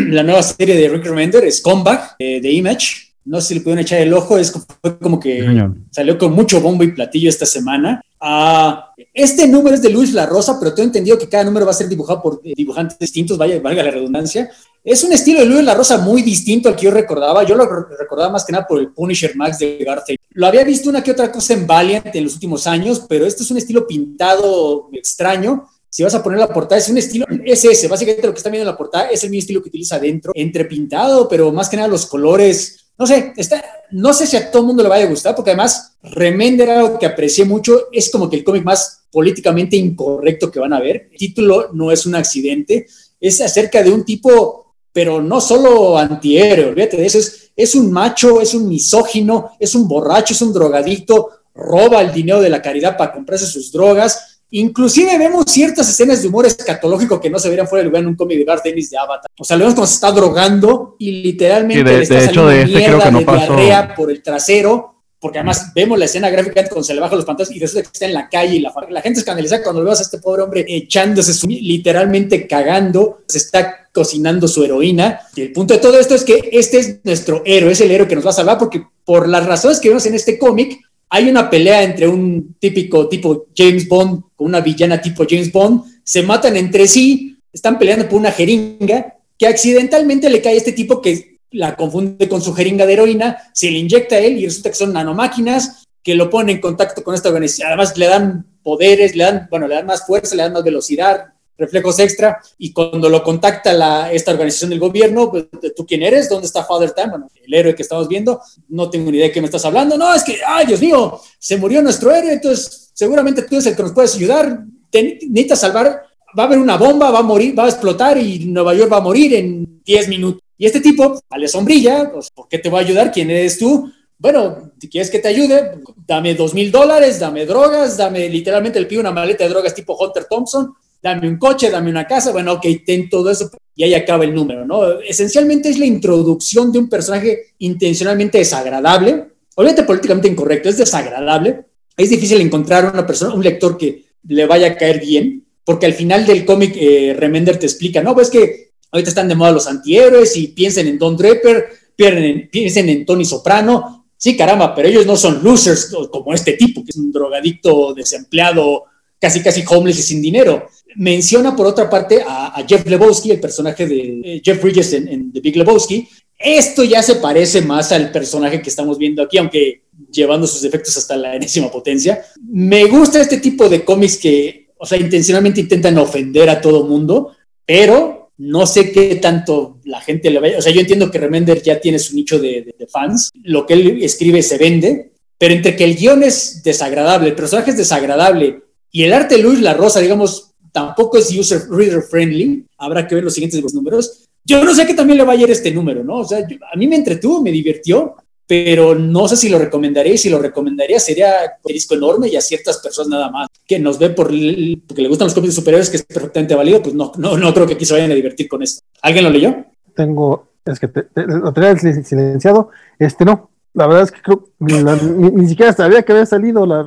la nueva serie de Rick Remender, es Comeback, eh, de Image no sé si le pudieron echar el ojo, es fue como que salió con mucho bombo y platillo esta semana. Ah, este número es de Luis La Rosa, pero tengo entendido que cada número va a ser dibujado por dibujantes distintos, vaya, valga la redundancia. Es un estilo de Luis La Rosa muy distinto al que yo recordaba. Yo lo recordaba más que nada por el Punisher Max de Garfield. Lo había visto una que otra cosa en Valiant en los últimos años, pero este es un estilo pintado extraño si vas a poner la portada, es un estilo, es ese, básicamente lo que están viendo en la portada es el mismo estilo que utiliza adentro, entre pintado, pero más que nada los colores no sé, está, no sé si a todo el mundo le vaya a gustar, porque además Remender, algo que aprecié mucho, es como que el cómic más políticamente incorrecto que van a ver. El título no es un accidente, es acerca de un tipo, pero no solo antihéroe, olvídate de eso, es, es un macho, es un misógino, es un borracho, es un drogadicto, roba el dinero de la caridad para comprarse sus drogas, Inclusive vemos ciertas escenas de humor escatológico que no se verían fuera de lugar en un cómic de Garth Dennis de Avatar. O sea, lo vemos como se está drogando y literalmente de, le está de hecho, de este creo que no pasó. diarrea por el trasero, porque además vemos la escena gráfica cuando se le bajan los pantalones y resulta que está en la calle y la, la gente escandaliza cuando vemos a este pobre hombre echándose, su, literalmente cagando, se está cocinando su heroína. Y el punto de todo esto es que este es nuestro héroe, es el héroe que nos va a salvar porque por las razones que vemos en este cómic, hay una pelea entre un típico tipo James Bond con una villana tipo James Bond, se matan entre sí, están peleando por una jeringa que accidentalmente le cae a este tipo que la confunde con su jeringa de heroína, se le inyecta a él y resulta que son nanomáquinas que lo ponen en contacto con esta organización. Además le dan poderes, le dan, bueno, le dan más fuerza, le dan más velocidad, reflejos extra, y cuando lo contacta la, esta organización del gobierno, pues, ¿tú quién eres? ¿Dónde está Father Time? Bueno, el héroe que estamos viendo, no tengo ni idea de qué me estás hablando, no, es que, ay, Dios mío, se murió nuestro héroe, entonces seguramente tú eres el que nos puedes ayudar, necesitas salvar, va a haber una bomba, va a morir, va a explotar y Nueva York va a morir en 10 minutos. Y este tipo, a sombrilla, pues, ¿por qué te va a ayudar? ¿Quién eres tú? Bueno, si quieres que te ayude, dame dos mil dólares, dame drogas, dame literalmente el pido una maleta de drogas tipo Hunter Thompson, dame un coche, dame una casa, bueno, ok, ten todo eso y ahí acaba el número, ¿no? Esencialmente es la introducción de un personaje intencionalmente desagradable, obviamente políticamente incorrecto, es desagradable. Es difícil encontrar una persona, un lector que le vaya a caer bien, porque al final del cómic eh, Remender te explica, no, pues que ahorita están de moda los antihéroes y piensen en Don Draper, en, piensen en Tony Soprano, Sí, caramba, pero ellos no son losers como este tipo, que es un drogadicto desempleado, casi casi homeless y sin dinero. Menciona por otra parte a, Jeff Lebowski, el personaje de eh, Jeff Bridges en, The Big Lebowski. Esto ya se parece más al personaje que estamos viendo aquí, aunque llevando sus efectos hasta la enésima potencia. Me gusta este tipo de cómics que, o sea, intencionalmente intentan ofender a todo mundo, pero no sé qué tanto la gente le vaya. O sea, yo entiendo que Remender ya tiene su nicho de, fans. Lo que él escribe se vende, pero entre que el guion es desagradable, el personaje es desagradable y el arte de Luis La Rosa, digamos, tampoco es user reader friendly. Habrá que ver los siguientes números. Yo no sé qué también le va a ir este número, ¿no? O sea, a mí me entretuvo, me divirtió, pero no sé si lo recomendaría y si lo recomendaría sería un disco enorme y a ciertas personas nada más que nos ve por porque le gustan los cómics superiores que es perfectamente válido, pues no, no, no creo que aquí se vayan a divertir con esto. ¿Alguien lo leyó? Tengo, es que te, lo tenía silenciado, este no, la verdad es que creo ni, siquiera sabía que había salido la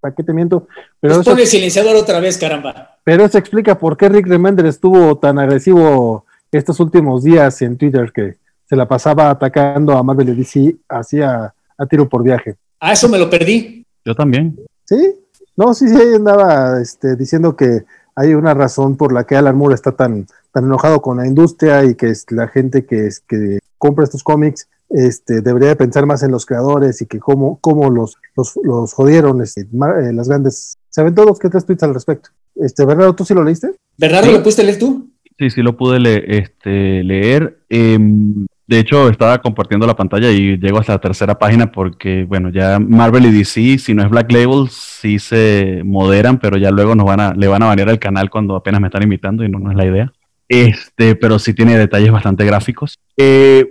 ¿para, qué te miento? Pero pues pone silenciador otra vez, caramba. Pero eso explica por qué Rick Remender estuvo tan agresivo estos últimos días en Twitter que se la pasaba atacando a Marvel y DC hacía a tiro por viaje. Ah, eso me lo perdí. Yo también. ¿Sí? No, sí, sí, andaba este, diciendo que hay una razón por la que Alan Moore está tan, tan enojado con la industria y que es la gente que, es, que compra estos cómics este, debería pensar más en los creadores y que cómo, cómo los, los, jodieron este, eh, las grandes. ¿Saben todos qué tres tweets al respecto? Este, Bernardo, ¿tú sí lo leíste? Bernardo, ¿lo pudiste leer tú? Sí, sí lo pude este, leer. Em, de hecho, estaba compartiendo la pantalla y llego hasta la tercera página porque, bueno, ya Marvel y DC, si no es Black Label, sí se moderan, pero ya luego nos van a, le van a variar el canal cuando apenas me están invitando y no, no es la idea. Este, pero sí tiene detalles bastante gráficos. Eh,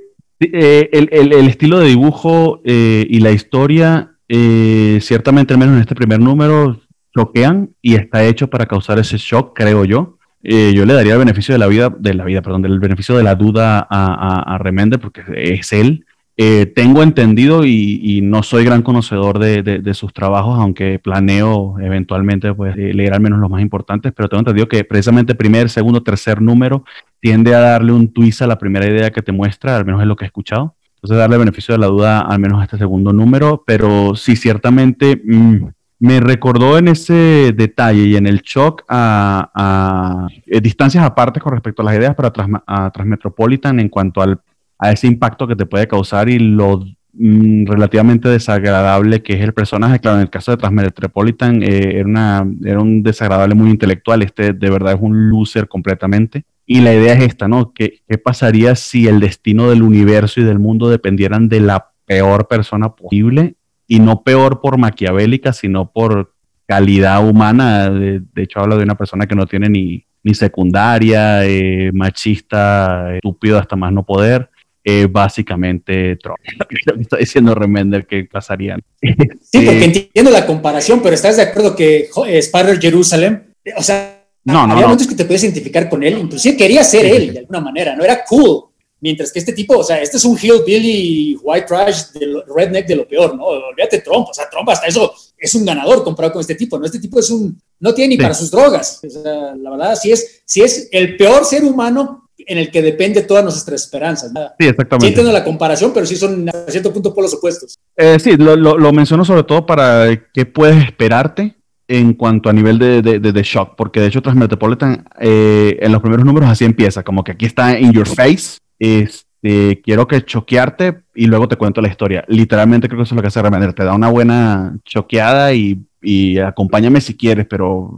eh, el, estilo de dibujo eh, y la historia, ciertamente, al menos en este primer número, choquean y está hecho para causar ese shock, creo yo. Eh, yo le daría el beneficio de la vida, de la vida, perdón, del beneficio de la duda a, a, Remender porque es él. Eh, tengo entendido y, no soy gran conocedor de, sus trabajos, aunque planeo eventualmente pues, eh, leer al menos los más importantes, pero tengo entendido que precisamente primer, segundo, tercer número tiende a darle un twist a la primera idea que te muestra, al menos es lo que he escuchado. Entonces darle beneficio de la duda al menos a este segundo número, pero sí, ciertamente... Mm, me recordó en ese detalle y en el shock a, eh, distancias aparte con respecto a las ideas para Transmetropolitan en cuanto al, a ese impacto que te puede causar y lo mm, relativamente desagradable que es el personaje. Claro, en el caso de Transmetropolitan eh, era, una, era un desagradable muy intelectual, este de verdad es un loser completamente. Y la idea es esta, ¿no? ¿Qué, ¿Qué pasaría si el destino del universo y del mundo dependieran de la peor persona posible y no peor por maquiavélica, sino por calidad humana. De, hecho, habla de una persona que no tiene ni, ni secundaria, eh, machista, estúpido hasta más no poder. Eh, básicamente Trump. <laughs> Lo que está diciendo Remender que pasarían. Sí, porque entiendo la comparación, pero ¿estás de acuerdo que eh, Spider Jerusalem, o sea, no, no, había momentos que te puedes identificar con él, inclusive quería ser él de alguna manera, no era cool, Mientras que este tipo, o sea, este es un hillbilly white trash, del redneck de lo peor, ¿no? Olvídate Trump, o sea, Trump hasta eso es un ganador comparado con este tipo, ¿no? Este tipo es un, no tiene ni para sus drogas. O sea, la verdad, sí es, sí es el peor ser humano en el que depende todas nuestras esperanzas. Sí, exactamente. Sí entiendo la comparación, pero sí son a cierto punto por los opuestos. Eh, sí, lo, lo, menciono sobre todo para qué puedes esperarte en cuanto a nivel de, de, de, shock, porque de hecho tras Metropolitan eh, en los primeros números así empieza, como que aquí está in your face, este, quiero que choquearte y luego te cuento la historia. Literalmente creo que eso es lo que hace Remender, te da una buena choqueada y, y acompáñame si quieres, pero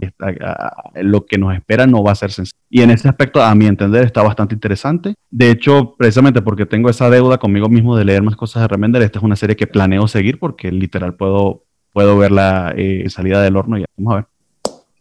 lo que nos espera no va a ser sencillo. Y en ese aspecto, a mi entender, está bastante interesante. De hecho, precisamente porque tengo esa deuda conmigo mismo de leer más cosas de Remender, esta es una serie que planeo seguir porque literal puedo, puedo verla eh, salida del horno y vamos a ver.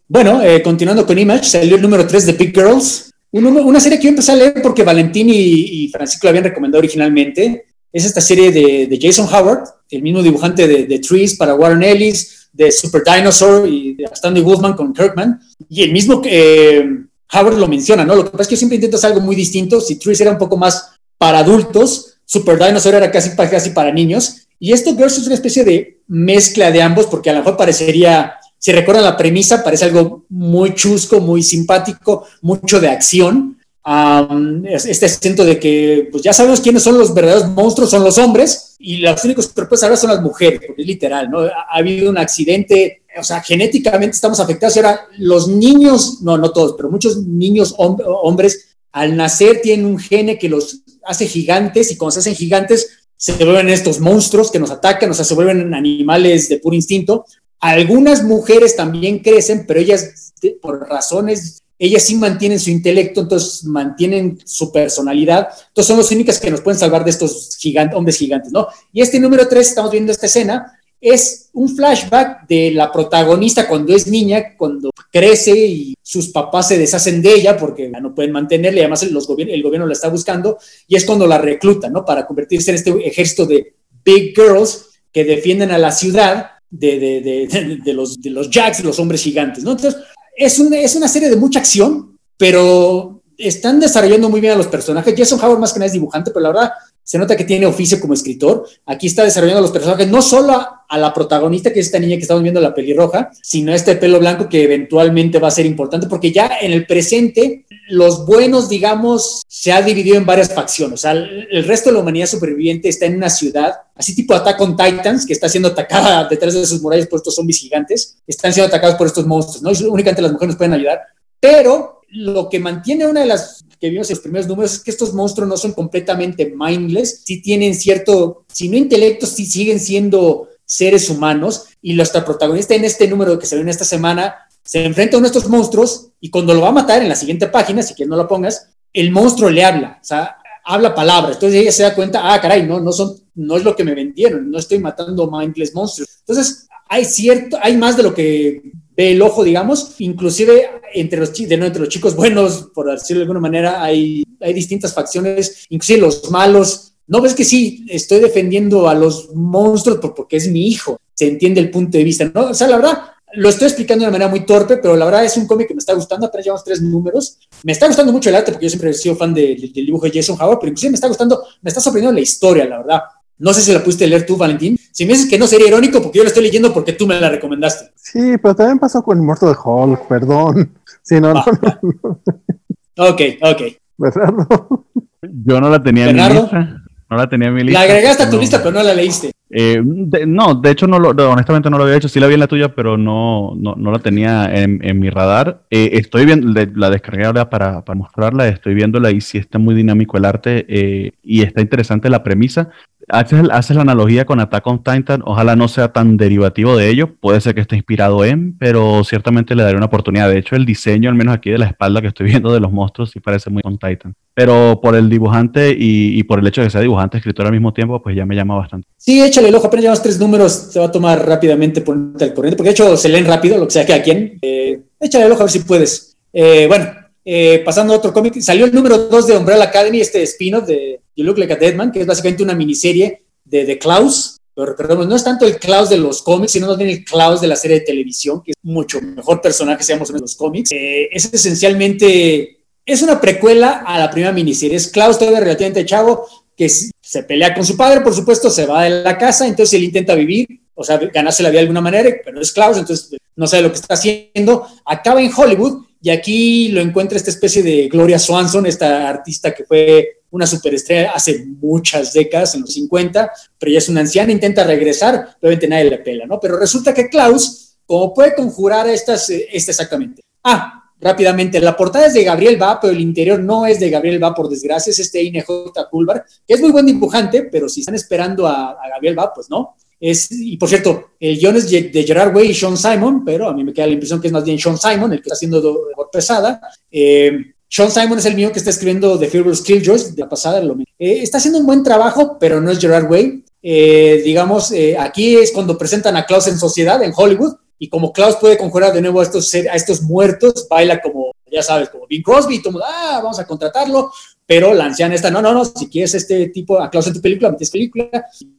Bueno, eh, continuando con Image, salió el número 3 de Big Girls, una serie que yo empecé a leer porque Valentín y, Francisco la habían recomendado originalmente. Es esta serie de, Jason Howard, el mismo dibujante de, Trees para Warren Ellis, de Super Dinosaur y de Stanley Wolfman con Kirkman. Y el mismo eh, Howard lo menciona, ¿no? Lo que pasa es que siempre intento hacer algo muy distinto. Si Trees era un poco más para adultos, Super Dinosaur era casi, casi para niños. Y esto Girls es una especie de mezcla de ambos, porque a lo mejor parecería si recuerdan la premisa, parece algo muy chusco, muy simpático, mucho de acción. Este acento de que pues ya sabemos quiénes son los verdaderos monstruos, son los hombres, y los únicos puedes salvar son las mujeres, porque es literal, ¿no? Ha, habido un accidente, o sea, genéticamente estamos afectados y ahora los niños, no, no todos, pero muchos niños hombres al nacer tienen un gene que los hace gigantes y cuando se hacen gigantes se vuelven estos monstruos que nos atacan, o sea, se vuelven animales de puro instinto. Algunas mujeres también crecen, pero ellas, por razones, ellas sí mantienen su intelecto, entonces mantienen su personalidad. Entonces son las únicas que nos pueden salvar de estos hombres gigantes, ¿no? Y este número 3, estamos viendo esta escena, es un flashback de la protagonista cuando es niña, cuando crece y sus papás se deshacen de ella porque no pueden mantenerla y además el gobierno la está buscando y es cuando la reclutan, ¿no? Para convertirse en este ejército de big girls que defienden a la ciudad de, <laughs> los, de los jacks, los hombres gigantes, ¿no? Entonces, es una, es una serie de mucha acción, pero están desarrollando muy bien a los personajes. Jason Howard más que nada es dibujante, pero la verdad se nota que tiene oficio como escritor. Aquí está desarrollando a los personajes, no solo a, la protagonista, que es esta niña que estamos viendo, la pelirroja, sino a este pelo blanco que eventualmente va a ser importante, porque ya en el presente, los buenos, digamos, se ha dividido en varias facciones. O sea, el, resto de la humanidad superviviente está en una ciudad, así tipo Attack on Titans, que está siendo atacada <laughs> detrás de sus murallas por estos zombies gigantes, están siendo atacados por estos monstruos, ¿no? Y únicamente las mujeres nos pueden ayudar. Pero lo que mantiene una de las que vimos en los primeros números es que estos monstruos no son completamente mindless, sí tienen cierto, si no intelecto, sí siguen siendo seres humanos y nuestra protagonista en este número que ve en esta semana se enfrenta a uno de estos monstruos y cuando lo va a matar en la siguiente página, si quieres no lo pongas, el monstruo le habla, o sea, habla palabras. Entonces ella se da cuenta, ah, caray, no, no son, no es lo que me vendieron, no estoy matando mindless monstruos. Entonces hay cierto, hay más de lo que ve el ojo, digamos, inclusive entre los, de entre los chicos buenos, por decirlo de alguna manera, hay, hay distintas facciones, inclusive los malos. No ves que sí, estoy defendiendo a los monstruos porque es mi hijo, se entiende el punto de vista, ¿no? O sea, la verdad, lo estoy explicando de una manera muy torpe, pero la verdad es un cómic que me está gustando, apenas llevamos tres números. Me está gustando mucho el arte porque yo siempre he sido fan del dibujo de Jason Howard, pero inclusive me está gustando, me está sorprendiendo la historia, la verdad. No sé si la pudiste leer tú, Valentín. Si me dices que no sería irónico, porque yo la estoy leyendo porque tú me la recomendaste. Sí, pero también pasó con el muerto de Hulk, perdón. Sí, no, no, no, Ok, ok. Bernardo. Yo no la tenía en mi lista. No la tenía en mi lista. La agregaste a tu lista, pero no la leíste. Eh, no, de hecho, no lo, honestamente no lo había hecho. Sí la vi en la tuya, pero no, no, no la tenía en, en mi radar. Eh, estoy viendo, la descargué ahora para, para, mostrarla. Estoy viéndola y sí está muy dinámico el arte eh, y está interesante la premisa haces, la analogía con Attack on Titan, ojalá no sea tan derivativo de ello, puede ser que esté inspirado en, pero ciertamente le daré una oportunidad. De hecho, el diseño, al menos aquí de la espalda que estoy <laughs> viendo de los monstruos, sí parece muy con Titan. Pero por el dibujante y, por el hecho de que sea dibujante y escritor al mismo tiempo, pues ya me llama bastante. Sí, échale el ojo, apenas llevamos tres números, se va a tomar rápidamente ponerte al corriente, porque de hecho se leen rápido, lo que sea que a quien. Eh, échale el ojo a ver si puedes. Eh, bueno, eh, pasando a otro cómic, salió el número 2 de Umbrella Academy, este spin-off de You Look Like a Deadman, que es básicamente una miniserie de The Klaus. Pero recordemos, no es tanto el Klaus de los cómics, sino más bien el Klaus de la serie de televisión, que es mucho mejor personaje, seamos en los cómics. Eh, es esencialmente, es una precuela a la primera miniserie. Es Klaus todavía relativamente chavo, que se pelea con su padre, por supuesto, se va de la casa, entonces él intenta vivir, o sea, ganarse la vida de alguna manera, pero es Klaus, entonces no sabe lo que está haciendo. Acaba en Hollywood y aquí lo encuentra esta especie de Gloria Swanson, esta artista que fue una superestrella hace muchas décadas, en los 50, pero ya es una anciana, intenta regresar, obviamente nadie le pela, ¿no? Pero resulta que Klaus, como puede conjurar estas, eh, este exactamente. Ah, rápidamente, la portada es de Gabriel Va, pero el interior no es de Gabriel Va, por desgracia, es este INJ Kulbar, que es muy buen dibujante, pero si están esperando a, a Gabriel Va, pues no. Es, y por cierto, el guion es de Gerard Way y Sean Simon, pero a mí me queda la impresión que es más bien Sean Simon el que está haciendo mejor pesada. Eh, Sean Simon es el mío que está escribiendo The Furious Killjoys, de la pasada. Lo eh, está haciendo un buen trabajo, pero no es Gerard Way. Eh, digamos, aquí es cuando presentan a Klaus en sociedad, en Hollywood, y como Klaus puede conjurar de nuevo a estos, a estos muertos, baila como, ya sabes, como Bing Crosby, y todo, ah, vamos a contratarlo, pero la anciana está, no, no, no, si quieres este tipo, a Klaus en tu película, metes película,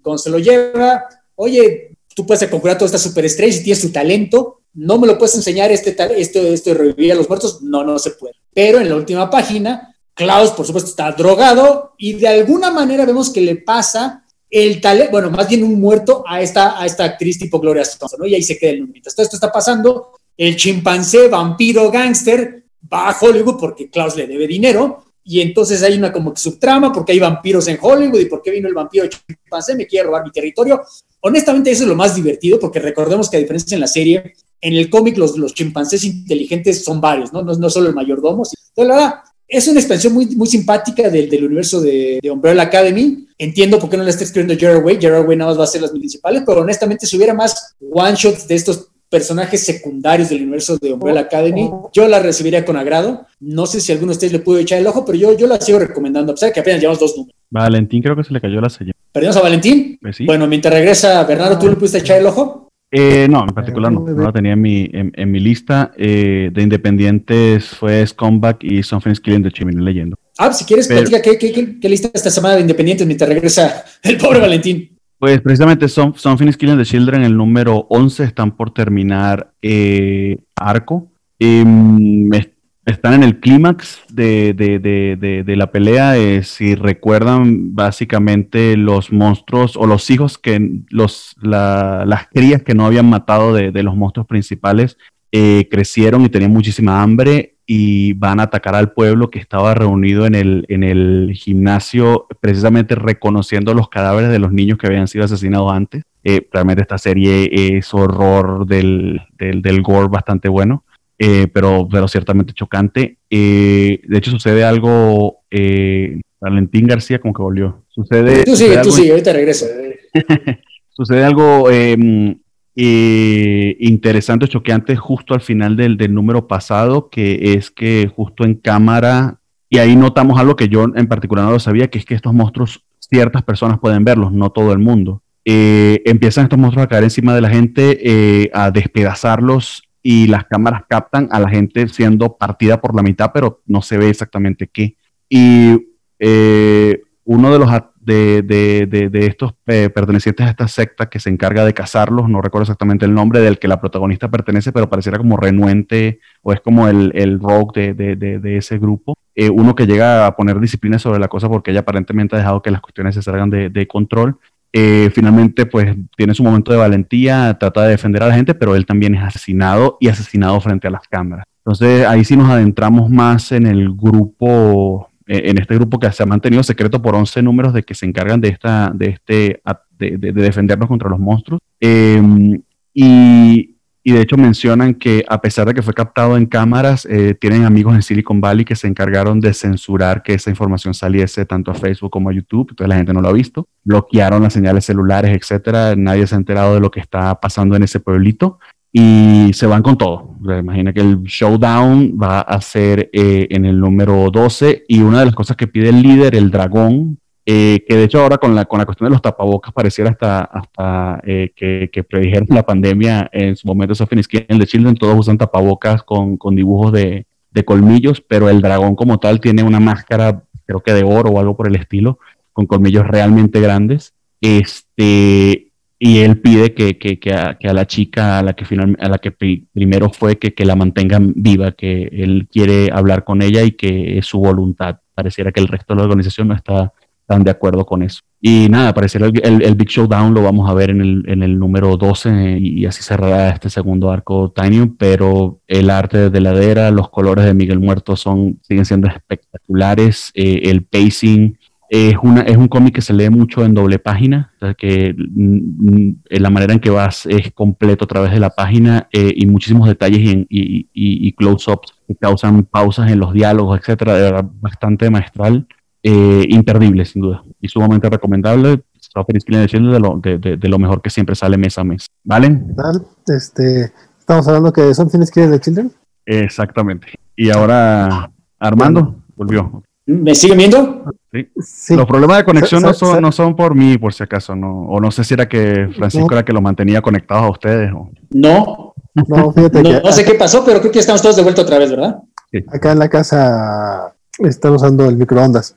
cuando se lo lleva, oye, tú puedes conjurar todas estas superestrellas y tienes tu talento, no me lo puedes enseñar este esto de revivir a los muertos, no, no se puede. Pero en la última página, Klaus, por supuesto, está drogado y de alguna manera vemos que le pasa el talento, bueno, más bien un muerto a esta, a esta actriz tipo Gloria Swanson, ¿no? Y ahí se queda el número. Todo esto está pasando, el chimpancé, vampiro, gángster, va a Hollywood porque Klaus le debe dinero y entonces hay una como que subtrama porque hay vampiros en Hollywood y por qué vino el vampiro chimpancé, me quiere robar mi territorio. Honestamente eso es lo más divertido porque recordemos que a diferencia en la serie, en el cómic los, chimpancés inteligentes son varios, ¿no? Solo el mayordomo. Entonces, la verdad, es una expansión muy, muy simpática del, universo de, de, Umbrella Academy. Entiendo por qué no la está escribiendo Gerard Way. Gerard Way nada más va a ser las principales, pero honestamente, si hubiera más one-shots de estos personajes secundarios del universo de Umbrella Academy, yo la recibiría con agrado. No sé si alguno de ustedes le pudo echar el ojo, pero yo, la sigo recomendando, a pesar de que apenas llevamos dos números. Valentín creo que se le cayó la sella. ¿Perdimos a Valentín? Pues sí. Bueno, mientras regresa Bernardo, ¿tú le pudiste echar el ojo? Eh, no, en particular no, no la tenía en mi, en, en mi lista. Eh, de independientes fue Scumbag y Something's Killing the Chimney leyendo. Ah, si quieres, Pero- platica qué, qué, qué, qué lista esta semana de independientes mientras regresa el pobre Valentín. Pues precisamente Some, Something's Killing the Children, el número 11, están por terminar eh, arco. Em, es- están en el clímax de, de- de- de- la pelea. si recuerdan, básicamente los monstruos o los hijos que los, la- las crías que no habían matado de, de los monstruos principales eh, crecieron y tenían muchísima hambre y van a atacar al pueblo que estaba reunido en el, en el gimnasio, precisamente reconociendo los cadáveres de los niños que habían sido asesinados antes. Eh, realmente esta serie es horror del, del, del gore bastante bueno, eh, pero, pero ciertamente chocante. Eh, de hecho, sucede algo, eh, Valentín García como que volvió. Sucede, Tú sucede sigue, tú algo- sigue, ahorita regreso. <laughs> sucede algo eh, eh, interesante, choqueante justo al final del, del número pasado, que es que justo en cámara, y ahí notamos algo que yo en particular no lo sabía, que es que estos monstruos ciertas personas pueden verlos, no todo el mundo. Eh, empiezan estos monstruos a caer encima de la gente, eh, a despedazarlos y las cámaras captan a la gente siendo partida por la mitad, pero no se ve exactamente qué. Y eh, uno de los de, de- de- de estos eh, pertenecientes a esta secta que se encarga de cazarlos, no recuerdo exactamente el nombre del que la protagonista pertenece, pero pareciera como renuente o es como el, el rogue de, ese grupo. Eh, uno que llega a poner disciplina sobre la cosa porque ella aparentemente ha dejado que las cuestiones se salgan de control. Eh, finalmente, pues tiene su momento de valentía, trata de defender a la gente, pero él también es asesinado y asesinado frente a las cámaras. Entonces ahí sí nos adentramos más en el grupo, eh, en este grupo que se ha mantenido secreto por 11 números de que se encargan de, esta, de, este, de, de- de defendernos contra los monstruos. Eh, y, y de hecho mencionan que a pesar de que fue captado en cámaras, eh, tienen amigos en Silicon Valley que se encargaron de censurar que esa información saliese tanto a Facebook como a YouTube, entonces la gente no lo ha visto, bloquearon las señales celulares, etcétera, nadie se ha enterado de lo que está pasando en ese pueblito. Y se van con todo. Imagina que el showdown va a ser eh, en el número 12 y una de las cosas que pide el líder, el dragón, eh, que de hecho ahora con la, con la cuestión de los tapabocas pareciera hasta, hasta eh, que, predijeron la pandemia en su momento Sophie Skin de Children, todos usan tapabocas con, con dibujos de, de colmillos, pero el dragón como tal tiene una máscara, creo que de oro o algo por el estilo, con colmillos realmente grandes. Este, y él pide que, que, que, a, que a la chica a la que, final, a la que pri- primero fue que, que la mantengan viva, que él quiere hablar con ella y que es su voluntad. Pareciera que el resto de la organización no está tan de acuerdo con eso. Y nada, pareciera el, el, el Big Showdown lo vamos a ver en el, en el número 12 y, así cerrará este segundo arco Tiny, pero el arte de ladera, los colores de Miguel Muerto son, siguen siendo espectaculares, eh, el pacing, es, una, es un cómic que se lee mucho en doble página, o sea que mm, mm, la manera en que vas es completo a través de la página eh, y muchísimos detalles y, y, y- y close-ups que causan pausas en los diálogos, etcétera, bastante maestral, eh, imperdible sin duda y sumamente recomendable. Skin de Children de lo, de, de- de lo mejor que siempre sale mes a mes. ¿Vale? Este, estamos hablando que Something is Killing the Children. Exactamente. Y ahora Armando volvió. ¿Me siguen viendo? Sí. Sí. Los problemas de conexión no son, no son por mí, por si acaso, no. O no sé si era que Francisco No. era que lo mantenía conectados a ustedes. O... No, No, fíjate no, que no sé qué pasó, pero creo que estamos todos de vuelta otra vez, ¿verdad? acá en la casa están usando el microondas.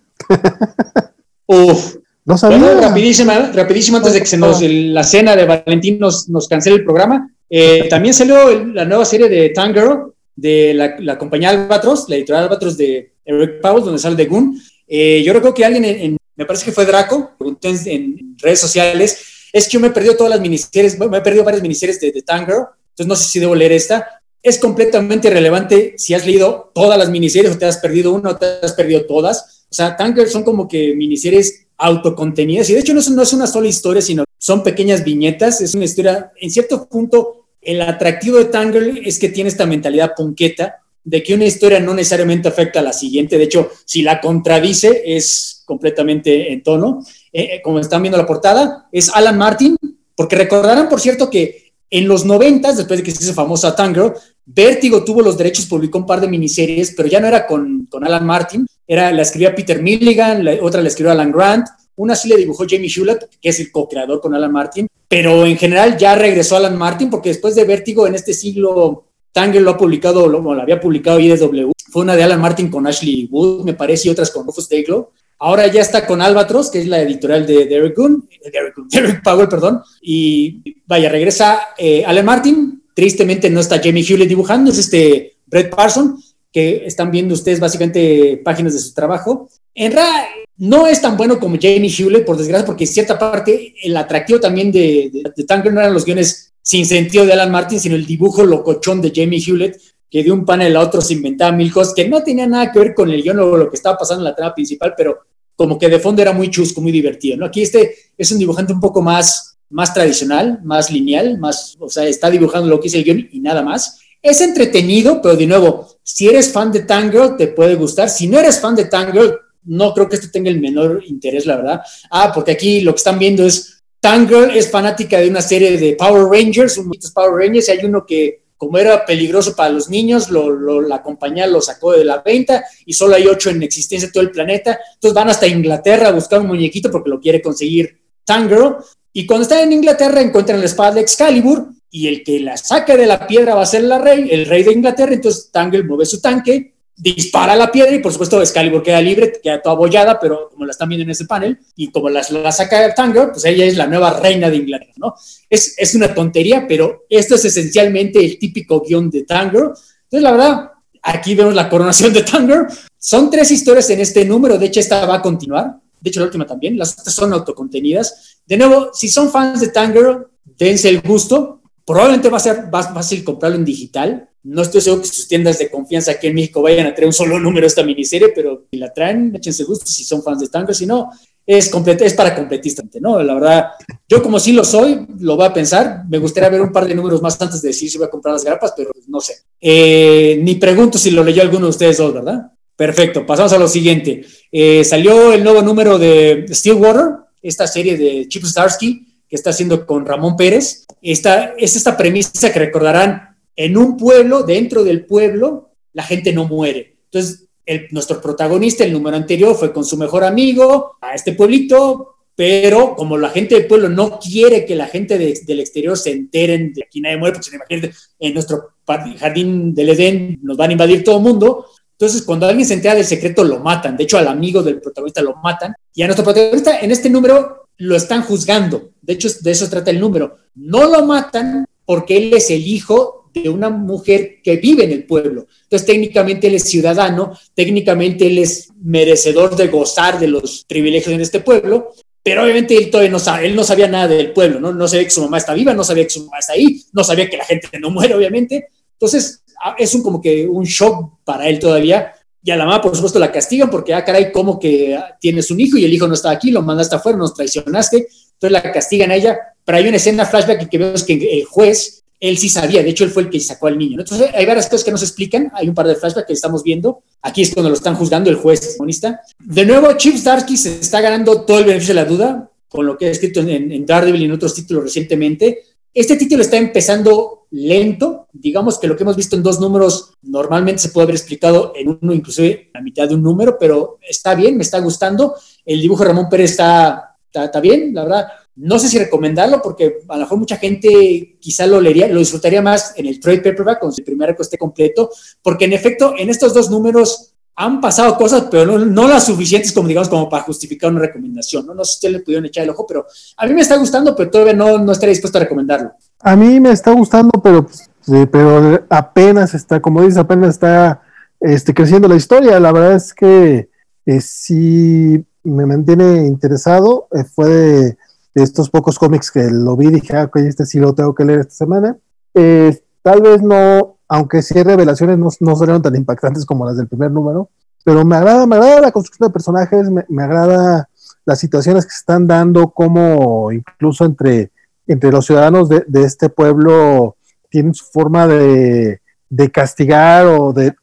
Uf. No sabía. Bueno, rapidísima, rapidísimo, antes de que se nos, el- la cena de Valentín nos, nos cancele el programa. eh, también salió el- la nueva serie de Tangirl de la, la compañía Albatros, la editorial Albatros de Eric Powell, donde sale de Goon. Eh, yo recuerdo que alguien, en, en- me parece que fue Draco, preguntó en, en redes sociales, es que yo me he perdido todas las miniseries, me he perdido varias miniseries de, de Tangirl, entonces no sé si debo leer esta. es completamente irrelevante si has leído todas las miniseries o te has perdido una o te has perdido todas. O sea, Tanker son como que miniseries autocontenidas y de hecho no no es una sola historia, sino son pequeñas viñetas. Es una historia, en cierto punto, el atractivo de Tangle es que tiene esta mentalidad punqueta de que una historia no necesariamente afecta a la siguiente. De hecho, si la contradice, es completamente en tono. Eh, eh, como están viendo la portada, es Alan Martin, porque recordarán, por cierto, que en los 90, después de que se hizo famosa Tangle, Vértigo tuvo los derechos, publicó un par de miniseries, pero ya no era con, con Alan Martin, era, la escribía Peter Milligan, la, otra la escribió Alan Grant, una sí le dibujó Jamie Hewlett, que es el co-creador con Alan Martin, pero en general ya regresó Alan Martin porque después de Vértigo en este siglo, Tangle lo ha publicado, lo, lo había publicado IDW, fue una de Alan Martin con Ashley Wood, me parece, y otras con Rufus Dayglow. Ahora ya está con Albatros, que es la editorial de Derek Gunn, Derek, <laughs> Derek Powell, perdón, y vaya, regresa eh, Alan Martin, tristemente no está Jamie Hewlett dibujando, es este Brett Parson, que están viendo ustedes básicamente páginas de su trabajo. En realidad no es tan bueno como Jamie Hewlett, por desgracia, porque en cierta parte el atractivo también de, de, de Tanker no eran los guiones sin sentido de Alan Martin, sino el dibujo locochón de Jamie Hewlett, que de un panel a otro se inventaba mil cosas que no tenían nada que ver con el guion o lo que estaba pasando en la trama principal, pero como que de fondo era muy chusco, muy divertido, ¿no? Aquí este es un dibujante un poco más, más tradicional, más lineal, más, o sea, está dibujando lo que es el guion y nada más. Es entretenido, pero de nuevo, si eres fan de Tangle, te puede gustar. Si no eres fan de Tangle, no creo que esto tenga el menor interés, la verdad. Ah, porque aquí lo que están viendo es Tangle es fanática de una serie de Power Rangers, un Power Rangers, y hay uno que como era peligroso para los niños, lo, la compañía lo sacó de la venta y solo hay ocho en existencia en todo el planeta. Entonces van hasta Inglaterra a buscar un muñequito porque lo quiere conseguir Tangle. Y cuando están en Inglaterra encuentran la espada de Excalibur y el que la saque de la piedra va a ser la rey, el rey de Inglaterra. Entonces Tangle mueve su tanque dispara la piedra y por supuesto Excalibur queda libre, queda toda abollada, pero como la están viendo en ese panel, y como la, la saca Tanger, pues ella es la nueva reina de Inglaterra, ¿no? Es, es una tontería, pero esto es esencialmente el típico guion de Tanger. Entonces, la verdad, aquí vemos la coronación de Tanger. Son tres historias en este número, de hecho esta va a continuar, de hecho la última también, las otras son autocontenidas. De nuevo, si son fans de Tanger, dense el gusto, probablemente va a ser más fácil comprarlo en digital, no estoy seguro que sus tiendas de confianza aquí en México vayan a traer un solo <laughs> número de esta miniserie, pero si la traen, échense gusto si son fans de Tango, si no, es, es para completistas, ¿no? La verdad, yo como sí lo soy, lo voy a pensar, me gustaría ver un par de números más antes de decir si voy a comprar las grapas, pero no sé. Eh, ni pregunto si lo leyó alguno de ustedes dos, ¿verdad? Perfecto, pasamos a lo siguiente. Eh, salió el nuevo número de Stillwater, esta serie de Chip Starsky, que está haciendo con Ramón Pérez. Esta, es esta premisa que recordarán en un pueblo, dentro del pueblo, la gente no muere. Entonces, nuestro protagonista, el número anterior, fue con su mejor amigo a este pueblito, pero como la gente del pueblo no quiere que la gente de, del exterior se enteren de aquí nadie muere, porque en nuestro jardín del Edén nos van a invadir todo el mundo. Entonces, cuando alguien se entera del secreto, lo matan. De hecho, al amigo del protagonista lo matan. Y a nuestro protagonista en este número lo están juzgando. De hecho, de eso trata el número. No lo matan porque él es el hijo de una mujer que vive en el pueblo. Entonces, técnicamente él es ciudadano, técnicamente él es merecedor de gozar de los privilegios en este pueblo, pero obviamente él todavía no sabía nada del pueblo, ¿no? No sabía que su mamá está viva, no sabía que su mamá está ahí, no sabía que la gente no <laughs> muere, obviamente. Entonces, ah, es un como que un shock para él todavía. Y a la mamá, por supuesto, la castigan porque, ah, caray, como que tienes un hijo y el hijo no está aquí, lo mandaste afuera, nos traicionaste. Entonces la castigan a ella. Pero hay una escena flashback que vemos que el juez él sí sabía, de hecho él fue el que sacó al niño. Entonces hay varias cosas que no se explican, hay un par de flashbacks que estamos viendo, aquí es cuando lo están juzgando el juez comunista. De nuevo, Chip Starsky se está ganando todo el beneficio de la duda con lo que ha escrito en, en Daredevil y en otros títulos recientemente. Este título está empezando lento, digamos que lo que hemos visto en dos números normalmente se puede haber explicado en uno, inclusive la mitad de un número, pero está bien, me está gustando. El dibujo de Ramón Pérez está, está, bien, la verdad. No sé si recomendarlo porque a lo mejor mucha gente quizá lo leería, lo disfrutaría más en el trade paperback con el primer arco esté completo, porque en efecto en estos dos números han pasado cosas, pero no, las suficientes como digamos como para justificar una recomendación. No, no sé si ustedes le pudieron echar el ojo, pero a mí me está gustando, pero todavía no, no estaría dispuesto a recomendarlo. A mí me está gustando, pero, pero apenas está, como dices, apenas está este, creciendo la historia. La verdad es que eh, sí me mantiene interesado. Eh, fue de estos pocos cómics que lo vi, dije, ah, ok, este sí lo tengo que leer esta semana. Eh, tal vez no, aunque sí hay revelaciones, no, no salieron tan impactantes como las del primer número, pero me agrada, me agrada la construcción de personajes, me, agrada las situaciones que se están dando, como incluso entre, entre los ciudadanos de, de este pueblo tienen su forma de, de castigar o de,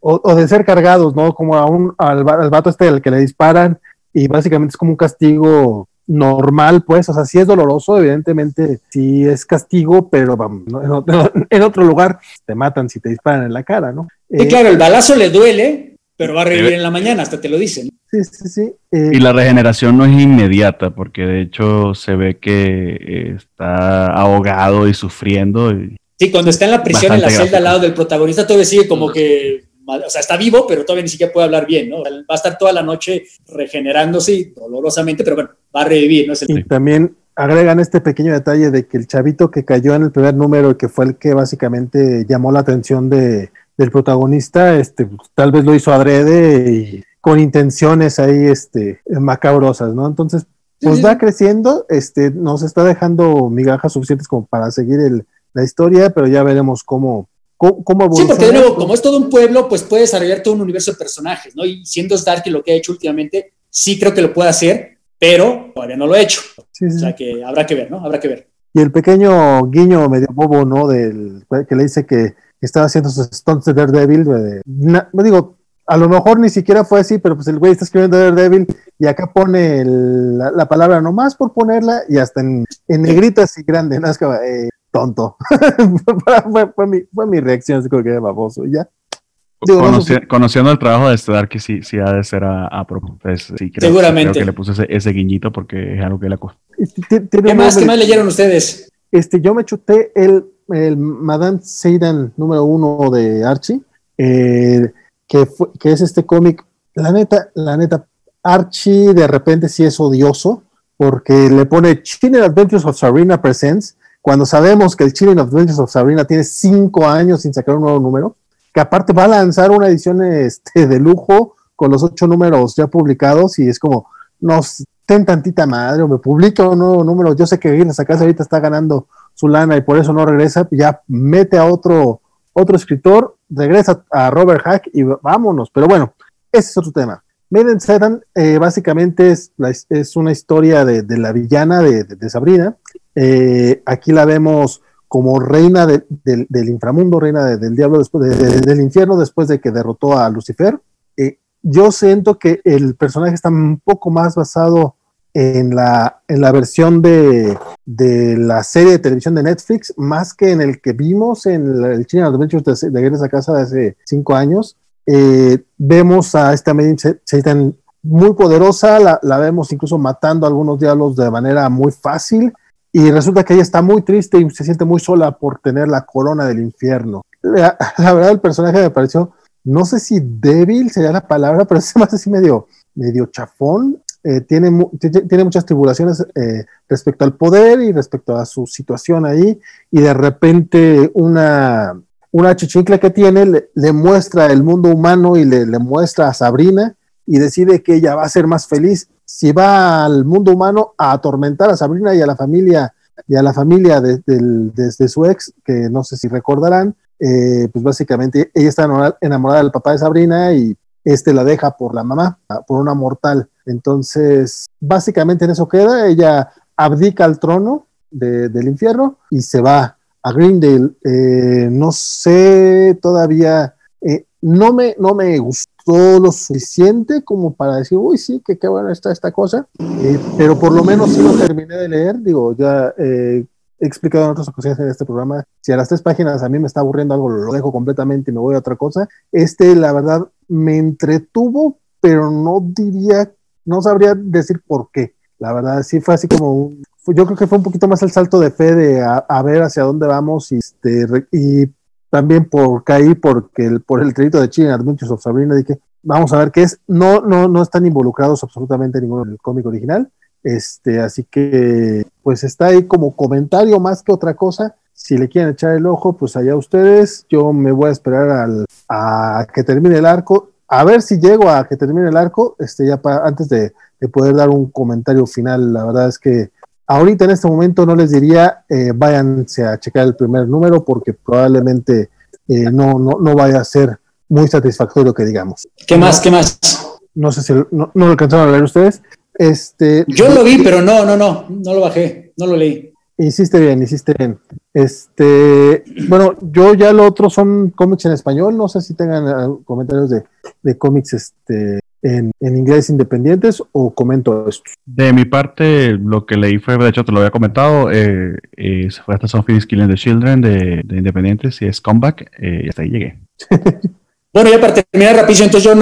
o, o, de ser cargados, ¿no? Como a un, al, al vato este al que le disparan y básicamente es como un castigo normal, pues, o sea, sí es doloroso, evidentemente, sí es castigo, pero vamos, ¿no? en, otro, <laughs> en, otro, lugar te matan si te disparan en la cara, ¿no? Sí, eh, claro, el balazo le duele, pero va a revivir en la mañana, hasta te lo dicen. Sí, sí, sí. Eh, y la regeneración no es inmediata, porque de hecho se ve que eh, está ahogado y sufriendo. Y sí, cuando está en la prisión, en la celda al lado del protagonista, todavía sigue como que o sea, está vivo, pero todavía ni siquiera puede hablar bien, ¿no? Va a estar toda la noche regenerándose dolorosamente, pero bueno, va a revivir, ¿no? Es el... Y también agregan este pequeño detalle de que el chavito que cayó en el primer número y que fue el que básicamente llamó la atención de, del protagonista, este, tal vez lo hizo adrede y con intenciones ahí este, macabrosas, ¿no? Entonces, pues va creciendo, este, nos está dejando migajas suficientes como para seguir el, la historia, pero ya veremos cómo, ¿Cómo, cómo sí, porque de nuevo, como es todo un pueblo, pues puede desarrollar todo un universo de personajes, ¿no? Y siendo Stark lo que ha hecho últimamente, sí creo que lo puede hacer, pero todavía no lo ha hecho. Sí, sí. O sea que habrá que ver, ¿no? Habrá que ver. Y el pequeño guiño medio bobo, ¿no? Del que le dice que estaba haciendo sus stunts de Daredevil. De, na, digo, a lo mejor ni siquiera fue así, pero pues el güey está escribiendo Daredevil y acá pone el, la, la, palabra nomás por ponerla y hasta en, en negrito así grande, ¿no? Es que, eh, tonto. <laughs> fue, fue, mi, fue, mi, reacción, así como que baboso, ya. Digo, Conoci no, conociendo el trabajo de Stark, que sí, sí ha de ser a, a pues, sí, creo, Seguramente. Creo que le puse ese, ese, guiñito porque es algo que le costó. ¿Qué más, ¿Qué más leyeron ustedes? Este, yo me chuté el, el Madame Seidan número uno de Archie, eh, que, fue, que es este cómic. La neta, la neta, Archie de repente sí es odioso porque le pone Chilling Adventures of Sabrina Presents cuando sabemos que el Chilling Adventures of Sabrina tiene cinco años sin sacar un nuevo número, que aparte va a lanzar una edición este, de lujo con los ocho números ya publicados y es como, nos ten tantita madre o me publica un nuevo número, yo sé que Guinness acá ahorita está ganando su lana y por eso no regresa, ya mete a otro, otro escritor, regresa a Robert Hack y vámonos, pero bueno, ese es otro tema. Maiden Sedan eh, básicamente es, es, una historia de, la villana de, de Sabrina, eh, aquí la vemos como reina de, de, del inframundo, reina del diablo después del infierno, después de que derrotó a Lucifer. Eh, yo siento que el personaje está un poco más basado en la, la versión de, la serie de televisión de Netflix, más que en el que vimos en el China Adventures de, de a Casa de hace cinco años. Eh, vemos a esta Medin muy poderosa, la, la, vemos incluso matando algunos diablos de manera muy fácil y resulta que ella está muy triste y se siente muy sola por tener la corona del infierno. La, verdad, el personaje me pareció, no sé si débil sería la palabra, pero <laughs> es más así medio, medio chafón. Eh, tiene, tiene muchas tribulaciones eh, respecto al poder y respecto a su situación ahí, y de repente una, una chichincla que tiene le, muestra el mundo humano y le muestra a Sabrina y decide que ella va a ser más feliz si va al mundo humano a atormentar a Sabrina y a la familia y a la familia de, su ex, que no sé si recordarán, eh, pues básicamente ella está enamorada del papá de Sabrina y este la deja por la mamá, por una mortal. Entonces, básicamente en eso queda, ella abdica al trono de, del infierno y se va a Greendale. Eh, no sé todavía, eh, no, me, no me gustó lo suficiente como para decir, uy, sí, que qué bueno está esta cosa, eh, pero por lo menos sí lo terminé de leer, digo, ya eh, he explicado en otras ocasiones en este programa, si a las tres páginas a mí me está aburriendo algo, lo dejo completamente y me voy a otra cosa. Este, la verdad, me entretuvo, pero no diría, no sabría decir por qué. La verdad, sí fue así como un, yo creo que fue un poquito más el salto de fe de a, a ver hacia dónde vamos y, este, y también por caí porque el, por el crédito de Chile Adventures of Sabrina dije vamos a ver qué es. No no no están involucrados absolutamente ninguno en el cómic original. Este así que pues está ahí como comentario más que otra cosa. Si le quieren echar el ojo pues allá ustedes. Yo me voy a esperar al, a que termine el arco. A ver si llego a que termine el arco este ya para, antes de, de poder dar un comentario final. La verdad es que Ahorita en este momento no les diría eh, váyanse a checar el primer número porque probablemente eh, no, no, no vaya a ser muy satisfactorio que digamos. ¿Qué más? ¿Qué más? No sé si no, no lo alcanzaron a leer ustedes. Este, Yo lo vi, pero no, no, no, no lo bajé, no lo leí. Hiciste bien, hiciste bien. Este, bueno, yo ya lo otro son cómics en español, no sé si tengan comentarios de, de cómics este, en, en, inglés independientes o comento esto. De mi parte, lo que leí fue, de hecho te lo había comentado, eh, eh, fue hasta Something Killing the Children de, de Independientes y es Comeback, eh, y hasta ahí llegué. <laughs> bueno, ya para terminar rapidísimo, entonces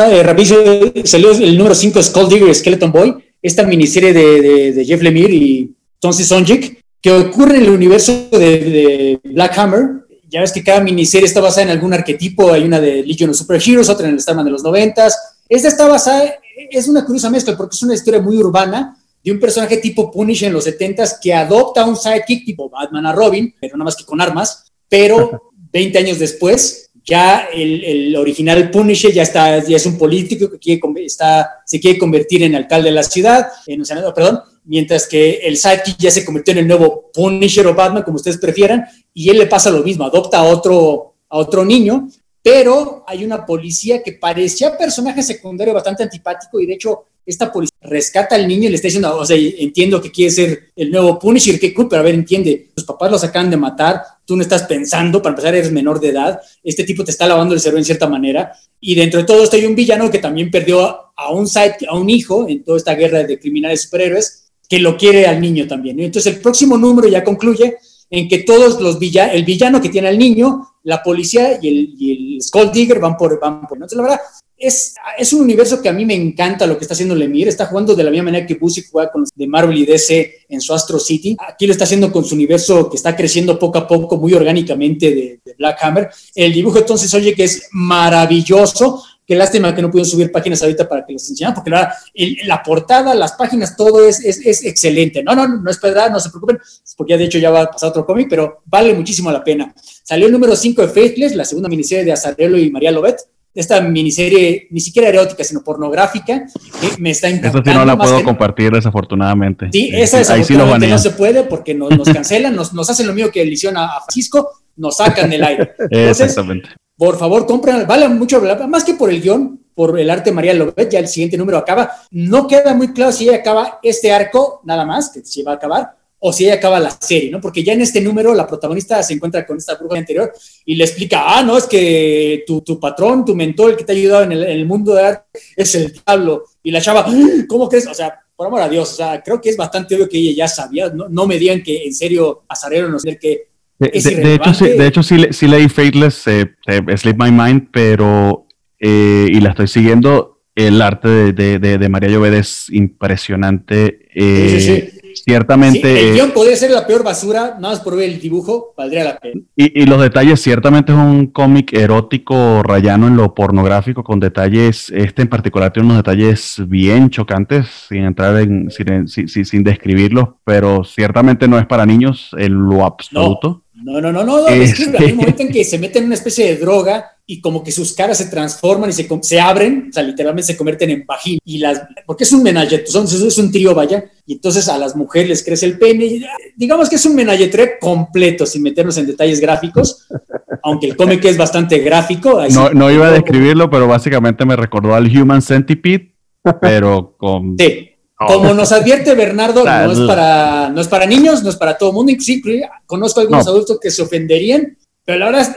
yo, eh, salió el número 5 Skull Digger Skeleton Boy, esta miniserie de, de, de Jeff Lemire y Tonsi Sonjik, que ocurre en el universo de, de, Black Hammer. Ya ves que cada miniserie está basada en algún arquetipo. Hay una de Legion of Superheroes, otra en el Starman de los noventas. Esta está basada, es una curiosa mezcla porque es una historia muy urbana de un personaje tipo Punisher en los setentas que adopta un sidekick tipo Batman a Robin, pero nada más que con armas. Pero <laughs> 20 años después, ya el, el, original Punisher ya está, ya es un político que quiere, está, se quiere convertir en alcalde de la ciudad, en senador, perdón, mientras que el sidekick ya se convirtió en el nuevo Punisher o Batman, como ustedes prefieran, y él le pasa lo mismo, adopta a otro, a otro niño, pero hay una policía que parecía personaje secundario bastante antipático y de hecho esta policía rescata al niño y le está diciendo, o sea, entiendo que quiere ser el nuevo Punisher, qué cool, pero a ver, entiende, tus papás los acaban de matar, tú no estás pensando, para empezar eres menor de edad, este tipo te está lavando el cerebro en cierta manera, y dentro de todo esto hay un villano que también perdió a un, side, a un hijo en toda esta guerra de criminales superhéroes, que lo quiere al niño también. Entonces el próximo número ya concluye en que todos los villanos, el villano que tiene al niño, la policía y el, y el Skull Digger van por, van por. Entonces la verdad, es, es, un universo que a mí me encanta lo que está haciendo Lemire. Está jugando de la misma manera que Busiek juega con los de Marvel y DC en su Astro City. Aquí lo está haciendo con su universo que está creciendo poco a poco, muy orgánicamente de, de Black Hammer. El dibujo entonces, oye, que es maravilloso. Qué lástima que no pudieron subir páginas ahorita para que los enseñaran, porque la, el, la portada, las páginas, todo es, es, es, excelente. No, no, no es verdad, no se preocupen, porque ya de hecho ya va a pasar otro cómic, pero vale muchísimo la pena. Salió el número 5 de Faithless, la segunda miniserie de Azarelo y María Lobet. Esta miniserie ni siquiera erótica, sino pornográfica, que me está encantando. Esa sí no la puedo que... compartir, desafortunadamente. Sí, esa desafortunadamente no se puede porque nos, nos <laughs> cancelan, nos, nos, hacen lo mismo que le hicieron a, a Francisco, nos sacan del aire. <laughs> Entonces, Exactamente por favor, compren, vale mucho, más que por el guion, por el arte María Lobet, ya el siguiente número acaba. No queda muy claro si ella acaba este arco, nada más, que se va a acabar, o si ella acaba la serie, ¿no? Porque ya en este número la protagonista se encuentra con esta bruja anterior y le explica, ah, no, es que tu, tu patrón, tu mentor, el que te ha ayudado en el, el, mundo de arte, es el diablo. Y la chava, ¿cómo crees? O sea, por amor a Dios, o sea, creo que es bastante obvio que ella ya sabía, no, no me digan que en serio Azarero no sé que de, de, de, hecho, sí, de hecho, sí, sí leí Fateless, eh, eh, Sleep My Mind, pero, eh, y la estoy siguiendo, el arte de, de María Llobed es impresionante. Sí, sí, sí. Ciertamente. el guion podría ser la peor basura, nada más por ver el dibujo, valdría la pena. Y, y los detalles, ciertamente es un cómic erótico rayano en lo pornográfico, con detalles, este en particular tiene unos detalles bien chocantes, sin entrar en, sin, sin, sin describirlos, pero ciertamente no es para niños en lo absoluto. No. No, no, no, no, es que hay un momento en que se meten en una especie de droga y como que sus caras se transforman y se, se abren, o sea, literalmente se convierten en vagina. Y las, porque es un menajet, son, es un trío, vaya, y entonces a las mujeres les crece el pene. Y, digamos que es un menajetre completo, sin meternos en detalles gráficos, aunque el cómic es bastante gráfico. No, no iba a describirlo, pero básicamente me recordó al Human Centipede, <laughs> pero con... Sí. Como nos advierte Bernardo, no es, para, no es para niños, no es para todo el mundo, inclusive conozco algunos no. adultos que se ofenderían, pero la verdad es,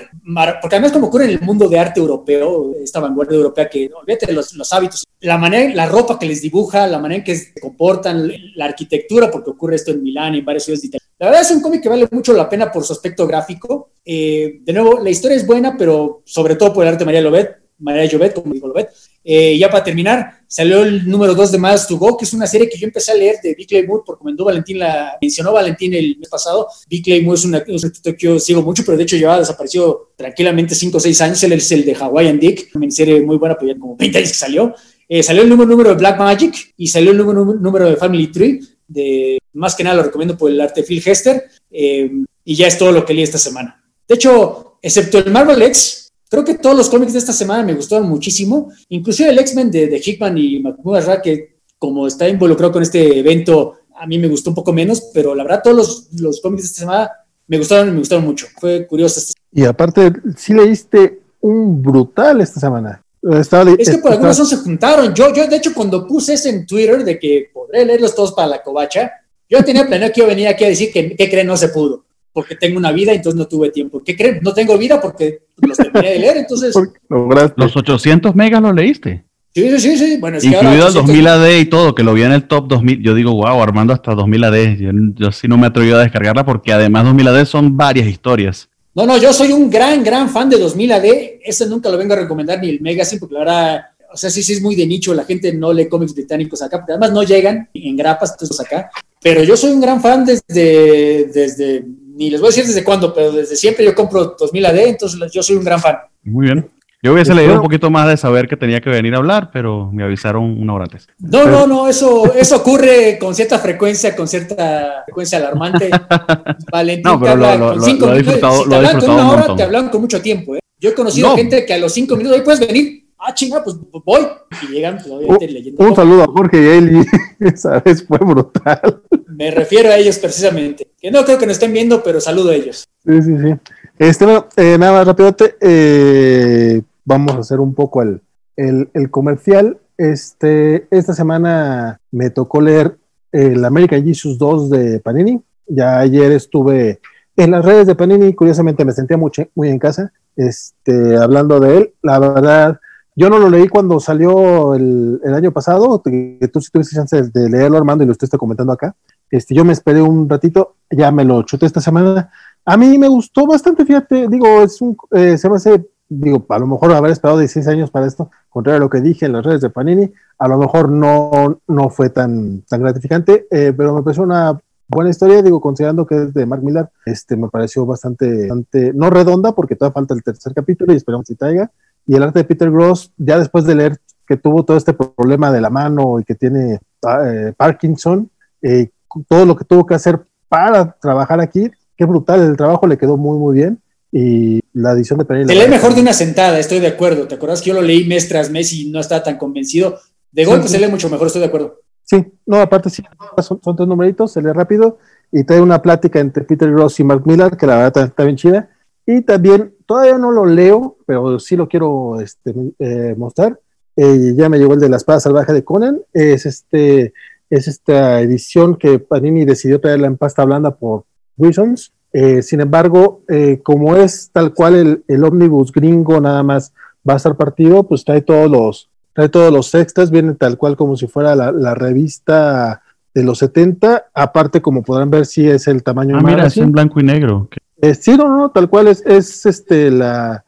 porque además como ocurre en el mundo de arte europeo, esta vanguardia europea que, olvídate de los, los hábitos, la manera, la ropa que les dibuja, la manera en que se comportan, la arquitectura, porque ocurre esto en Milán y en varias ciudades de Italia. La verdad es un cómic que vale mucho la pena por su aspecto gráfico. Eh, de nuevo, la historia es buena, pero sobre todo por el arte de María Lobet, María Llobet, como digo Lobet. Eh, ya para terminar, salió el número 2 de Miles to Go, que es una serie que yo empecé a leer de Vic Claymore, porque comentó Valentín, la mencionó Valentín el mes pasado. Vic Claymore es un escritor que yo sigo mucho, pero de hecho lleva desaparecido tranquilamente 5 o 6 años. Él es el de Hawaiian Dick, una serie muy buena, pero ya como 20 años que salió. Eh, salió el número, número de Black Magic y salió el número, número de Family Tree. De, más que nada lo recomiendo por el arte Phil Hester. Eh, y ya es todo lo que leí esta semana. De hecho, excepto el Marvel X, Creo que todos los cómics de esta semana me gustaron muchísimo, inclusive el X-Men de, de, Hickman y Ra, que como está involucrado con este evento, a mí me gustó un poco menos, pero la verdad todos los, los cómics de esta semana me gustaron y me gustaron mucho. Fue curioso. Y aparte, sí leíste un brutal esta semana. Estaba, es que por alguna razón se juntaron. Yo, yo, de hecho, cuando puse ese en Twitter de que podré leerlos todos para la covacha, yo tenía planeado que yo venía aquí a decir que, ¿qué creen? No se pudo. Porque tengo una vida, entonces no tuve tiempo. ¿Qué creen? No tengo vida porque los terminé de leer, entonces... <laughs> Los 800 megas los leíste. Sí, sí, sí, Bueno, es Incluido el 2000 AD y todo, que lo vi en el top 2000. Yo digo, wow, Armando hasta 2000 AD. Yo, yo sí no me atreví a descargarla porque además 2000 AD son varias historias. No, no, yo soy un gran, gran fan de 2000 AD. Ese nunca lo vengo a recomendar ni el Megazine, porque la verdad, o sea, sí, sí es muy de nicho. La gente no lee cómics británicos acá, porque además no llegan en grapas, entonces acá. Pero yo soy un gran fan desde, desde, ni les voy a decir desde cuándo, pero desde siempre yo compro 2000 AD, entonces yo soy un gran fan. Muy bien. Yo hubiese leído un poquito más de saber que tenía que venir a hablar, pero me avisaron una hora antes. No, no, no, eso, eso ocurre con cierta frecuencia, con cierta frecuencia alarmante. <laughs> Valentín no, pero lo, lo, con cinco lo, minutos, si te hablan con una hora, te hablan con mucho tiempo. ¿eh? Yo he conocido gente que a los cinco minutos, puedes venir, ah, chinga, pues voy. Y llegan, pues, obviamente, leyendo. Un saludo a Jorge y Eli, <laughs> esa vez fue brutal. Me refiero a ellos precisamente. Que no creo que nos estén viendo, pero saludo a ellos. Sí, sí, sí. Este, bueno, eh, nada más rápido, eh, vamos a hacer un poco el, el, comercial. Este, esta semana me tocó leer el American Jesus 2 de Panini. Ya ayer estuve en las redes de Panini, curiosamente me sentía muy, muy en casa, este, hablando de él. La verdad, yo no lo leí cuando salió el, año pasado, que tú sí tuviste chance de leerlo, Armando, y lo estoy comentando acá. Este, yo me esperé un ratito, ya me lo chuté esta semana. A mí me gustó bastante, fíjate, digo, es un, eh, se me hace digo, a lo mejor haber esperado 16 años para esto, contrario a lo que dije en las redes de Panini, a lo mejor no, no fue tan, tan gratificante, eh, pero me pareció una buena historia, digo, considerando que es de Mark Millar, este, me pareció bastante, bastante, no redonda, porque todavía falta el tercer capítulo y esperamos que traiga, y el arte de Peter Gross, ya después de leer que tuvo todo este problema de la mano y que tiene eh, Parkinson, eh, todo lo que tuvo que hacer para trabajar aquí, qué brutal, el trabajo le quedó muy, muy bien y la edición de Panini. Se lee mejor de una sentada, estoy de acuerdo. ¿Te acuerdas que yo lo leí mes tras mes y no estaba tan convencido? De golpe se lee mucho mejor, estoy de acuerdo. Sí, no, aparte sí, son, tres numeritos, se lee rápido y trae una plática entre Peter Ross y Mark Miller, que la verdad está, bien chida. Y también, todavía no lo leo, pero sí lo quiero este, eh, mostrar. Eh, ya me llegó el de la espada salvaje de Conan. Es, este, es esta edición que Panini decidió traerla en pasta blanda por Reasons eh, sin embargo, como es tal cual el, el ómnibus gringo nada más va a estar partido, pues trae todos los, trae todos los extras, viene tal cual como si fuera la, revista de los 70, aparte como podrán ver si es el tamaño ah, mira, es en blanco y negro. Eh, sí, no, no, tal cual es, es este la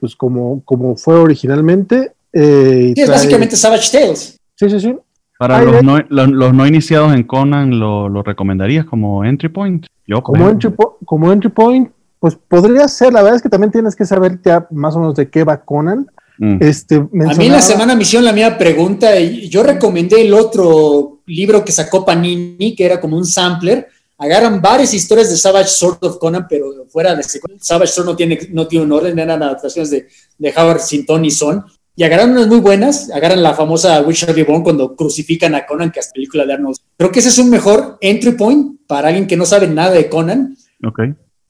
pues como, como fue originalmente. sí, es básicamente Savage Tales. Sí, sí, sí. Para los no, los, no, iniciados en Conan, ¿lo, ¿lo, recomendarías como entry point? Yo como entry, como entry point, pues podría ser. La verdad es que también tienes que saber ya más o menos de qué va Conan. Mm. Este, A mí la semana misión la mía pregunta, y yo recomendé el otro libro que sacó Panini, que era como un sampler. Agarran varias historias de Savage Sword of Conan, pero fuera de Savage Sword no tiene, no tiene un orden, eran adaptaciones de, de Howard Sinton y Son y agarran unas muy buenas, agarran la famosa Wish of Bone cuando crucifican a Conan, que es película de Arnold. Creo que ese es un mejor entry point para alguien que no sabe nada de Conan. Ok.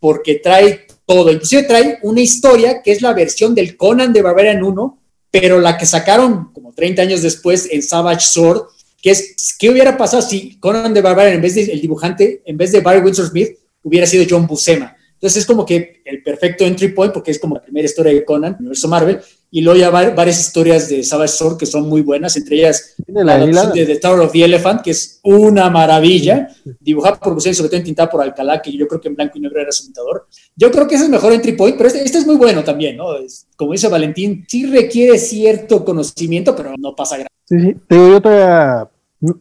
Porque trae todo, inclusive trae una historia que es la versión del Conan de Barbarian 1, pero la que sacaron como 30 años después en Savage Sword, que es, ¿qué hubiera pasado si Conan de Barbarian, en vez de el dibujante, en vez de Barry Windsor Smith, hubiera sido John Buscema? Entonces es como que el perfecto entry point, porque es como la primera historia de Conan, universo Marvel, y luego ya varias historias de Savage Sword que son muy buenas, entre ellas la, de The Tower of the Elephant, que es una maravilla, dibujada por José sobre todo entintada por Alcalá, que yo creo que en blanco y negro era su pintador. Yo creo que ese es el mejor entry point, pero este, este es muy bueno también, ¿no? como dice Valentín, sí requiere cierto conocimiento, pero no pasa grave. Sí, sí, yo todavía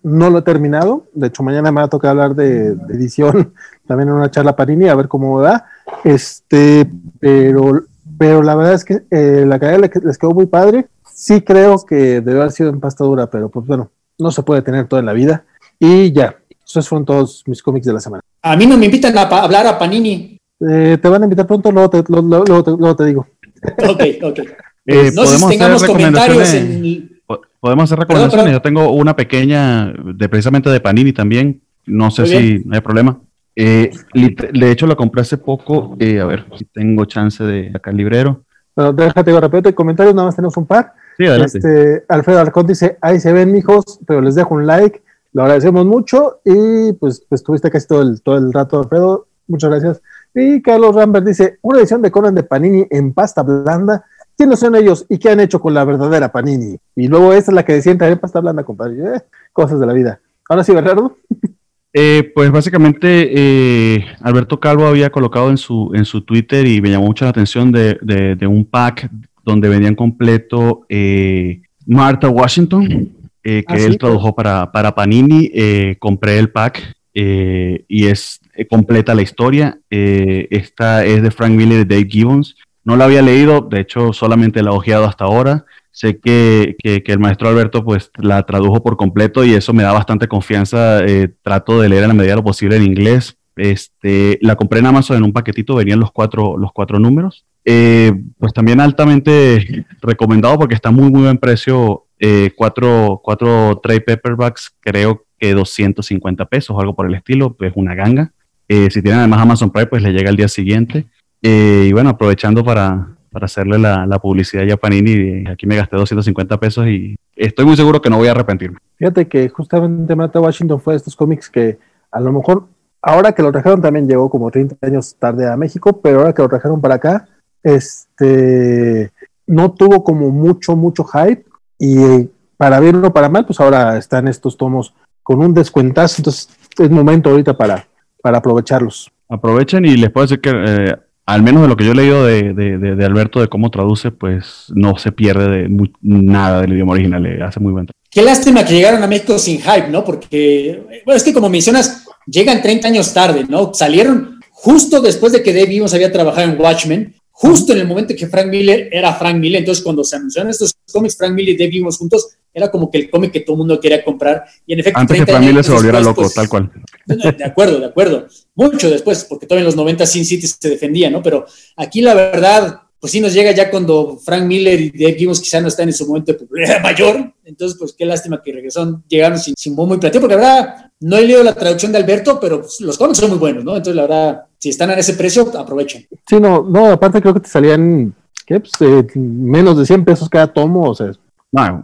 no lo he terminado, de hecho mañana me va a tocar hablar de, edición <laughs> también en una charla Parini, a ver cómo va, este, pero pero la verdad es que eh, la calidad les quedó muy padre. Sí creo que debe haber sido en pasta dura, pero pues bueno, no se puede tener todo en la vida. Y ya, esos fueron todos mis cómics de la semana. A mí no me invitan a hablar a Panini. Eh, te van a invitar pronto, luego te, luego, te, digo. Ok, ok. <laughs> Eh, no sé si tengamos comentarios en... Podemos hacer recomendaciones. Yo tengo una pequeña, de precisamente de Panini también. No sé si hay problema. Eh, de hecho, la compré hace poco. Eh, a ver si tengo chance de sacar el librero. Bueno, déjate rápido, comentarios, nada más tenemos un par. Sí, adelante. Este, Alfredo Alcón dice, ahí se ven, mijos, pero les dejo un like. Lo agradecemos mucho y pues, pues tuviste casi todo el, todo el rato, Alfredo. Muchas gracias. Y Carlos Rambert dice, una edición de Conan de Panini en pasta blanda. ¿Quiénes son ellos y qué han hecho con la verdadera Panini? Y luego esta es la que decía en pasta blanda, compadre. Eh, cosas de la vida. Ahora sí, Bernardo. <laughs> Eh, pues básicamente eh, Alberto Calvo había colocado en su, en su Twitter y me llamó mucho la atención de, de, un pack donde venían completo Martha Washington, que ah, él tradujo para, para Panini. compré el pack y es completa la historia. esta es de Frank Miller y Dave Gibbons. No la había leído, de hecho solamente la he ojeado hasta ahora. Sé que, que, el maestro Alberto pues la tradujo por completo y eso me da bastante confianza. Eh, trato de leer en la medida de lo posible en inglés. Este, la compré en Amazon en un paquetito, venían los cuatro, los cuatro números. Eh, pues también altamente recomendado porque está muy, muy buen precio. Eh, cuatro, cuatro trade paperbacks, creo que 250 pesos o algo por el estilo, pues una ganga. si tienen además Amazon Prime, pues le llega el día siguiente. Y bueno, aprovechando para, para hacerle la, publicidad ya a Panini. Aquí me gasté 250 pesos y estoy muy seguro que no voy a arrepentirme. Fíjate que justamente Mata Washington fue de estos cómics que a lo mejor ahora que lo trajeron también llegó como 30 años tarde a México, pero ahora que lo trajeron para acá, este no tuvo como mucho, mucho hype y para bien o para mal, pues ahora están estos tomos con un descuentazo, entonces es momento ahorita para, para aprovecharlos. Aprovechen y les puedo decir que eh, al menos de lo que yo he leído de, de, Alberto, de cómo traduce, pues no se pierde de nada del idioma original, le hace muy buen trabajo. Qué lástima que llegaron a México sin hype, ¿no? Porque, bueno, es que como mencionas, llegan 30 años tarde, ¿no? Salieron justo después de que Dave Evans había trabajado en Watchmen, justo en el momento que Frank Miller era Frank Miller, entonces cuando se anunciaron estos cómics, Frank Miller y Dave Evans juntos, era como que el cómic que todo el mundo quería comprar. Y en efecto, antes que Frank Miller se volviera loco, pues, tal cual. De acuerdo, de acuerdo. Mucho después, porque todavía en los 90 Sin City se defendía, ¿no? Pero aquí la verdad, pues sí nos llega ya cuando Frank Miller y Dave Gibbons quizá no están en su momento de popularidad <laughs> mayor. Entonces, pues qué lástima que regresaron, llegaron sin, sin bombo y platillo, porque la verdad, no he leído la traducción de Alberto, pero pues, los cómics son muy buenos, ¿no? Entonces, la verdad, si están a ese precio, aprovechen. Sí, no, no, aparte creo que te salían, ¿qué? Pues, eh, menos de 100 pesos cada tomo, o sea. No,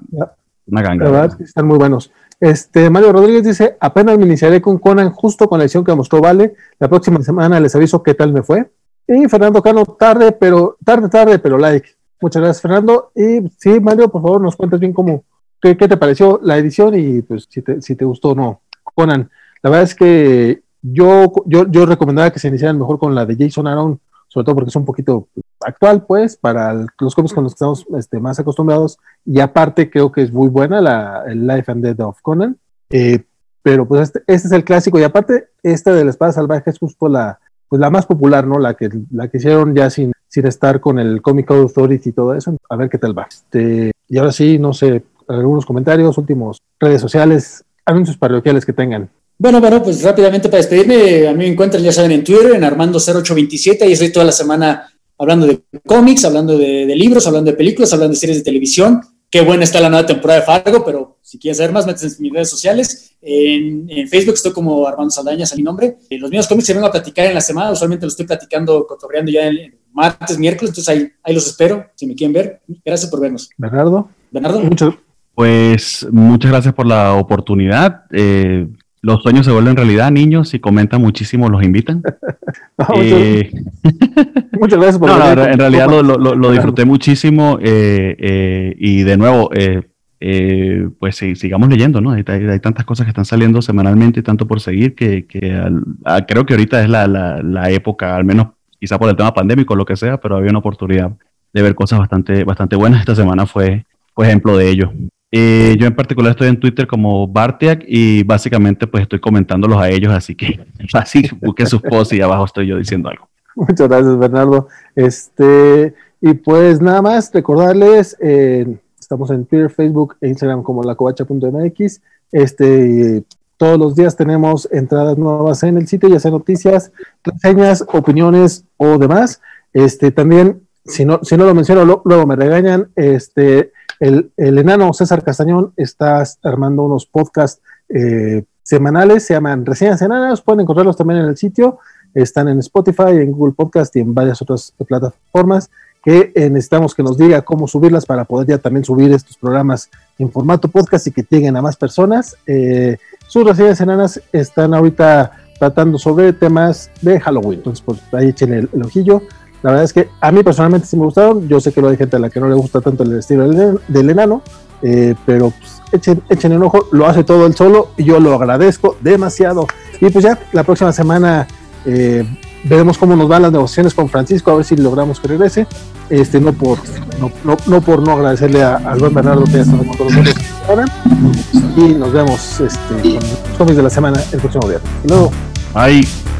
una ganga. La verdad, están muy buenos. Este, Mario Rodríguez dice, apenas me iniciaré con Conan justo con la edición que mostró Vale. La próxima semana les aviso qué tal me fue. Y Fernando Cano, tarde, pero, tarde, tarde, pero like. Muchas gracias, Fernando. Y sí, Mario, por favor, nos cuentas bien cómo, qué, te pareció la edición y pues si te, si te gustó o no. Conan, la verdad es que yo, yo, yo recomendaba que se iniciaran mejor con la de Jason Aaron, sobre todo porque es un poquito actual, pues, para los cómics con los que estamos este, más acostumbrados. Y aparte, creo que es muy buena la, el Life and Death of Conan. Eh, pero pues este, este, es el clásico. Y aparte, esta de la espada salvaje es justo la, pues, la más popular, ¿no? La que, la que hicieron ya sin, sin estar con el Comic Authority y todo eso. A ver qué tal va. Este, y ahora sí, no sé, algunos comentarios, últimos redes sociales, anuncios parroquiales que tengan. Bueno, bueno, pues rápidamente para despedirme, a mí me encuentran, ya saben, en Twitter, en Armando0827, y estoy toda la semana hablando de cómics, hablando de, libros, hablando de películas, hablando de series de televisión. Qué buena está la nueva temporada de Fargo, pero si quieres saber más, métete en mis redes sociales. En, Facebook estoy como Armando Saldaña, es mi nombre. Eh, los mismos cómics se vengo a platicar en la semana, usualmente los estoy platicando, cotorreando ya el martes, miércoles, entonces ahí, ahí los espero, si me quieren ver. Gracias por vernos. Bernardo. Bernardo. Mucho. Pues muchas gracias por la oportunidad. Eh, los sueños se vuelven realidad, niños, si comentan muchísimo, los invitan. <laughs> Eh, muchas, gracias por <laughs> no, En realidad lo, disfruté muchísimo eh, eh, y de nuevo, pues sigamos leyendo, ¿no? Hay, tantas cosas que están saliendo semanalmente y tanto por seguir que, ah, creo que ahorita es la, época, al menos quizá por el tema pandémico o lo que sea, pero había una oportunidad de ver cosas bastante, bastante buenas. Esta semana fue, fue ejemplo de ello. Eh, yo en particular estoy en Twitter como Bartiak y básicamente pues estoy comentándolos a ellos, así que <laughs> así busquen sus posts y abajo estoy yo diciendo algo. Muchas gracias Bernardo. Este, y pues nada más recordarles, eh, estamos en Twitter, Facebook e Instagram como lacovacha.mx. Este, todos los días tenemos entradas nuevas en el sitio, ya sea noticias, reseñas, opiniones o demás. Este, también, si no, si no lo menciono, luego me regañan, este, el, enano César Castañón está armando unos podcasts eh, semanales, se llaman Reseñas Enanas, pueden encontrarlos también en el sitio, están en Spotify, en Google Podcast y en varias otras plataformas que eh, necesitamos que nos diga cómo subirlas para poder ya también subir estos programas en formato podcast y que lleguen a más personas. Eh, sus reseñas enanas están ahorita tratando sobre temas de Halloween, entonces pues ahí echen el, ojillo. La verdad es que a mí personalmente sí me gustaron, yo sé que lo hay gente a la que no le gusta tanto el estilo del, enano, eh, pero pues, echen, echen el ojo, lo hace todo él solo y yo lo agradezco demasiado. Y pues ya la próxima semana eh, veremos cómo nos van las negociaciones con Francisco, a ver si logramos que regrese. Este, no por no, no, por no agradecerle a, al buen Bernardo que ya está con nosotros ahora. Y nos vemos este, con los de la semana el próximo viernes. Luego. Bye.